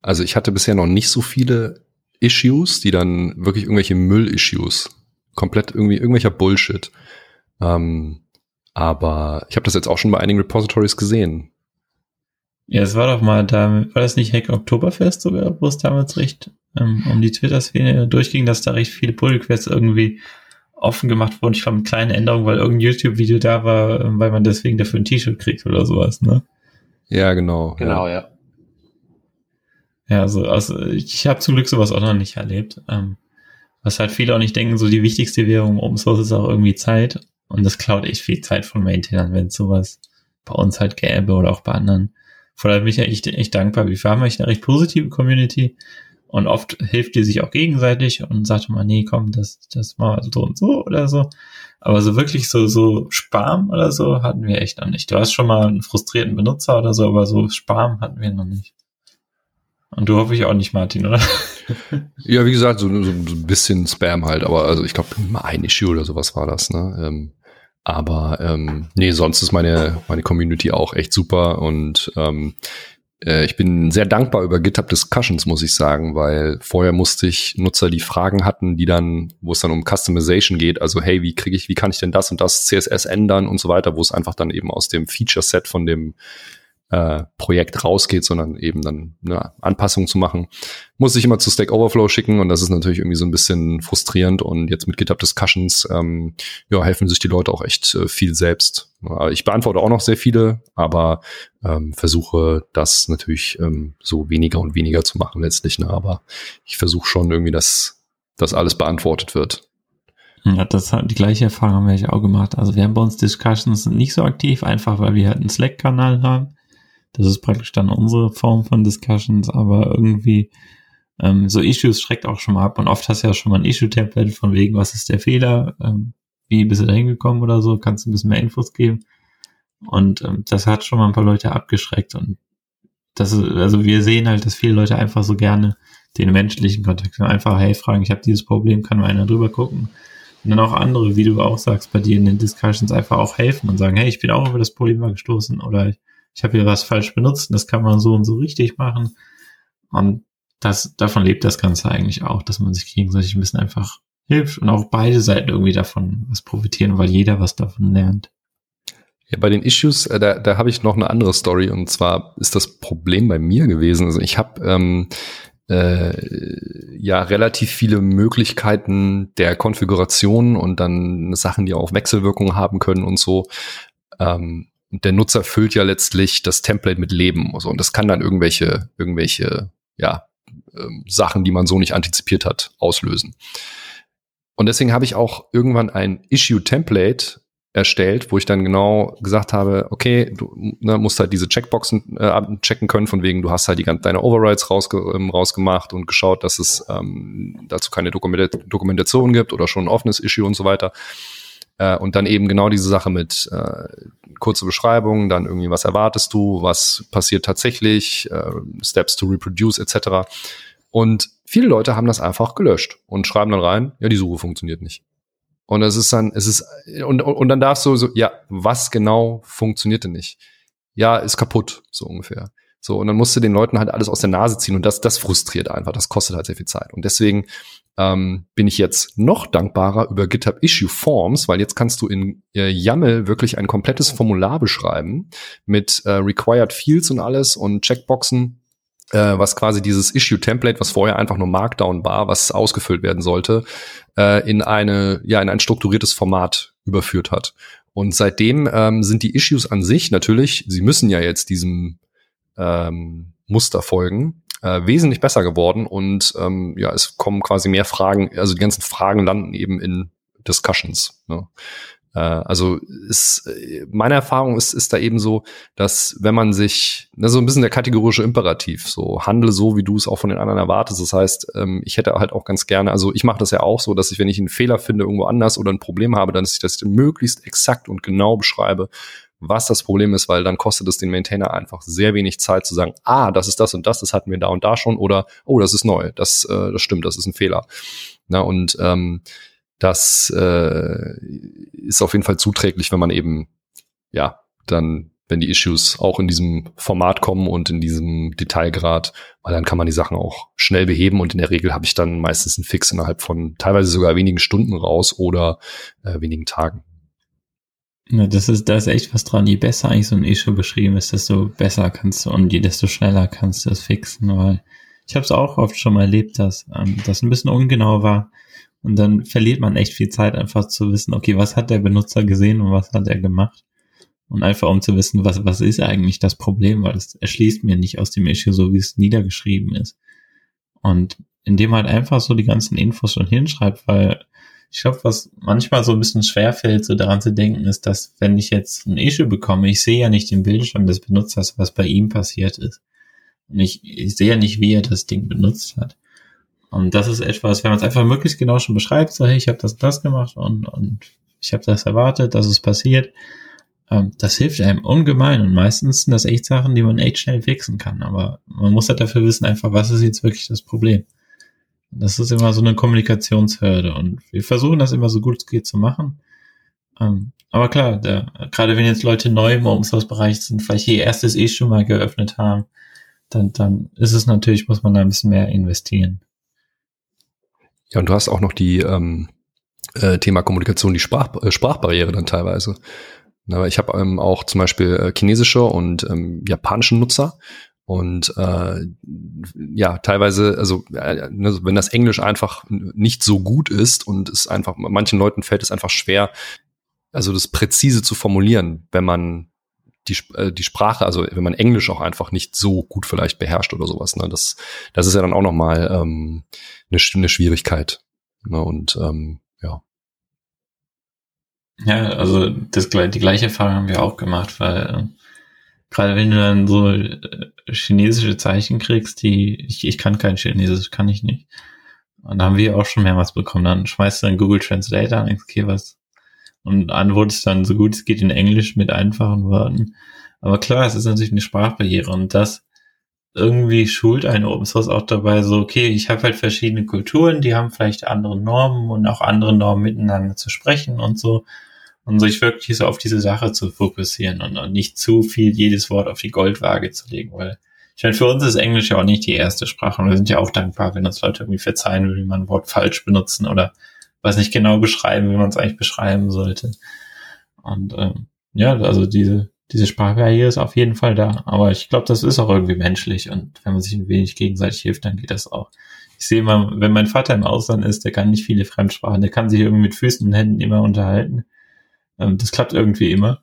Speaker 3: Also ich hatte bisher noch nicht so viele Issues, die dann wirklich irgendwelche Müll-Issues, komplett irgendwie irgendwelcher Bullshit. Ähm, aber ich habe das jetzt auch schon bei einigen Repositories gesehen.
Speaker 4: Ja, es war doch mal da, war das nicht Hack Oktoberfest sogar, wo es damals recht ähm, um die Twitter-Szene durchging, dass da recht viele Pull-Requests irgendwie offen gemacht wurden. Ich glaube, eine kleine Änderung, weil irgendein YouTube-Video da war, ähm, weil man deswegen dafür ein T-Shirt kriegt oder sowas, ne?
Speaker 3: Ja, genau.
Speaker 2: Genau, ja.
Speaker 4: Ja, also, also ich habe zum Glück sowas auch noch nicht erlebt. Ähm, was halt viele auch nicht denken, so die wichtigste Währung Open Source ist auch irgendwie Zeit. Und das klaut echt viel Zeit von Maintainern, wenn sowas bei uns halt gäbe oder auch bei anderen. Von daher bin ich ja echt, echt dankbar. Wir haben echt eine recht positive Community und oft hilft die sich auch gegenseitig und sagt mal, nee, komm, das, das mal so und so oder so. Aber so wirklich so, so Spam oder so hatten wir echt noch nicht. Du hast schon mal einen frustrierten Benutzer oder so, aber so Spam hatten wir noch nicht. Und du hoffe ich auch nicht, Martin, oder? [LAUGHS]
Speaker 3: ja, wie gesagt, so, so, ein bisschen Spam halt, aber also ich glaube, mal ein Issue oder sowas war das, ne? Ähm, aber ähm, nee, sonst ist meine, meine Community auch echt super und ähm, äh, ich bin sehr dankbar über GitHub Discussions, muss ich sagen, weil vorher musste ich Nutzer, die Fragen hatten, die dann, wo es dann um Customization geht, also hey, wie kriege ich, wie kann ich denn das und das CSS ändern und so weiter, wo es einfach dann eben aus dem Feature Set von dem äh, Projekt rausgeht, sondern eben dann eine Anpassung zu machen, muss ich immer zu Stack Overflow schicken und das ist natürlich irgendwie so ein bisschen frustrierend und jetzt mit GitHub Discussions ähm, ja, helfen sich die Leute auch echt äh, viel selbst. Ich beantworte auch noch sehr viele, aber ähm, versuche das natürlich ähm, so weniger und weniger zu machen letztlich. Ne? Aber ich versuche schon irgendwie, dass das alles beantwortet wird.
Speaker 4: Ja, das hat die gleiche Erfahrung haben wir auch gemacht. Also wir haben bei uns Discussions nicht so aktiv, einfach weil wir halt einen Slack-Kanal haben das ist praktisch dann unsere Form von Discussions, aber irgendwie ähm, so Issues schreckt auch schon mal ab und oft hast du ja schon mal ein Issue-Template von wegen, was ist der Fehler, ähm, wie bist du da hingekommen oder so, kannst du ein bisschen mehr Infos geben. Und ähm, das hat schon mal ein paar Leute abgeschreckt und das ist, also wir sehen halt, dass viele Leute einfach so gerne den menschlichen Kontakt einfach, hey, fragen, ich habe dieses Problem, kann mal einer drüber gucken. Und dann auch andere, wie du auch sagst, bei dir in den Discussions einfach auch helfen und sagen, hey, ich bin auch über das Problem mal gestoßen oder ich ich habe hier was falsch benutzt, das kann man so und so richtig machen. Und das, davon lebt das Ganze eigentlich auch, dass man sich gegenseitig ein bisschen einfach hilft und auch beide Seiten irgendwie davon was profitieren, weil jeder was davon lernt.
Speaker 3: Ja, bei den Issues, äh, da, da habe ich noch eine andere Story und zwar ist das Problem bei mir gewesen. Also ich habe ähm, äh, ja relativ viele Möglichkeiten der Konfiguration und dann Sachen, die auch Wechselwirkungen haben können und so. Ähm, und der Nutzer füllt ja letztlich das Template mit Leben. Also, und das kann dann irgendwelche, irgendwelche, ja, ähm, Sachen, die man so nicht antizipiert hat, auslösen. Und deswegen habe ich auch irgendwann ein Issue-Template erstellt, wo ich dann genau gesagt habe, okay, du ne, musst halt diese Checkboxen äh, checken können, von wegen, du hast halt die ganze, deine Overrides rausge ähm, rausgemacht und geschaut, dass es ähm, dazu keine Dokumentation gibt oder schon ein offenes Issue und so weiter. Äh, und dann eben genau diese Sache mit äh, kurze Beschreibung, dann irgendwie, was erwartest du, was passiert tatsächlich, äh, Steps to reproduce etc. Und viele Leute haben das einfach gelöscht und schreiben dann rein, ja, die Suche funktioniert nicht. Und es ist dann, es ist, und, und dann darfst du so, ja, was genau funktioniert denn nicht? Ja, ist kaputt, so ungefähr. So, und dann musst du den Leuten halt alles aus der Nase ziehen und das, das frustriert einfach, das kostet halt sehr viel Zeit. Und deswegen ähm, bin ich jetzt noch dankbarer über GitHub Issue Forms, weil jetzt kannst du in äh, YAML wirklich ein komplettes Formular beschreiben mit äh, Required Fields und alles und Checkboxen, äh, was quasi dieses Issue-Template, was vorher einfach nur Markdown war, was ausgefüllt werden sollte, äh, in eine, ja, in ein strukturiertes Format überführt hat. Und seitdem ähm, sind die Issues an sich natürlich, sie müssen ja jetzt diesem ähm, Muster folgen, äh, wesentlich besser geworden und ähm, ja, es kommen quasi mehr Fragen, also die ganzen Fragen landen eben in Discussions. Ne? Äh, also ist, meine Erfahrung ist, ist da eben so, dass wenn man sich, ne, so ein bisschen der kategorische Imperativ, so handle so, wie du es auch von den anderen erwartest. Das heißt, ähm, ich hätte halt auch ganz gerne, also ich mache das ja auch so, dass ich, wenn ich einen Fehler finde irgendwo anders oder ein Problem habe, dann dass ich das möglichst exakt und genau beschreibe was das Problem ist, weil dann kostet es den Maintainer einfach sehr wenig Zeit zu sagen, ah, das ist das und das, das hatten wir da und da schon oder oh, das ist neu, das, äh, das stimmt, das ist ein Fehler. Na, und ähm, das äh, ist auf jeden Fall zuträglich, wenn man eben, ja, dann, wenn die Issues auch in diesem Format kommen und in diesem Detailgrad, weil dann kann man die Sachen auch schnell beheben und in der Regel habe ich dann meistens einen Fix innerhalb von teilweise sogar wenigen Stunden raus oder äh, wenigen Tagen.
Speaker 4: Ja, das ist, da ist echt was dran. Je besser eigentlich so ein Issue beschrieben ist, desto besser kannst du und je desto schneller kannst du es fixen, weil ich habe es auch oft schon mal erlebt, dass ähm, das ein bisschen ungenau war und dann verliert man echt viel Zeit einfach zu wissen, okay, was hat der Benutzer gesehen und was hat er gemacht Und einfach um zu wissen, was, was ist eigentlich das Problem, weil es erschließt mir nicht aus dem Issue so, wie es niedergeschrieben ist. Und indem man halt einfach so die ganzen Infos schon hinschreibt, weil ich glaube, was manchmal so ein bisschen schwerfällt, so daran zu denken, ist, dass wenn ich jetzt ein Issue bekomme, ich sehe ja nicht den Bildschirm des Benutzers, was bei ihm passiert ist. Und ich, ich sehe ja nicht, wie er das Ding benutzt hat. Und das ist etwas, wenn man es einfach möglichst genau schon beschreibt, so hey, ich habe das und das gemacht und, und ich habe das erwartet, dass es passiert, ähm, das hilft einem ungemein. Und meistens sind das echt Sachen, die man echt schnell fixen kann. Aber man muss halt dafür wissen, einfach, was ist jetzt wirklich das Problem. Das ist immer so eine Kommunikationshürde und wir versuchen das immer so gut es geht zu machen. Ähm, aber klar, der, gerade wenn jetzt Leute neu im Open Source Bereich sind, vielleicht ihr erstes eh schon mal geöffnet haben, dann, dann ist es natürlich, muss man da ein bisschen mehr investieren.
Speaker 3: Ja, und du hast auch noch die ähm, äh, Thema Kommunikation, die Sprach, äh, Sprachbarriere dann teilweise. Aber ich habe ähm, auch zum Beispiel äh, chinesische und ähm, japanische Nutzer und äh, ja, teilweise, also ne, wenn das Englisch einfach nicht so gut ist und es einfach, manchen Leuten fällt es einfach schwer, also das präzise zu formulieren, wenn man die, äh, die Sprache, also wenn man Englisch auch einfach nicht so gut vielleicht beherrscht oder sowas. Ne? Das, das ist ja dann auch nochmal ähm, eine, eine Schwierigkeit. Ne? Und ähm, ja.
Speaker 4: Ja, also das, die gleiche Erfahrung haben wir auch gemacht, weil gerade wenn du dann so äh, chinesische Zeichen kriegst, die ich, ich kann kein Chinesisch, kann ich nicht. Und da haben wir auch schon mehrmals bekommen. Dann schmeißt du dann Google Translate an, okay, was? Und antwortest dann so gut es geht in Englisch mit einfachen Worten. Aber klar, es ist natürlich eine Sprachbarriere und das irgendwie schult eine Open Source auch dabei, so, okay, ich habe halt verschiedene Kulturen, die haben vielleicht andere Normen und auch andere Normen miteinander zu sprechen und so und sich wirklich so auf diese Sache zu fokussieren und, und nicht zu viel jedes Wort auf die Goldwaage zu legen, weil ich meine, für uns ist Englisch ja auch nicht die erste Sprache und wir sind ja auch dankbar, wenn uns Leute irgendwie verzeihen, wie man ein Wort falsch benutzen oder was nicht genau beschreiben, wie man es eigentlich beschreiben sollte. Und ähm, ja, also diese, diese Sprachbarriere ist auf jeden Fall da. Aber ich glaube, das ist auch irgendwie menschlich und wenn man sich ein wenig gegenseitig hilft, dann geht das auch. Ich sehe mal, wenn mein Vater im Ausland ist, der kann nicht viele Fremdsprachen, der kann sich irgendwie mit Füßen und Händen immer unterhalten. Ähm, das klappt irgendwie immer.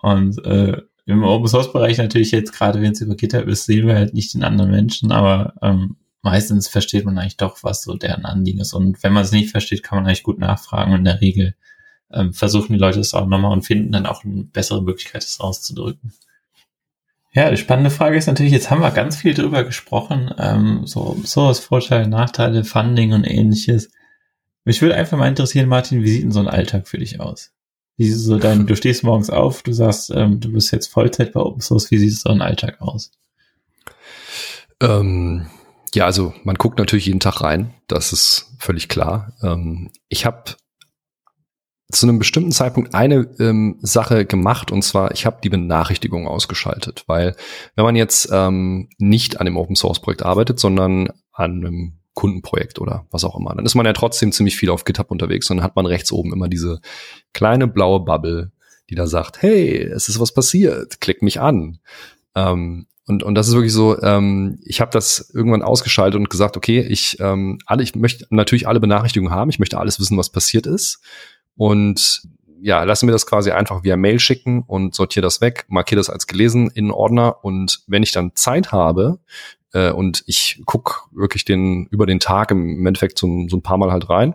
Speaker 4: Und äh, im Open Source Bereich natürlich jetzt, gerade wenn es über GitHub ist, sehen wir halt nicht den anderen Menschen, aber ähm, meistens versteht man eigentlich doch, was so deren Anliegen ist. Und wenn man es nicht versteht, kann man eigentlich gut nachfragen. Und in der Regel ähm, versuchen die Leute es auch nochmal und finden dann auch eine bessere Möglichkeit, es auszudrücken. Ja, die spannende Frage ist natürlich, jetzt haben wir ganz viel drüber gesprochen, ähm, so Source, Vorteile, Nachteile, Funding und ähnliches. Mich würde einfach mal interessieren, Martin, wie sieht denn so ein Alltag für dich aus? Wie so dein, du stehst morgens auf, du sagst, ähm, du bist jetzt Vollzeit bei Open Source, wie sieht so ein Alltag aus?
Speaker 3: Ähm, ja, also man guckt natürlich jeden Tag rein, das ist völlig klar. Ähm, ich habe zu einem bestimmten Zeitpunkt eine ähm, Sache gemacht und zwar, ich habe die Benachrichtigung ausgeschaltet, weil wenn man jetzt ähm, nicht an dem Open Source Projekt arbeitet, sondern an einem Kundenprojekt oder was auch immer. Dann ist man ja trotzdem ziemlich viel auf GitHub unterwegs und dann hat man rechts oben immer diese kleine blaue Bubble, die da sagt, hey, es ist was passiert, klick mich an. Ähm, und, und das ist wirklich so, ähm, ich habe das irgendwann ausgeschaltet und gesagt, okay, ich ähm, alle, ich möchte natürlich alle Benachrichtigungen haben, ich möchte alles wissen, was passiert ist. Und ja, lassen wir das quasi einfach via Mail schicken und sortiere das weg, markiere das als gelesen in Ordner und wenn ich dann Zeit habe, äh, und ich guck wirklich den über den Tag im Endeffekt so, so ein paar Mal halt rein.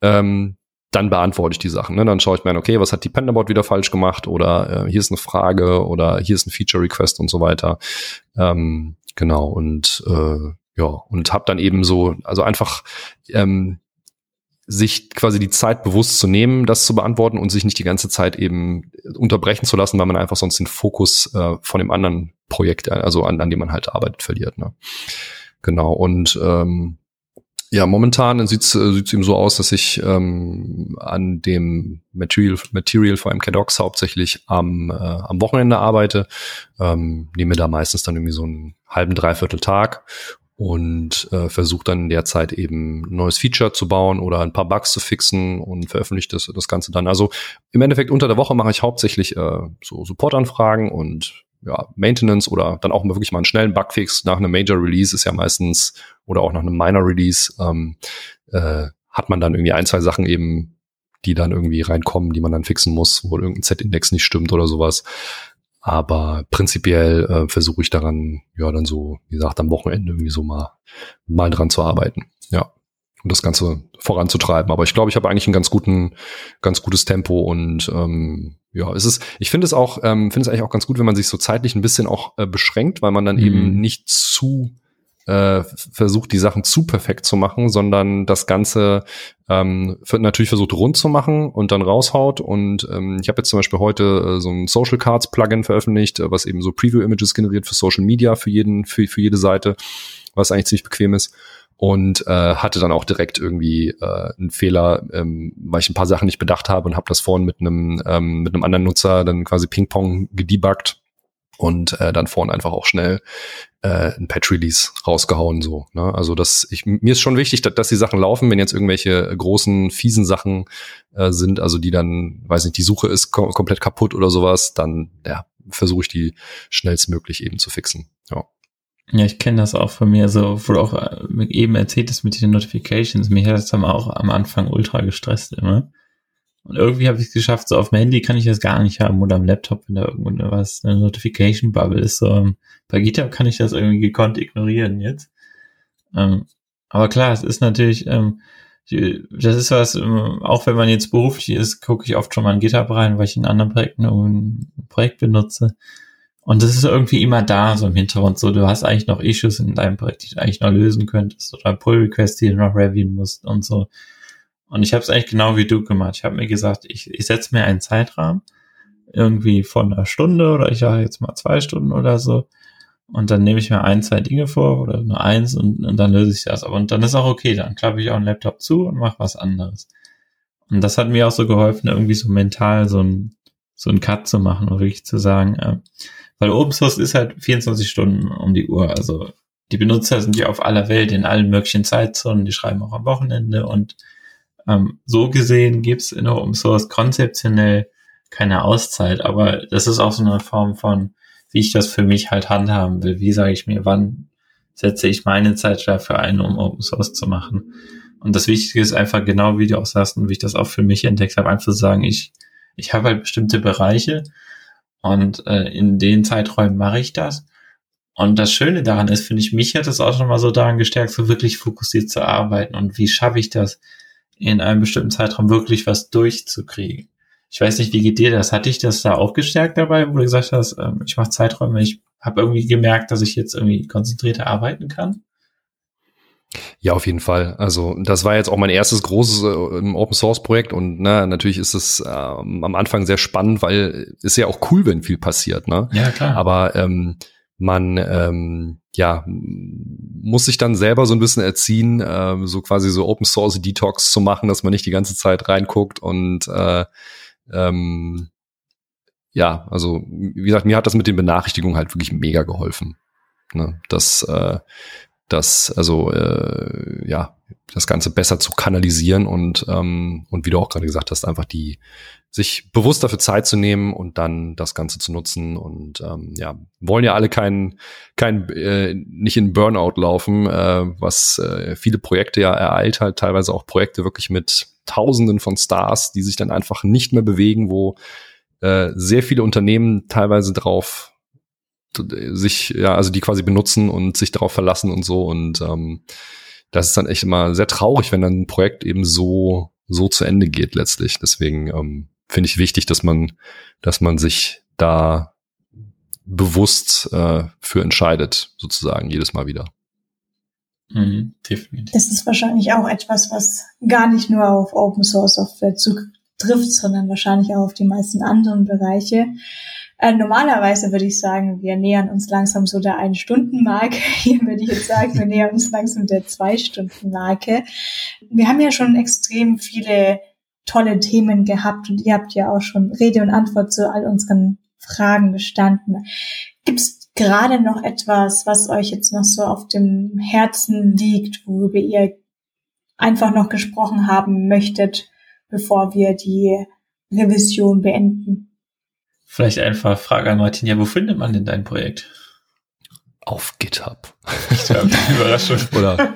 Speaker 3: Ähm, dann beantworte ich die Sachen. Ne? Dann schaue ich mir an, okay, was hat die Pandabot wieder falsch gemacht oder äh, hier ist eine Frage oder hier ist ein Feature-Request und so weiter. Ähm, genau, und äh, ja, und habe dann eben so, also einfach ähm, sich quasi die Zeit bewusst zu nehmen, das zu beantworten und sich nicht die ganze Zeit eben unterbrechen zu lassen, weil man einfach sonst den Fokus äh, von dem anderen Projekt, also an, an dem man halt arbeitet, verliert. Ne? Genau. Und ähm, ja, momentan sieht es äh, eben so aus, dass ich ähm, an dem Material, Material vor allem KDocs hauptsächlich am, äh, am Wochenende arbeite. Ähm, nehme da meistens dann irgendwie so einen halben, dreiviertel Tag und äh, versuche dann in der Zeit eben ein neues Feature zu bauen oder ein paar Bugs zu fixen und veröffentliche das, das Ganze dann. Also im Endeffekt unter der Woche mache ich hauptsächlich äh, so Supportanfragen und ja, Maintenance oder dann auch mal wirklich mal einen schnellen Bugfix nach einem Major Release ist ja meistens oder auch nach einem Minor Release ähm, äh, hat man dann irgendwie ein, zwei Sachen eben die dann irgendwie reinkommen, die man dann fixen muss, wo irgendein Z-Index nicht stimmt oder sowas. Aber prinzipiell äh, versuche ich daran, ja, dann so, wie gesagt, am Wochenende irgendwie so mal, mal dran zu arbeiten. Ja. Und das Ganze voranzutreiben. Aber ich glaube, ich habe eigentlich ein ganz guten, ganz gutes Tempo und ähm, ja, es ist, ich finde es auch, ähm, finde es eigentlich auch ganz gut, wenn man sich so zeitlich ein bisschen auch äh, beschränkt, weil man dann mhm. eben nicht zu äh, versucht, die Sachen zu perfekt zu machen, sondern das Ganze ähm, natürlich versucht rund zu machen und dann raushaut. Und ähm, ich habe jetzt zum Beispiel heute äh, so ein Social Cards Plugin veröffentlicht, äh, was eben so Preview Images generiert für Social Media für jeden, für, für jede Seite, was eigentlich ziemlich bequem ist und äh, hatte dann auch direkt irgendwie äh, einen Fehler, ähm, weil ich ein paar Sachen nicht bedacht habe und habe das vorhin mit einem ähm, mit einem anderen Nutzer dann quasi Ping-Pong gedebuggt und äh, dann vorhin einfach auch schnell äh, ein Patch-Release rausgehauen so. Ne? Also das, ich, mir ist schon wichtig, dass, dass die Sachen laufen, wenn jetzt irgendwelche großen fiesen Sachen äh, sind, also die dann, weiß nicht, die Suche ist kom komplett kaputt oder sowas, dann ja versuche ich die schnellstmöglich eben zu fixen. Ja.
Speaker 4: Ja, ich kenne das auch von mir, so, wo du auch äh, eben erzählt hast mit den Notifications. Mich hat das dann auch am Anfang ultra gestresst immer. Und irgendwie habe ich es geschafft, so auf dem Handy kann ich das gar nicht haben oder am Laptop, wenn da irgendwo was, eine Notification Bubble ist. So, ähm, bei GitHub kann ich das irgendwie gekonnt ignorieren jetzt. Ähm, aber klar, es ist natürlich, ähm, das ist was, ähm, auch wenn man jetzt beruflich ist, gucke ich oft schon mal in GitHub rein, weil ich in anderen Projekten ein Projekt benutze. Und das ist irgendwie immer da, so im Hintergrund. So, du hast eigentlich noch Issues in deinem Projekt, die du eigentlich noch lösen könntest oder Pull-Requests, die du noch reviewen musst und so. Und ich habe es eigentlich genau wie du gemacht. Ich habe mir gesagt, ich, ich setze mir einen Zeitrahmen, irgendwie von einer Stunde oder ich sage jetzt mal zwei Stunden oder so. Und dann nehme ich mir ein, zwei Dinge vor oder nur eins und, und dann löse ich das. Aber und dann ist auch okay, dann klappe ich auch einen Laptop zu und mache was anderes. Und das hat mir auch so geholfen, irgendwie so mental so ein, so ein Cut zu machen und wirklich zu sagen, äh, weil Open Source ist halt 24 Stunden um die Uhr. Also die Benutzer sind ja auf aller Welt in allen möglichen Zeitzonen, die schreiben auch am Wochenende und ähm, so gesehen gibt's in Open Source konzeptionell keine Auszeit, aber das ist auch so eine Form von, wie ich das für mich halt handhaben will. Wie sage ich mir, wann setze ich meine Zeit dafür ein, um Open Source zu machen? Und das Wichtige ist einfach genau, wie du auch sagst und wie ich das auch für mich entdeckt habe, einfach zu sagen, ich, ich habe halt bestimmte Bereiche und äh, in den Zeiträumen mache ich das. Und das Schöne daran ist, finde ich, mich hat es auch schon mal so daran gestärkt, so wirklich fokussiert zu arbeiten. Und wie schaffe ich das, in einem bestimmten Zeitraum wirklich was durchzukriegen? Ich weiß nicht, wie geht dir das? Hatte ich das da auch gestärkt dabei, wo du gesagt hast, ähm, ich mache Zeiträume, ich habe irgendwie gemerkt, dass ich jetzt irgendwie konzentrierter arbeiten kann?
Speaker 3: Ja, auf jeden Fall. Also das war jetzt auch mein erstes großes äh, Open Source Projekt und na, natürlich ist es ähm, am Anfang sehr spannend, weil ist ja auch cool, wenn viel passiert. Ne?
Speaker 4: Ja, klar.
Speaker 3: Aber ähm, man ähm, ja muss sich dann selber so ein bisschen erziehen, ähm, so quasi so Open Source Detox zu machen, dass man nicht die ganze Zeit reinguckt und äh, ähm, ja, also wie gesagt, mir hat das mit den Benachrichtigungen halt wirklich mega geholfen. Ne? Das äh, das, also äh, ja, das Ganze besser zu kanalisieren und, ähm, und wie du auch gerade gesagt hast, einfach die sich bewusst dafür Zeit zu nehmen und dann das Ganze zu nutzen und ähm, ja, wollen ja alle kein, kein äh, nicht in Burnout laufen, äh, was äh, viele Projekte ja ereilt halt, teilweise auch Projekte wirklich mit Tausenden von Stars, die sich dann einfach nicht mehr bewegen, wo äh, sehr viele Unternehmen teilweise drauf sich, ja, also die quasi benutzen und sich darauf verlassen und so. Und ähm, das ist dann echt immer sehr traurig, wenn dann ein Projekt eben so, so zu Ende geht letztlich. Deswegen ähm, finde ich wichtig, dass man, dass man sich da bewusst äh, für entscheidet, sozusagen, jedes Mal wieder.
Speaker 1: Mhm, definitiv. Das ist wahrscheinlich auch etwas, was gar nicht nur auf Open Source Software zutrifft, sondern wahrscheinlich auch auf die meisten anderen Bereiche. Äh, normalerweise würde ich sagen, wir nähern uns langsam so der Ein-Stunden-Marke. [LAUGHS] Hier würde ich jetzt sagen, wir nähern uns langsam der Zwei-Stunden-Marke. Wir haben ja schon extrem viele tolle Themen gehabt und ihr habt ja auch schon Rede und Antwort zu all unseren Fragen gestanden. Gibt es gerade noch etwas, was euch jetzt noch so auf dem Herzen liegt, worüber ihr einfach noch gesprochen haben möchtet, bevor wir die Revision beenden?
Speaker 4: Vielleicht einfach Frage an Martin, ja, wo findet man denn dein Projekt?
Speaker 3: Auf GitHub.
Speaker 4: GitHub, [LAUGHS] Überraschung.
Speaker 3: Oder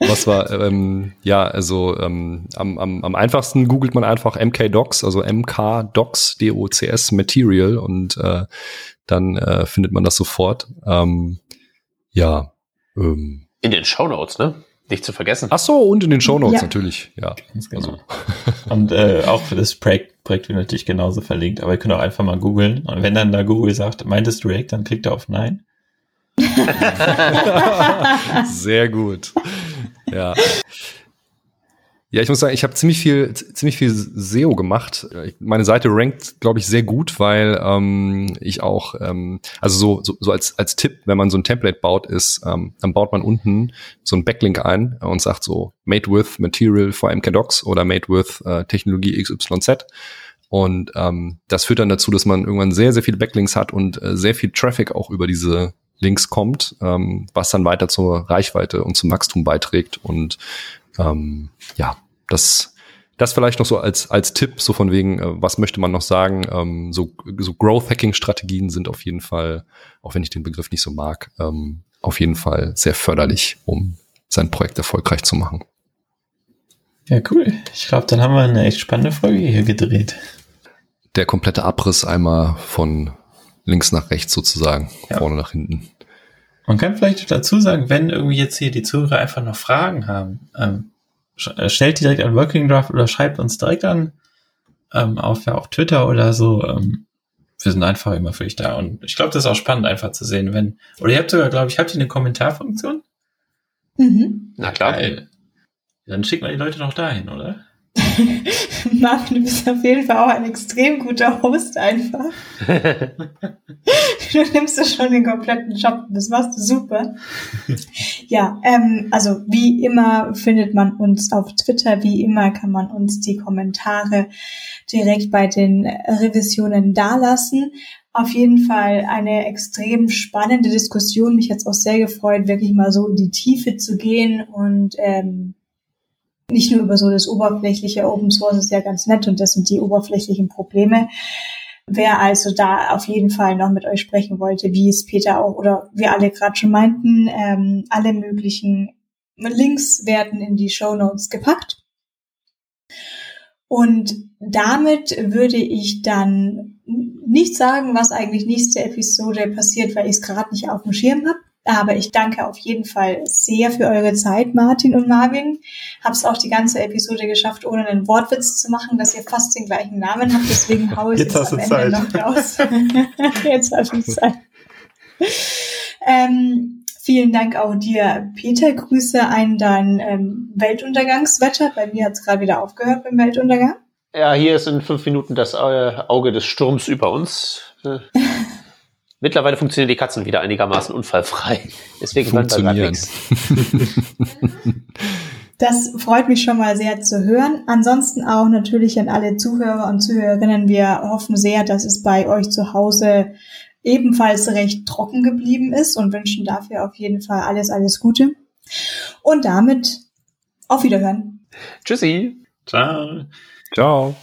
Speaker 3: Was war, ähm, ja, also ähm, am, am, am einfachsten googelt man einfach MK-Docs, also MK-Docs, D-O-C-S Material und äh, dann äh, findet man das sofort. Ähm, ja. Ähm.
Speaker 2: In den Show Notes, ne? Nicht zu vergessen.
Speaker 3: Ach so, und in den Show Notes ja. natürlich, ja.
Speaker 4: Genau. Also. [LAUGHS] Und äh, auch für das Projekt, Projekt wird natürlich genauso verlinkt, aber ihr könnt auch einfach mal googeln. Und wenn dann da Google sagt, meint es React, dann klickt ihr auf Nein. [LAUGHS] [LAUGHS]
Speaker 3: Sehr gut. Ja. Ja, ich muss sagen, ich habe ziemlich viel, ziemlich viel SEO gemacht. Meine Seite rankt, glaube ich, sehr gut, weil ähm, ich auch, ähm, also so, so, so als, als Tipp, wenn man so ein Template baut, ist, ähm, dann baut man unten so ein Backlink ein und sagt so Made with Material for MKDocs oder Made with äh, Technologie XYZ. Und ähm, das führt dann dazu, dass man irgendwann sehr, sehr viele Backlinks hat und äh, sehr viel Traffic auch über diese Links kommt, ähm, was dann weiter zur Reichweite und zum Wachstum beiträgt. Und ähm, ja, das, das vielleicht noch so als, als Tipp, so von wegen, äh, was möchte man noch sagen? Ähm, so, so Growth-Hacking-Strategien sind auf jeden Fall, auch wenn ich den Begriff nicht so mag, ähm, auf jeden Fall sehr förderlich, um sein Projekt erfolgreich zu machen.
Speaker 4: Ja, cool. Ich glaube, dann haben wir eine echt spannende Folge hier gedreht.
Speaker 3: Der komplette Abriss einmal von links nach rechts sozusagen, ja. vorne nach hinten.
Speaker 4: Man kann vielleicht dazu sagen, wenn irgendwie jetzt hier die Zuhörer einfach noch Fragen haben, ähm, äh, stellt direkt an Working Draft oder schreibt uns direkt an ähm, auf, ja, auf Twitter oder so. Ähm, wir sind einfach immer für euch da. Und ich glaube, das ist auch spannend, einfach zu sehen, wenn. Oder ihr habt sogar, glaube ich, habt ihr eine Kommentarfunktion?
Speaker 2: Mhm. Na klar. Geil.
Speaker 4: Dann schickt man die Leute noch dahin, oder? [LAUGHS]
Speaker 1: Marvin, du bist auf jeden Fall auch ein extrem guter Host einfach. du nimmst ja schon den kompletten Job, das machst du super. Ja, ähm, also wie immer findet man uns auf Twitter, wie immer kann man uns die Kommentare direkt bei den Revisionen dalassen. Auf jeden Fall eine extrem spannende Diskussion. Mich jetzt auch sehr gefreut, wirklich mal so in die Tiefe zu gehen und ähm, nicht nur über so das oberflächliche Open Source ist ja ganz nett und das sind die oberflächlichen Probleme. Wer also da auf jeden Fall noch mit euch sprechen wollte, wie es Peter auch oder wir alle gerade schon meinten, ähm, alle möglichen Links werden in die Show Notes gepackt. Und damit würde ich dann nicht sagen, was eigentlich nächste Episode passiert, weil ich es gerade nicht auf dem Schirm habe. Aber ich danke auf jeden Fall sehr für eure Zeit, Martin und Marvin. Hab's auch die ganze Episode geschafft, ohne einen Wortwitz zu machen, dass ihr fast den gleichen Namen habt. Deswegen haue ich jetzt es am Ende Zeit. noch raus. [LAUGHS] jetzt habe ich Zeit. Ähm, vielen Dank auch dir, Peter. Grüße ein dein ähm, Weltuntergangswetter. Bei mir hat's gerade wieder aufgehört beim Weltuntergang.
Speaker 2: Ja, hier ist in fünf Minuten das Auge des Sturms über uns. [LAUGHS] Mittlerweile funktionieren die Katzen wieder einigermaßen unfallfrei. [LAUGHS] Deswegen
Speaker 3: funktionieren.
Speaker 1: Das freut mich schon mal sehr zu hören. Ansonsten auch natürlich an alle Zuhörer und Zuhörerinnen. Wir hoffen sehr, dass es bei euch zu Hause ebenfalls recht trocken geblieben ist und wünschen dafür auf jeden Fall alles, alles Gute. Und damit auf Wiederhören.
Speaker 2: Tschüssi.
Speaker 4: Ciao.
Speaker 3: Ciao.